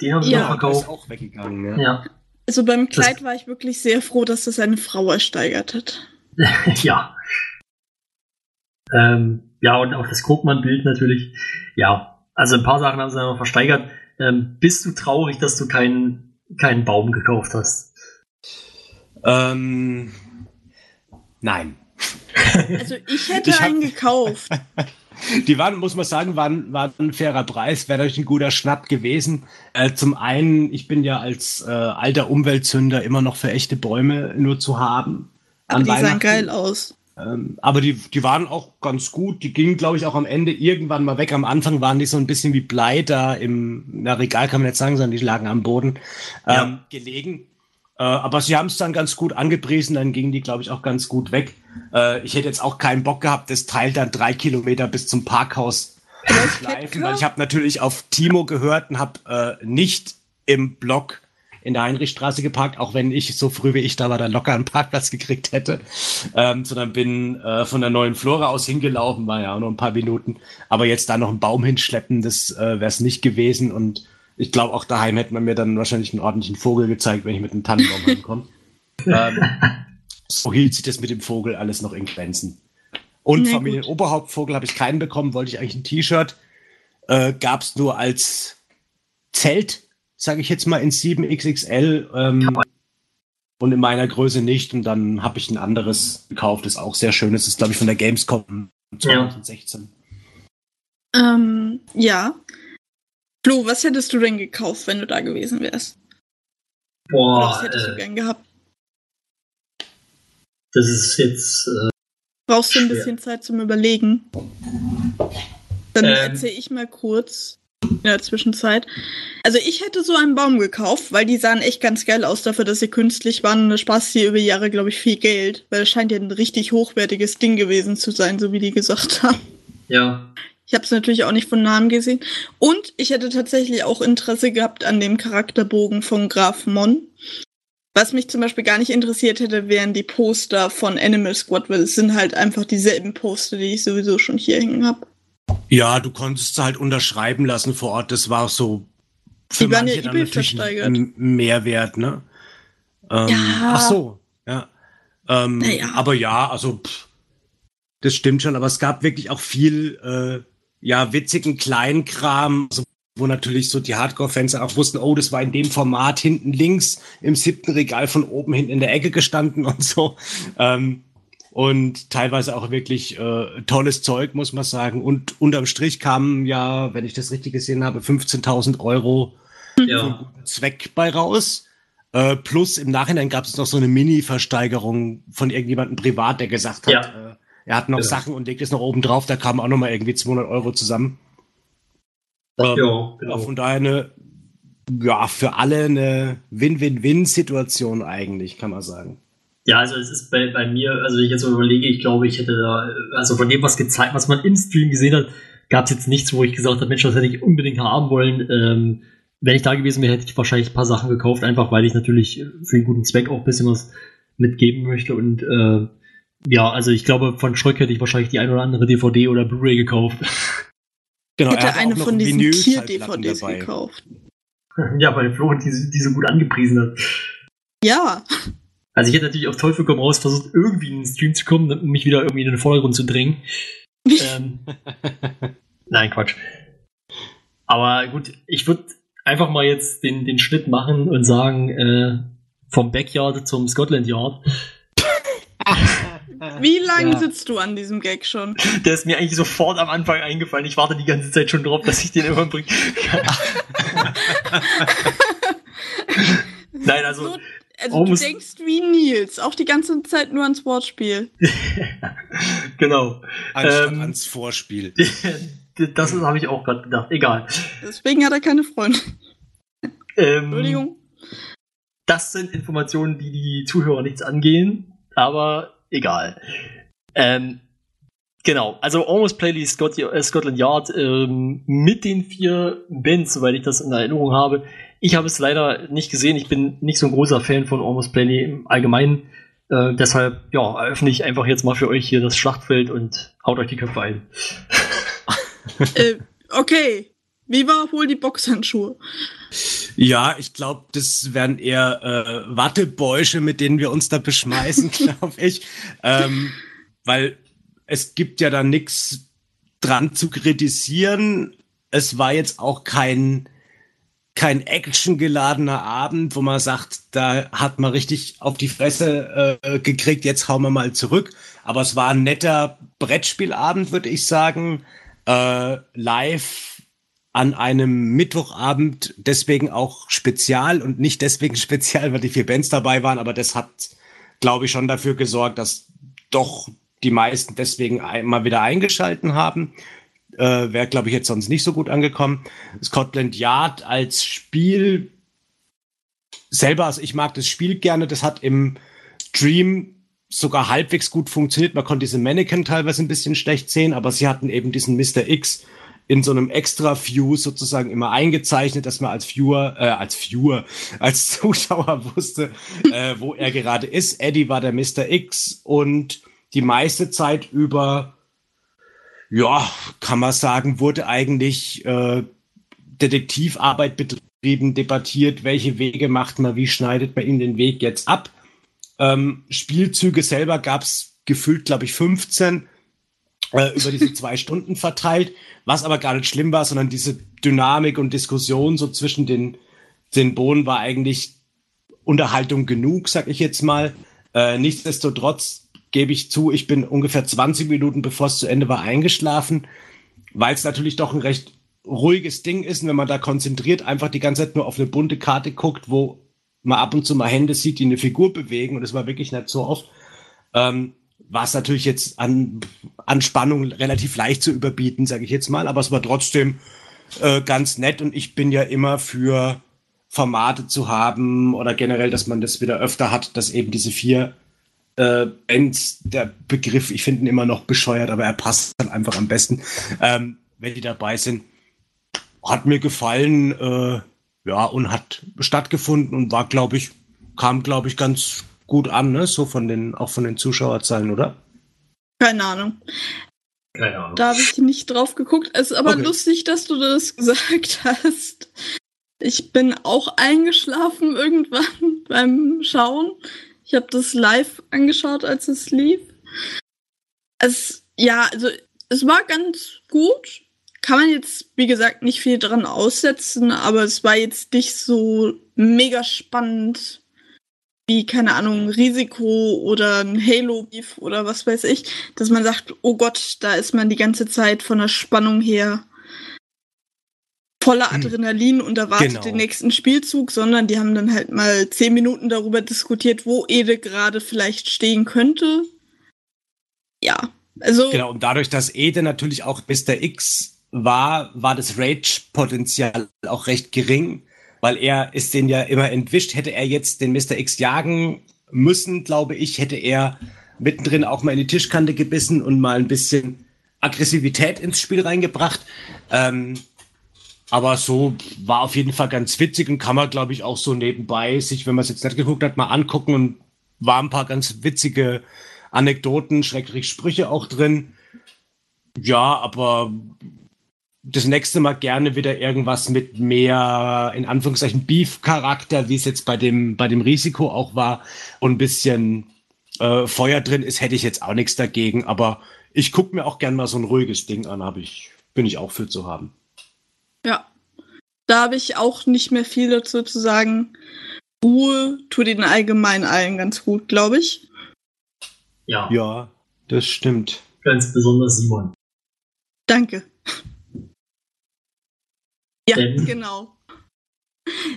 Den haben sie Ja. noch der ist verkauft. auch weggegangen. Ja. Ja. Also beim Kleid war ich wirklich sehr froh, dass das eine Frau ersteigert hat. ja. Ähm, ja, und auch das Krugmann-Bild natürlich. Ja, also ein paar Sachen haben sie noch versteigert. Ähm, bist du traurig, dass du keinen, keinen Baum gekauft hast? Ähm, nein. Also ich hätte Ich hab- einen gekauft. Die waren, muss man sagen, waren, waren ein fairer Preis, wäre natürlich ein guter Schnapp gewesen. Äh, zum einen, ich bin ja als äh, alter Umweltzünder immer noch für echte Bäume nur zu haben. Aber die sahen geil aus. Ähm, aber die, die waren auch ganz gut. Die gingen, glaube ich, auch am Ende irgendwann mal weg. Am Anfang waren die so ein bisschen wie Blei da im na, Regal, kann man nicht sagen, sondern die lagen am Boden ähm, Ja. gelegen. Äh, aber sie haben es dann ganz gut angepriesen, dann gingen die, glaube ich, auch ganz gut weg. Äh, ich hätte jetzt auch keinen Bock gehabt, das Teil dann drei Kilometer bis zum Parkhaus zu schleifen, weil ich habe natürlich auf Timo gehört und habe äh, nicht im Block in der Heinrichstraße geparkt, auch wenn ich so früh wie ich da war, da locker einen Parkplatz gekriegt hätte, ähm, sondern bin äh, von der neuen Flora aus hingelaufen, war ja auch nur ein paar Minuten, aber jetzt da noch einen Baum hinschleppen, das äh, wäre es nicht gewesen und ich glaube auch daheim hätte man mir dann wahrscheinlich einen ordentlichen Vogel gezeigt, wenn ich mit einem Tannenbaum ankomme. ähm, so hielt sich das mit dem Vogel alles noch in Grenzen. Und gut. Familienoberhauptvogel habe ich keinen bekommen, wollte ich eigentlich ein T-Shirt. Äh, Gab es nur als Zelt, sage ich jetzt mal, in 7XXL ähm, und in meiner Größe nicht. Und dann habe ich ein anderes gekauft, das auch sehr schön ist. Das ist, glaube ich, von der Gamescom 2016. Ähm, ja. Flo, was hättest du denn gekauft, wenn du da gewesen wärst? Oder Boah, was hättest du äh, gern gehabt? das ist jetzt, äh, Brauchst du ein schwer. bisschen Zeit zum Überlegen? Dann Ähm. erzähle ich mal kurz in der Zwischenzeit. Also ich hätte so einen Baum gekauft, weil die sahen echt ganz geil aus dafür, dass sie künstlich waren. Und das sparst dir über Jahre, glaube ich, viel Geld. Weil es scheint ja ein richtig hochwertiges Ding gewesen zu sein, so wie die gesagt haben. ja. Ich habe es natürlich auch nicht von Namen gesehen. Und ich hätte tatsächlich auch Interesse gehabt an dem Charakterbogen von Graf Mon. Was mich zum Beispiel gar nicht interessiert hätte, wären die Poster von Animal Squad, weil es sind halt einfach dieselben Poster, die ich sowieso schon hier hängen habe. Ja, du konntest halt unterschreiben lassen vor Ort. Das war so für Die waren ja manche dann eBay natürlich ein Mehrwert, ne? Ähm, Ja. Ach so, ja. Ähm, Naja. Aber ja, also pff, das stimmt schon. Aber es gab wirklich auch viel, äh, ja, witzigen Kleinkram, also, wo natürlich so die Hardcore-Fans auch wussten, oh, das war in dem Format hinten links im siebten Regal von oben hinten in der Ecke gestanden und so. Ähm, und teilweise auch wirklich äh, tolles Zeug, muss man sagen. Und unterm Strich kamen ja, wenn ich das richtig gesehen habe, 15.000 Euro Ja. Zweck bei raus. Äh, plus im Nachhinein gab es noch so eine Mini-Versteigerung von irgendjemandem privat, der gesagt hat, Ja. äh, er hat noch Ja. Sachen und legt es noch oben drauf, da kamen auch noch mal irgendwie 200 Euro zusammen. Ähm, Ja, genau. Von daher eine, ja, für alle eine Win-Win-Win-Situation eigentlich, kann man sagen. Ja, also es ist bei, bei mir, also wenn ich jetzt so überlege, ich glaube, ich hätte da, also von dem, was gezeigt, was man im Stream gesehen hat, gab es jetzt nichts, wo ich gesagt habe, Mensch, das hätte ich unbedingt haben wollen. Ähm, wenn ich da gewesen wäre, hätte ich wahrscheinlich ein paar Sachen gekauft, einfach weil ich natürlich für einen guten Zweck auch ein bisschen was mitgeben möchte. Und äh, ja, also ich glaube, von Schröck hätte ich wahrscheinlich die ein oder andere DVD oder Blu-ray gekauft. Genau, Ich er hätte hat eine auch noch von diesen Tier-DVDs dabei. gekauft. ja, weil Flo die, die so gut angepriesen hat. Ja, Also ich hätte natürlich auf Teufel komm raus versucht, irgendwie in den Stream zu kommen, um mich wieder irgendwie in den Vordergrund zu drängen. ähm, nein, Quatsch. Aber gut, ich würde einfach mal jetzt den, den Schnitt machen und sagen, äh, vom Backyard zum Scotland Yard. Wie lange Ja. sitzt du an diesem Gag schon? Der ist mir eigentlich sofort am Anfang eingefallen. Ich warte die ganze Zeit schon drauf, dass ich den immer bringe. Nein, also, So, also Oh, du denkst wie Nils, auch die ganze Zeit nur ans Wortspiel. genau. Anstatt Ähm, ans Vorspiel. Das habe ich auch gerade gedacht. Egal. Deswegen hat er keine Freunde. Ähm, Entschuldigung. Das sind Informationen, die die Zuhörer nichts angehen, aber egal. Ähm, genau, also Almost Playly Scot äh, Scotland Yard ähm, mit den vier Bands, soweit ich das in Erinnerung habe. Ich habe es leider nicht gesehen. Ich bin nicht so ein großer Fan von Almost Playly im Allgemeinen. Äh, deshalb, ja, eröffne ich einfach jetzt mal für euch hier das Schlachtfeld und haut euch die Köpfe ein. äh, okay. Wie war wohl die Boxhandschuhe? Ja, ich glaube, das wären eher äh, Wattebäusche, mit denen wir uns da beschmeißen, glaube ich. Ähm, weil es gibt ja da nichts dran zu kritisieren. Es war jetzt auch kein, kein actiongeladener Abend, wo man sagt, da hat man richtig auf die Fresse äh, gekriegt, jetzt hauen wir mal zurück. Aber es war ein netter Brettspielabend, würde ich sagen. Äh, live an einem Mittwochabend, deswegen auch spezial und nicht deswegen spezial, weil die vier Bands dabei waren, aber das hat, glaube ich, schon dafür gesorgt, dass doch die meisten deswegen mal wieder eingeschalten haben. Äh, Wäre, glaube ich, jetzt sonst nicht so gut angekommen. Scotland Yard als Spiel selber, also ich mag das Spiel gerne, das hat im Stream sogar halbwegs gut funktioniert. Man konnte diese Mannequin teilweise ein bisschen schlecht sehen, aber sie hatten eben diesen Mr. X in so einem extra View sozusagen immer eingezeichnet, dass man als Viewer, äh, als Viewer, als Zuschauer wusste, äh, wo er gerade ist. Eddie war der Mr. X und die meiste Zeit über, ja, kann man sagen, wurde eigentlich äh, Detektivarbeit betrieben, debattiert, welche Wege macht man, wie schneidet man ihm den Weg jetzt ab. Ähm, Spielzüge selber gab es gefühlt, glaube ich, 15 äh, über diese zwei Stunden verteilt, was aber gar nicht schlimm war, sondern diese Dynamik und Diskussion so zwischen den, den Bohnen war eigentlich Unterhaltung genug, sag ich jetzt mal. Äh, nichtsdestotrotz gebe ich zu, ich bin ungefähr 20 Minuten bevor es zu Ende war eingeschlafen, weil es natürlich doch ein recht ruhiges Ding ist, und wenn man da konzentriert einfach die ganze Zeit nur auf eine bunte Karte guckt, wo man ab und zu mal Hände sieht, die eine Figur bewegen, und das war wirklich nicht so oft, ähm, war es natürlich jetzt an, an Spannung relativ leicht zu überbieten, sage ich jetzt mal, aber es war trotzdem äh, ganz nett und ich bin ja immer für Formate zu haben oder generell, dass man das wieder öfter hat, dass eben diese vier äh, Bands, der Begriff, ich finde ihn immer noch bescheuert, aber er passt dann einfach am besten, ähm, wenn die dabei sind. Hat mir gefallen, äh, ja, und hat stattgefunden und war, glaube ich, kam, glaube ich, ganz gut an, ne? So von den, auch von den Zuschauerzahlen, oder? Keine Ahnung. Keine Ahnung. Da habe ich nicht drauf geguckt. Es ist aber Okay. lustig, dass du das gesagt hast. Ich bin auch eingeschlafen irgendwann beim Schauen. Ich habe das live angeschaut, als es lief. Es, ja, also es war ganz gut. Kann man jetzt, wie gesagt, nicht viel dran aussetzen, aber es war jetzt nicht so mega spannend wie, keine Ahnung, Risiko oder ein Halo-Beef oder was weiß ich, dass man sagt, oh Gott, da ist man die ganze Zeit von der Spannung her voller Hm. Adrenalin und erwartet Genau. den nächsten Spielzug, sondern die haben dann halt mal zehn Minuten darüber diskutiert, wo Ede gerade vielleicht stehen könnte. Ja, also Genau, und dadurch, dass Ede natürlich auch Mr. X war, war das Rage-Potenzial auch recht gering, weil er ist den ja immer entwischt. Hätte er jetzt den Mr. X jagen müssen, glaube ich, hätte er mittendrin auch mal in die Tischkante gebissen und mal ein bisschen Aggressivität ins Spiel reingebracht. Ähm, Aber so war auf jeden Fall ganz witzig und kann man, glaube ich, auch so nebenbei sich, wenn man es jetzt nicht geguckt hat, mal angucken und waren ein paar ganz witzige Anekdoten, schrecklich Sprüche auch drin. Ja, aber das nächste Mal gerne wieder irgendwas mit mehr, in Anführungszeichen, Beef-Charakter, wie es jetzt bei dem, bei dem Risiko auch war, und ein bisschen äh, Feuer drin ist, hätte ich jetzt auch nichts dagegen, aber ich gucke mir auch gern mal so ein ruhiges Ding an, habe ich, bin ich auch für zu haben. Ja. Da habe ich auch nicht mehr viel dazu zu sagen. Ruhe tut den allgemein allen ganz gut, glaube ich. Ja, Ja, das stimmt. ganz besonders Simon. Danke. Ja, Denn- genau.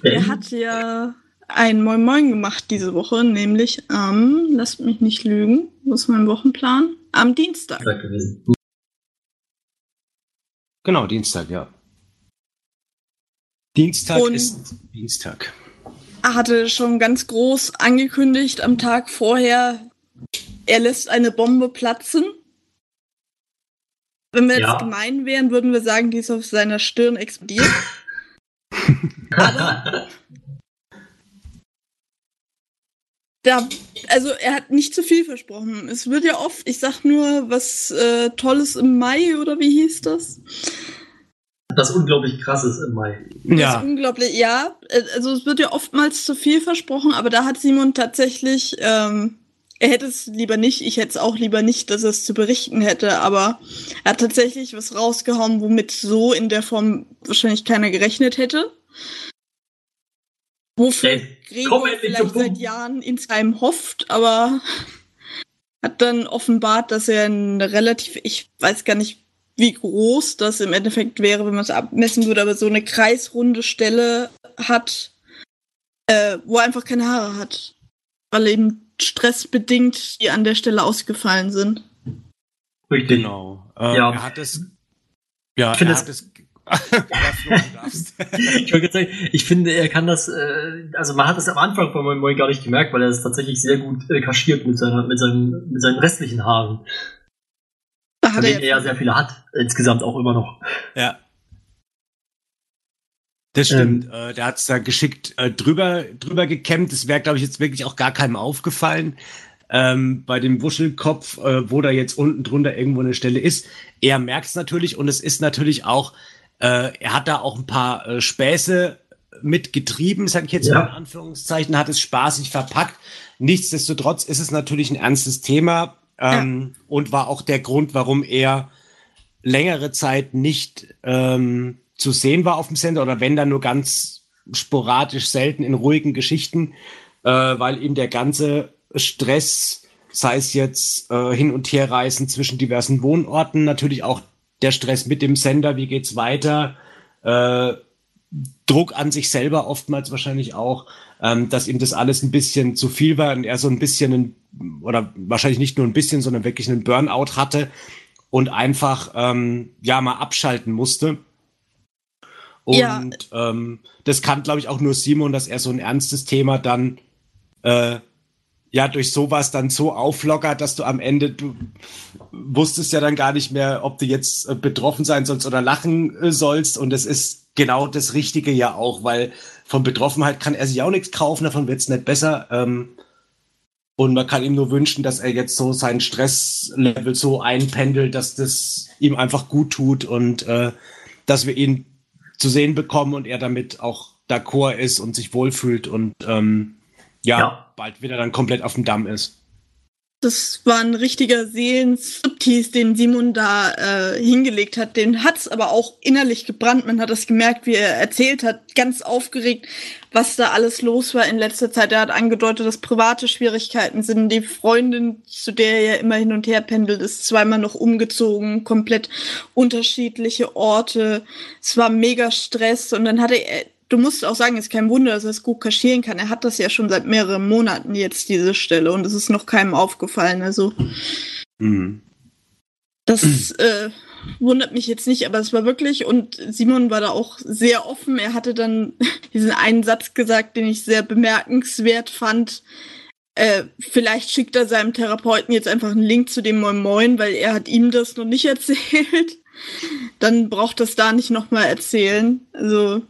Er hat ja ein Moin Moin gemacht diese Woche, nämlich am, lasst mich nicht lügen, was ist mein Wochenplan? Am Dienstag. Genau, Dienstag, ja. Dienstag Und- ist Dienstag. Er hatte schon ganz groß angekündigt am Tag vorher, er lässt eine Bombe platzen. Wenn wir Ja. jetzt gemein wären, würden wir sagen, die ist auf seiner Stirn explodiert. Aber da, also er hat nicht zu viel versprochen. Es wird ja oft, ich sag nur, was äh, Tolles im Mai oder wie hieß das? Das unglaublich krasses im Mai. Das Ja, ist unglaublich, ja. äh, Also es wird ja oftmals zu viel versprochen, aber da hat Simon tatsächlich, ähm, er hätte es lieber nicht, ich hätte es auch lieber nicht, dass er es zu berichten hätte, aber er hat tatsächlich was rausgehauen, womit so in der Form wahrscheinlich keiner gerechnet hätte. Wofür Ey, Gregor vielleicht seit Jahren insgeheim hofft, aber hat dann offenbart, dass er eine relativ, ich weiß gar nicht, wie groß das im Endeffekt wäre, wenn man es abmessen würde, aber so eine kreisrunde Stelle hat, äh, wo er einfach keine Haare hat. Weil eben stressbedingt die an der Stelle ausgefallen sind. Richtig. genau. Äh, Ja. Er hat es. Ja, Ich finde er hat es. Ich wollte sagen, ich finde, er kann das, äh, also man hat es am Anfang von Moin Moin gar nicht gemerkt, weil er es tatsächlich sehr gut äh, kaschiert mit, seiner, mit, seinen, mit seinen restlichen Haaren. Da Von hat denen er er ja sehr viele hat, insgesamt auch immer noch. Ja. Das stimmt. Äh, der hat es da geschickt äh, drüber, drüber gekämmt. Das wäre, glaube ich, jetzt wirklich auch gar keinem aufgefallen. Ähm, bei dem Wuschelkopf, äh, wo da jetzt unten drunter irgendwo eine Stelle ist. Er merkt es natürlich und es ist natürlich auch, äh, er hat da auch ein paar äh, Späße mitgetrieben, sage ich jetzt Ja. mal in Anführungszeichen, hat es spaßig verpackt. Nichtsdestotrotz ist es natürlich ein ernstes Thema ähm, und war auch der Grund, warum er längere Zeit nicht ähm, zu sehen war auf dem Sender oder wenn dann nur ganz sporadisch selten in ruhigen Geschichten, äh, weil ihm der ganze Stress, sei es jetzt äh, hin und her reisen zwischen diversen Wohnorten, natürlich auch der Stress mit dem Sender, wie geht's weiter, äh, Druck an sich selber oftmals wahrscheinlich auch, ähm, dass ihm das alles ein bisschen zu viel war und er so ein bisschen ein, oder wahrscheinlich nicht nur ein bisschen, sondern wirklich einen Burnout hatte und einfach ähm, ja mal abschalten musste. Und Ja. ähm, das kann, glaube ich, auch nur Simon, dass er so ein ernstes Thema dann äh, ja durch sowas dann so auflockert, dass du am Ende, du wusstest ja dann gar nicht mehr, ob du jetzt äh, betroffen sein sollst oder lachen äh, sollst. Und es ist genau das Richtige ja auch, weil von Betroffenheit kann er sich auch nichts kaufen, davon wird's nicht besser. Ähm, und man kann ihm nur wünschen, dass er jetzt so seinen Stresslevel so einpendelt, dass das ihm einfach gut tut und äh, dass wir ihn zu sehen bekommen und er damit auch d'accord ist und sich wohlfühlt und ähm, ja, Ja. bald wieder dann komplett auf dem Damm ist. Das war ein richtiger Seelenstriptease, den Simon da äh, hingelegt hat. Den hat's aber auch innerlich gebrannt. Man hat das gemerkt, wie er erzählt hat, ganz aufgeregt, was da alles los war in letzter Zeit. Er hat angedeutet, dass private Schwierigkeiten sind. Die Freundin, zu der er immer hin und her pendelt, ist zweimal noch umgezogen, komplett unterschiedliche Orte. Es war mega Stress und dann hatte er, du musst auch sagen, ist kein Wunder, dass er es gut kaschieren kann. Er hat das ja schon seit mehreren Monaten jetzt, diese Stelle, und es ist noch keinem aufgefallen. Also, Mhm. das äh, wundert mich jetzt nicht, aber es war wirklich, und Simon war da auch sehr offen. Er hatte dann diesen einen Satz gesagt, den ich sehr bemerkenswert fand. Äh, vielleicht schickt er seinem Therapeuten jetzt einfach einen Link zu dem Moin Moin, weil er hat ihm das noch nicht erzählt. dann braucht das da nicht nochmal erzählen. Also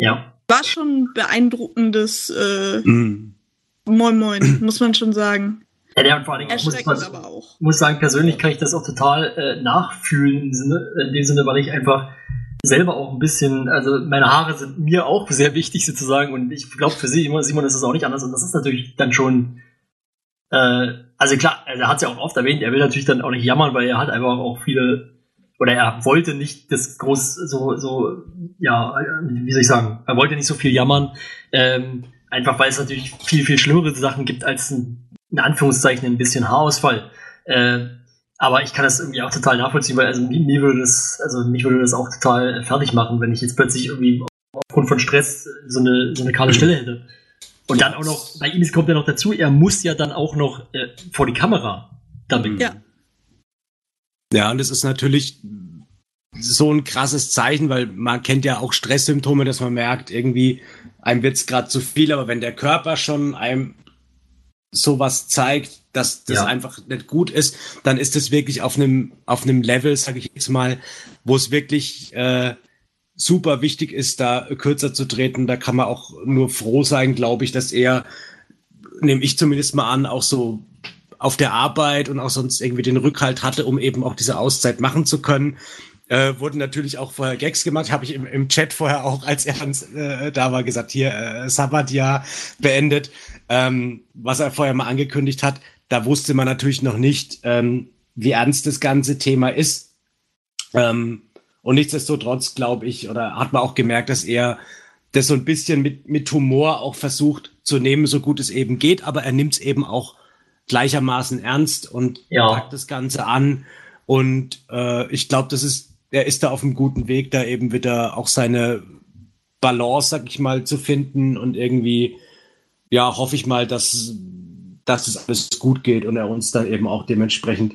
Ja. war schon ein beeindruckendes äh, Mhm. Moin Moin, muss man schon sagen. ja der, und vor ich muss, was, aber auch. muss sagen, persönlich kann ich das auch total äh, nachfühlen, Sinne, in dem Sinne, weil ich einfach selber auch ein bisschen, also meine Haare sind mir auch sehr wichtig sozusagen und ich glaube für Simon, Simon ist es auch nicht anders und das ist natürlich dann schon, äh, also klar, er hat es ja auch oft erwähnt, er will natürlich dann auch nicht jammern, weil er hat einfach auch viele, oder er wollte nicht das groß, so, so, ja, wie soll ich sagen, er wollte nicht so viel jammern, ähm, einfach weil es natürlich viel, viel schlimmere Sachen gibt als ein, in Anführungszeichen ein bisschen Haarausfall. Äh, aber ich kann das irgendwie auch total nachvollziehen, weil also mir, würde das, also mich würde das auch total fertig machen, wenn ich jetzt plötzlich irgendwie aufgrund von Stress so eine, so eine kahle Stelle hätte. Und dann auch noch, bei ihm kommt ja noch dazu, er muss ja dann auch noch äh, vor die Kamera damit. Ja. Ja, und es ist natürlich so ein krasses Zeichen, weil man kennt ja auch Stresssymptome, dass man merkt, irgendwie einem wird's gerade zu viel, aber wenn der Körper schon einem sowas zeigt, dass das Ja. einfach nicht gut ist, dann ist es wirklich auf einem auf einem Level, sage ich jetzt mal, wo es wirklich äh, super wichtig ist, da kürzer zu treten. Da kann man auch nur froh sein, glaube ich, dass er, nehme ich zumindest mal an, auch so auf der Arbeit und auch sonst irgendwie den Rückhalt hatte, um eben auch diese Auszeit machen zu können. Äh, wurden natürlich auch vorher Gags gemacht, habe ich im, im Chat vorher auch, als er äh, da war, gesagt, hier, äh, Sabbatjahr beendet, ähm, was er vorher mal angekündigt hat. Da wusste man natürlich noch nicht, ähm, wie ernst das ganze Thema ist. Ähm, und nichtsdestotrotz, glaube ich, oder hat man auch gemerkt, dass er das so ein bisschen mit, mit Humor auch versucht zu nehmen, so gut es eben geht, aber er nimmt es eben auch gleichermaßen ernst und Ja. packt das Ganze an. Und äh, ich glaube, das ist, er ist da auf einem guten Weg, da eben wieder auch seine Balance, sag ich mal, zu finden und irgendwie, ja, hoffe ich mal, dass, dass es alles gut geht und er uns dann eben auch dementsprechend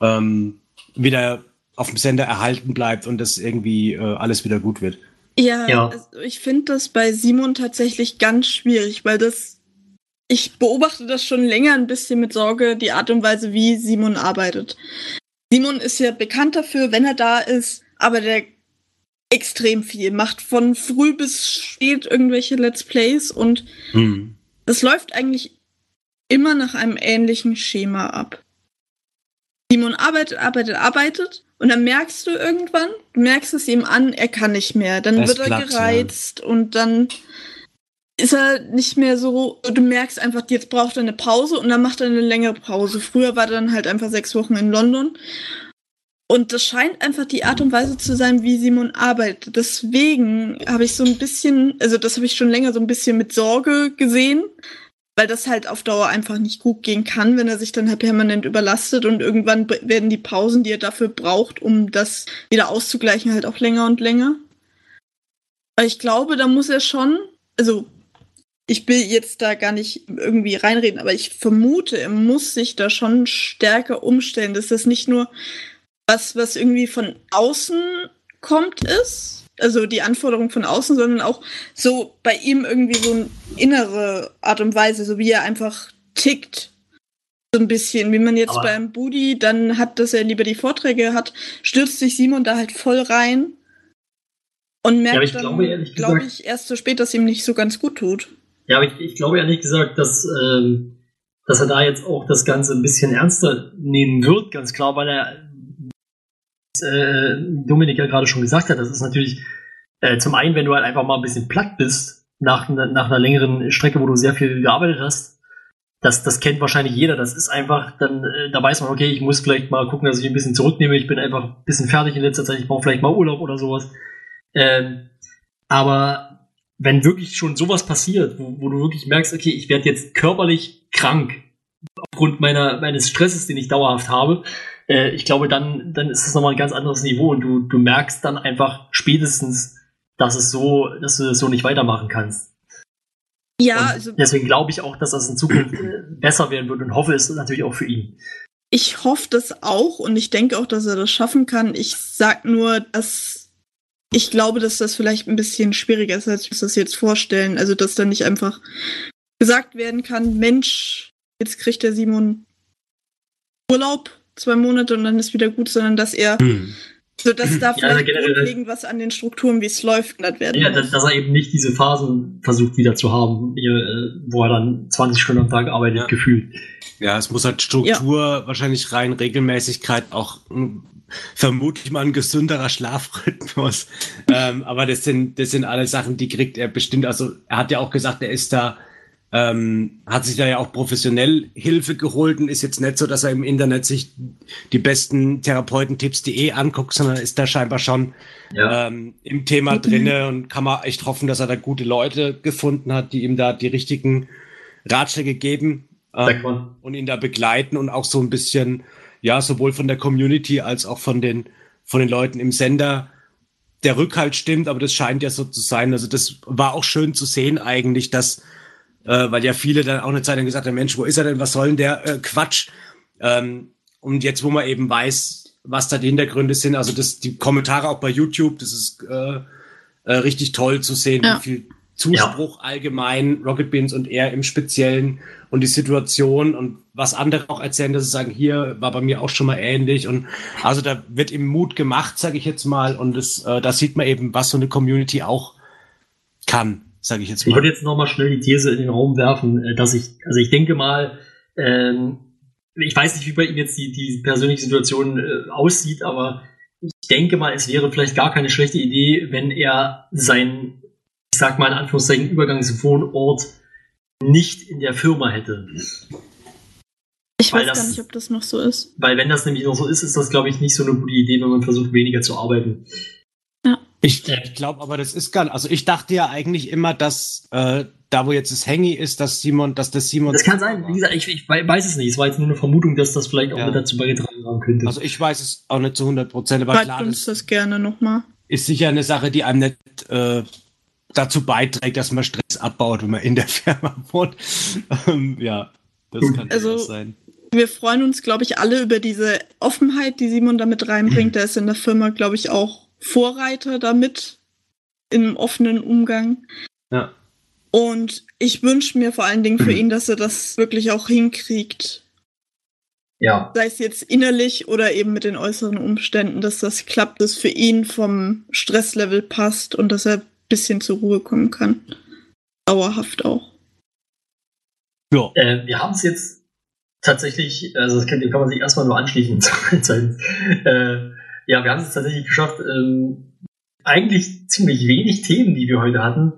ähm, wieder auf dem Sender erhalten bleibt und das irgendwie äh, alles wieder gut wird. Ja, Ja. Also ich finde das bei Simon tatsächlich ganz schwierig, weil das, ich beobachte das schon länger ein bisschen mit Sorge, die Art und Weise, wie Simon arbeitet. Simon ist ja bekannt dafür, wenn er da ist, aber der extrem viel, macht von früh bis spät irgendwelche Let's Plays und das läuft eigentlich immer nach einem ähnlichen Schema ab. Simon arbeitet, arbeitet, arbeitet und dann merkst du irgendwann, du merkst es ihm an, er kann nicht mehr. Dann ist wird er platt, ja. gereizt und dann ist er nicht mehr so, du merkst einfach, jetzt braucht er eine Pause und dann macht er eine längere Pause. Früher war er dann halt einfach sechs Wochen in London. Und das scheint einfach die Art und Weise zu sein, wie Simon arbeitet. Deswegen habe ich so ein bisschen, also das habe ich schon länger so ein bisschen mit Sorge gesehen, weil das halt auf Dauer einfach nicht gut gehen kann, wenn er sich dann halt permanent überlastet und irgendwann werden die Pausen, die er dafür braucht, um das wieder auszugleichen, halt auch länger und länger. Aber ich glaube, da muss er schon, also ich will jetzt da gar nicht irgendwie reinreden, aber ich vermute, er muss sich da schon stärker umstellen, dass das nicht nur was, was irgendwie von außen kommt, ist, also die Anforderung von außen, sondern auch so bei ihm irgendwie so eine innere Art und Weise, so wie er einfach tickt. So ein bisschen, wie man jetzt Aber- beim Budi dann hat, dass er lieber die Vorträge hat, stürzt sich Simon da halt voll rein und merkt ich dann, glaube, gesagt- ich, erst so spät, dass ihm nicht so ganz gut tut. Ja, aber ich, ich glaube ehrlich gesagt, dass, ähm, dass er da jetzt auch das Ganze ein bisschen ernster nehmen wird, ganz klar, weil er, äh, Dominik ja gerade schon gesagt hat, das ist natürlich äh, zum einen, wenn du halt einfach mal ein bisschen platt bist, nach, nach einer längeren Strecke, wo du sehr viel gearbeitet hast, das, das kennt wahrscheinlich jeder, das ist einfach, dann, äh, da weiß man, okay, ich muss vielleicht mal gucken, dass ich ein bisschen zurücknehme, ich bin einfach ein bisschen fertig in letzter Zeit, ich brauche vielleicht mal Urlaub oder sowas. Ähm, aber wenn wirklich schon sowas passiert, wo, wo du wirklich merkst, okay, ich werde jetzt körperlich krank aufgrund meiner, meines Stresses, den ich dauerhaft habe, äh, ich glaube, dann, dann ist das nochmal ein ganz anderes Niveau und du, du merkst dann einfach spätestens, dass es so, dass du das so nicht weitermachen kannst. Ja, und also deswegen glaube ich auch, dass das in Zukunft äh, besser werden wird und hoffe es natürlich auch für ihn. ich hoffe das auch und ich denke auch, dass er das schaffen kann. Ich sag nur, dass ich glaube, dass das vielleicht ein bisschen schwieriger ist, als wir uns das jetzt vorstellen. Also, dass da nicht einfach gesagt werden kann, Mensch, jetzt kriegt der Simon Urlaub, zwei Monate und dann ist wieder gut, sondern dass er Sodass da also vielleicht generell- grundlegend was an den Strukturen, wie es läuft, geändert werden Ja, muss. dass, dass er eben nicht diese Phasen versucht wieder zu haben, äh, wo er dann 20 Stunden am Tag arbeitet, Ja. gefühlt. Ja, es muss halt Struktur, wahrscheinlich rein Regelmäßigkeit, auch mh, vermutlich mal ein gesünderer Schlafrhythmus. ähm, aber das sind, das sind alle Sachen, die kriegt er bestimmt. Also er hat ja auch gesagt, er ist da, ähm, hat sich da ja auch professionell Hilfe geholt und ist jetzt nicht so, dass er im Internet sich die besten Therapeutentipps.de anguckt, sondern ist da scheinbar schon Ja. ähm, im Thema drinne und kann man echt hoffen, dass er da gute Leute gefunden hat, die ihm da die richtigen Ratschläge geben ähm, und ihn da begleiten und auch so ein bisschen, ja, sowohl von der Community als auch von den, von den Leuten im Sender der Rückhalt stimmt, aber das scheint ja so zu sein. Also das war auch schön zu sehen eigentlich, dass, äh, weil ja viele dann auch eine Zeit lang gesagt haben, Mensch, wo ist er denn, was soll denn der äh, Quatsch? Ähm, und jetzt, wo man eben weiß, was da die Hintergründe sind, also das, die Kommentare auch bei YouTube, das ist äh, äh, richtig toll zu sehen, Ja. wie viel Zuspruch allgemein Rocket Beans und er im Speziellen und die Situation und was andere auch erzählen, dass sie sagen, hier war bei mir auch schon mal ähnlich und also da wird ihm Mut gemacht, sage ich jetzt mal und das, äh, da sieht man eben, was so eine Community auch kann, sage ich jetzt Ich mal. würde jetzt nochmal schnell die These in den Raum werfen, äh, dass ich, also ich denke mal, ähm, ich weiß nicht, wie bei ihm jetzt die, die persönliche Situation äh, aussieht, aber ich denke mal, es wäre vielleicht gar keine schlechte Idee, wenn er sein, ich sag mal in Anführungszeichen, Übergangswohnort nicht in der Firma hätte. ich weil weiß das- gar nicht, ob das noch so ist. Weil wenn das nämlich noch so ist, ist das, glaube ich, nicht so eine gute Idee, wenn man versucht, weniger zu arbeiten. Ich, ich glaube aber, das ist gar nicht. Also ich dachte ja eigentlich immer, dass äh, da, wo jetzt das Hangy ist, dass Simon, dass das Simon. Das kann sein, wie gesagt, ich, ich weiß es nicht. Es war jetzt nur eine Vermutung, dass das vielleicht auch Ja. mit dazu beigetragen haben könnte. Also ich weiß es auch nicht zu 100 Prozent, aber Schreibt klar, uns das das gerne nochmal. ist sicher eine Sache, die einem nicht äh, dazu beiträgt, dass man Stress abbaut, wenn man in der Firma wohnt. ähm, ja, das kann Also- durchaus sein. Wir freuen uns, glaube ich, alle über diese Offenheit, die Simon damit reinbringt. Der ist in der Firma, glaube ich, auch Vorreiter damit im offenen Umgang. Ja. Und ich wünsche mir vor allen Dingen für ihn, dass er das wirklich auch hinkriegt. ja. Sei es jetzt innerlich oder eben mit den äußeren Umständen, dass das klappt, dass für ihn vom Stresslevel passt und dass er bisschen zur Ruhe kommen kann. Dauerhaft auch. Ja. Äh, wir haben es jetzt tatsächlich, also das kann, kann man sich erstmal nur anschließen. äh, ja, wir haben es tatsächlich geschafft, ähm, eigentlich ziemlich wenig Themen, die wir heute hatten,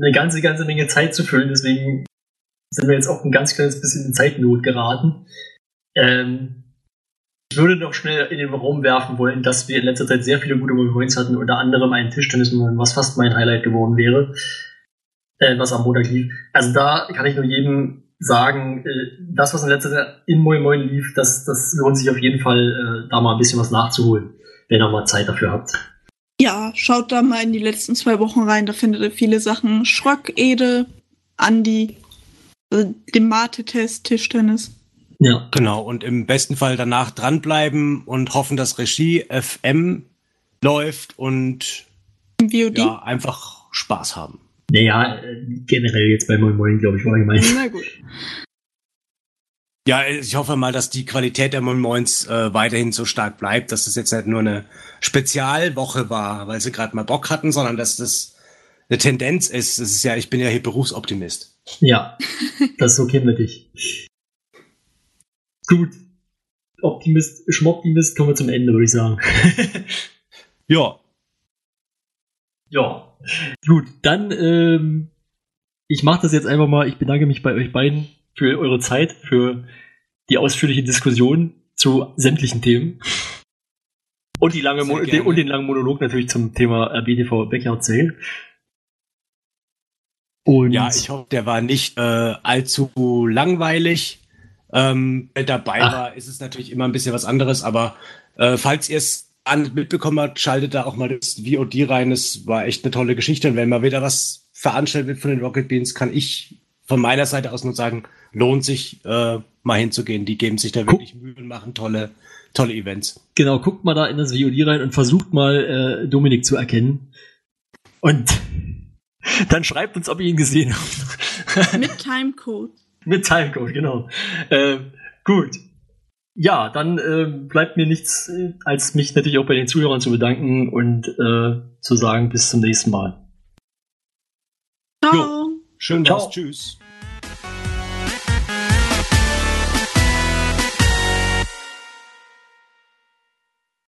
eine ganze, ganze Menge Zeit zu füllen. Deswegen sind wir jetzt auch ein ganz kleines bisschen in Zeitnot geraten. Ähm, ich würde noch schnell in den Raum werfen wollen, dass wir in letzter Zeit sehr viele gute Moments hatten, unter anderem einen Tischtennis-Moment, was fast mein Highlight geworden wäre, äh, was am Montag lief. Also da kann ich nur jedem sagen, äh, das, was in letzter Zeit in Moin Moin lief, das, das lohnt sich auf jeden Fall, äh, da mal ein bisschen was nachzuholen, wenn ihr mal Zeit dafür habt. Ja, schaut da mal in die letzten zwei Wochen rein, da findet ihr viele Sachen. Schröck, Ede, Andi, äh, den Mate-Test, Tischtennis. Ja. Genau, und im besten Fall danach dranbleiben und hoffen, dass Regie FM läuft und VOD. ja, einfach Spaß haben. Naja, generell jetzt bei Moin Moin, glaube ich, war gemeint. Na gut. Ja, ich hoffe mal, dass die Qualität der Moin Moins äh, weiterhin so stark bleibt, dass das jetzt nicht nur eine Spezialwoche war, weil sie gerade mal Bock hatten, sondern dass das eine Tendenz ist. Das ist ja, ich bin ja hier Berufsoptimist. Ja, das so kennen wir dich. Gut. Optimist, Schmoptimist, kommen wir zum Ende, würde ich sagen. Ja. Ja. Gut, dann, ähm, ich mache das jetzt einfach mal. Ich bedanke mich bei euch beiden für eure Zeit, für die ausführliche Diskussion zu sämtlichen Themen. Und, die lange gerne. und den langen Monolog natürlich zum Thema äh, BTV Backyard Sale. Und Ja, ich hoffe, der war nicht äh, allzu langweilig. Ähm, wer dabei Ach. war, ist es natürlich immer ein bisschen was anderes, aber äh, falls ihr es an mitbekommen habt, schaltet da auch mal das VOD rein. Es war echt eine tolle Geschichte. Und wenn mal wieder was veranstaltet wird von den Rocket Beans, kann ich von meiner Seite aus nur sagen, lohnt sich äh, mal hinzugehen. Die geben sich da Guck. wirklich Mühe und machen tolle, tolle Events. Genau, guckt mal da in das VOD rein und versucht mal äh, Dominik zu erkennen. Und dann schreibt uns, ob ihr ihn gesehen habt. Mit Timecode. Mit Timecode, genau. Ähm, gut. ja, dann äh, bleibt mir nichts, äh, als mich natürlich auch bei den Zuhörern zu bedanken und äh, zu sagen, bis zum nächsten Mal. Ciao. Schön Ciao. Tschüss.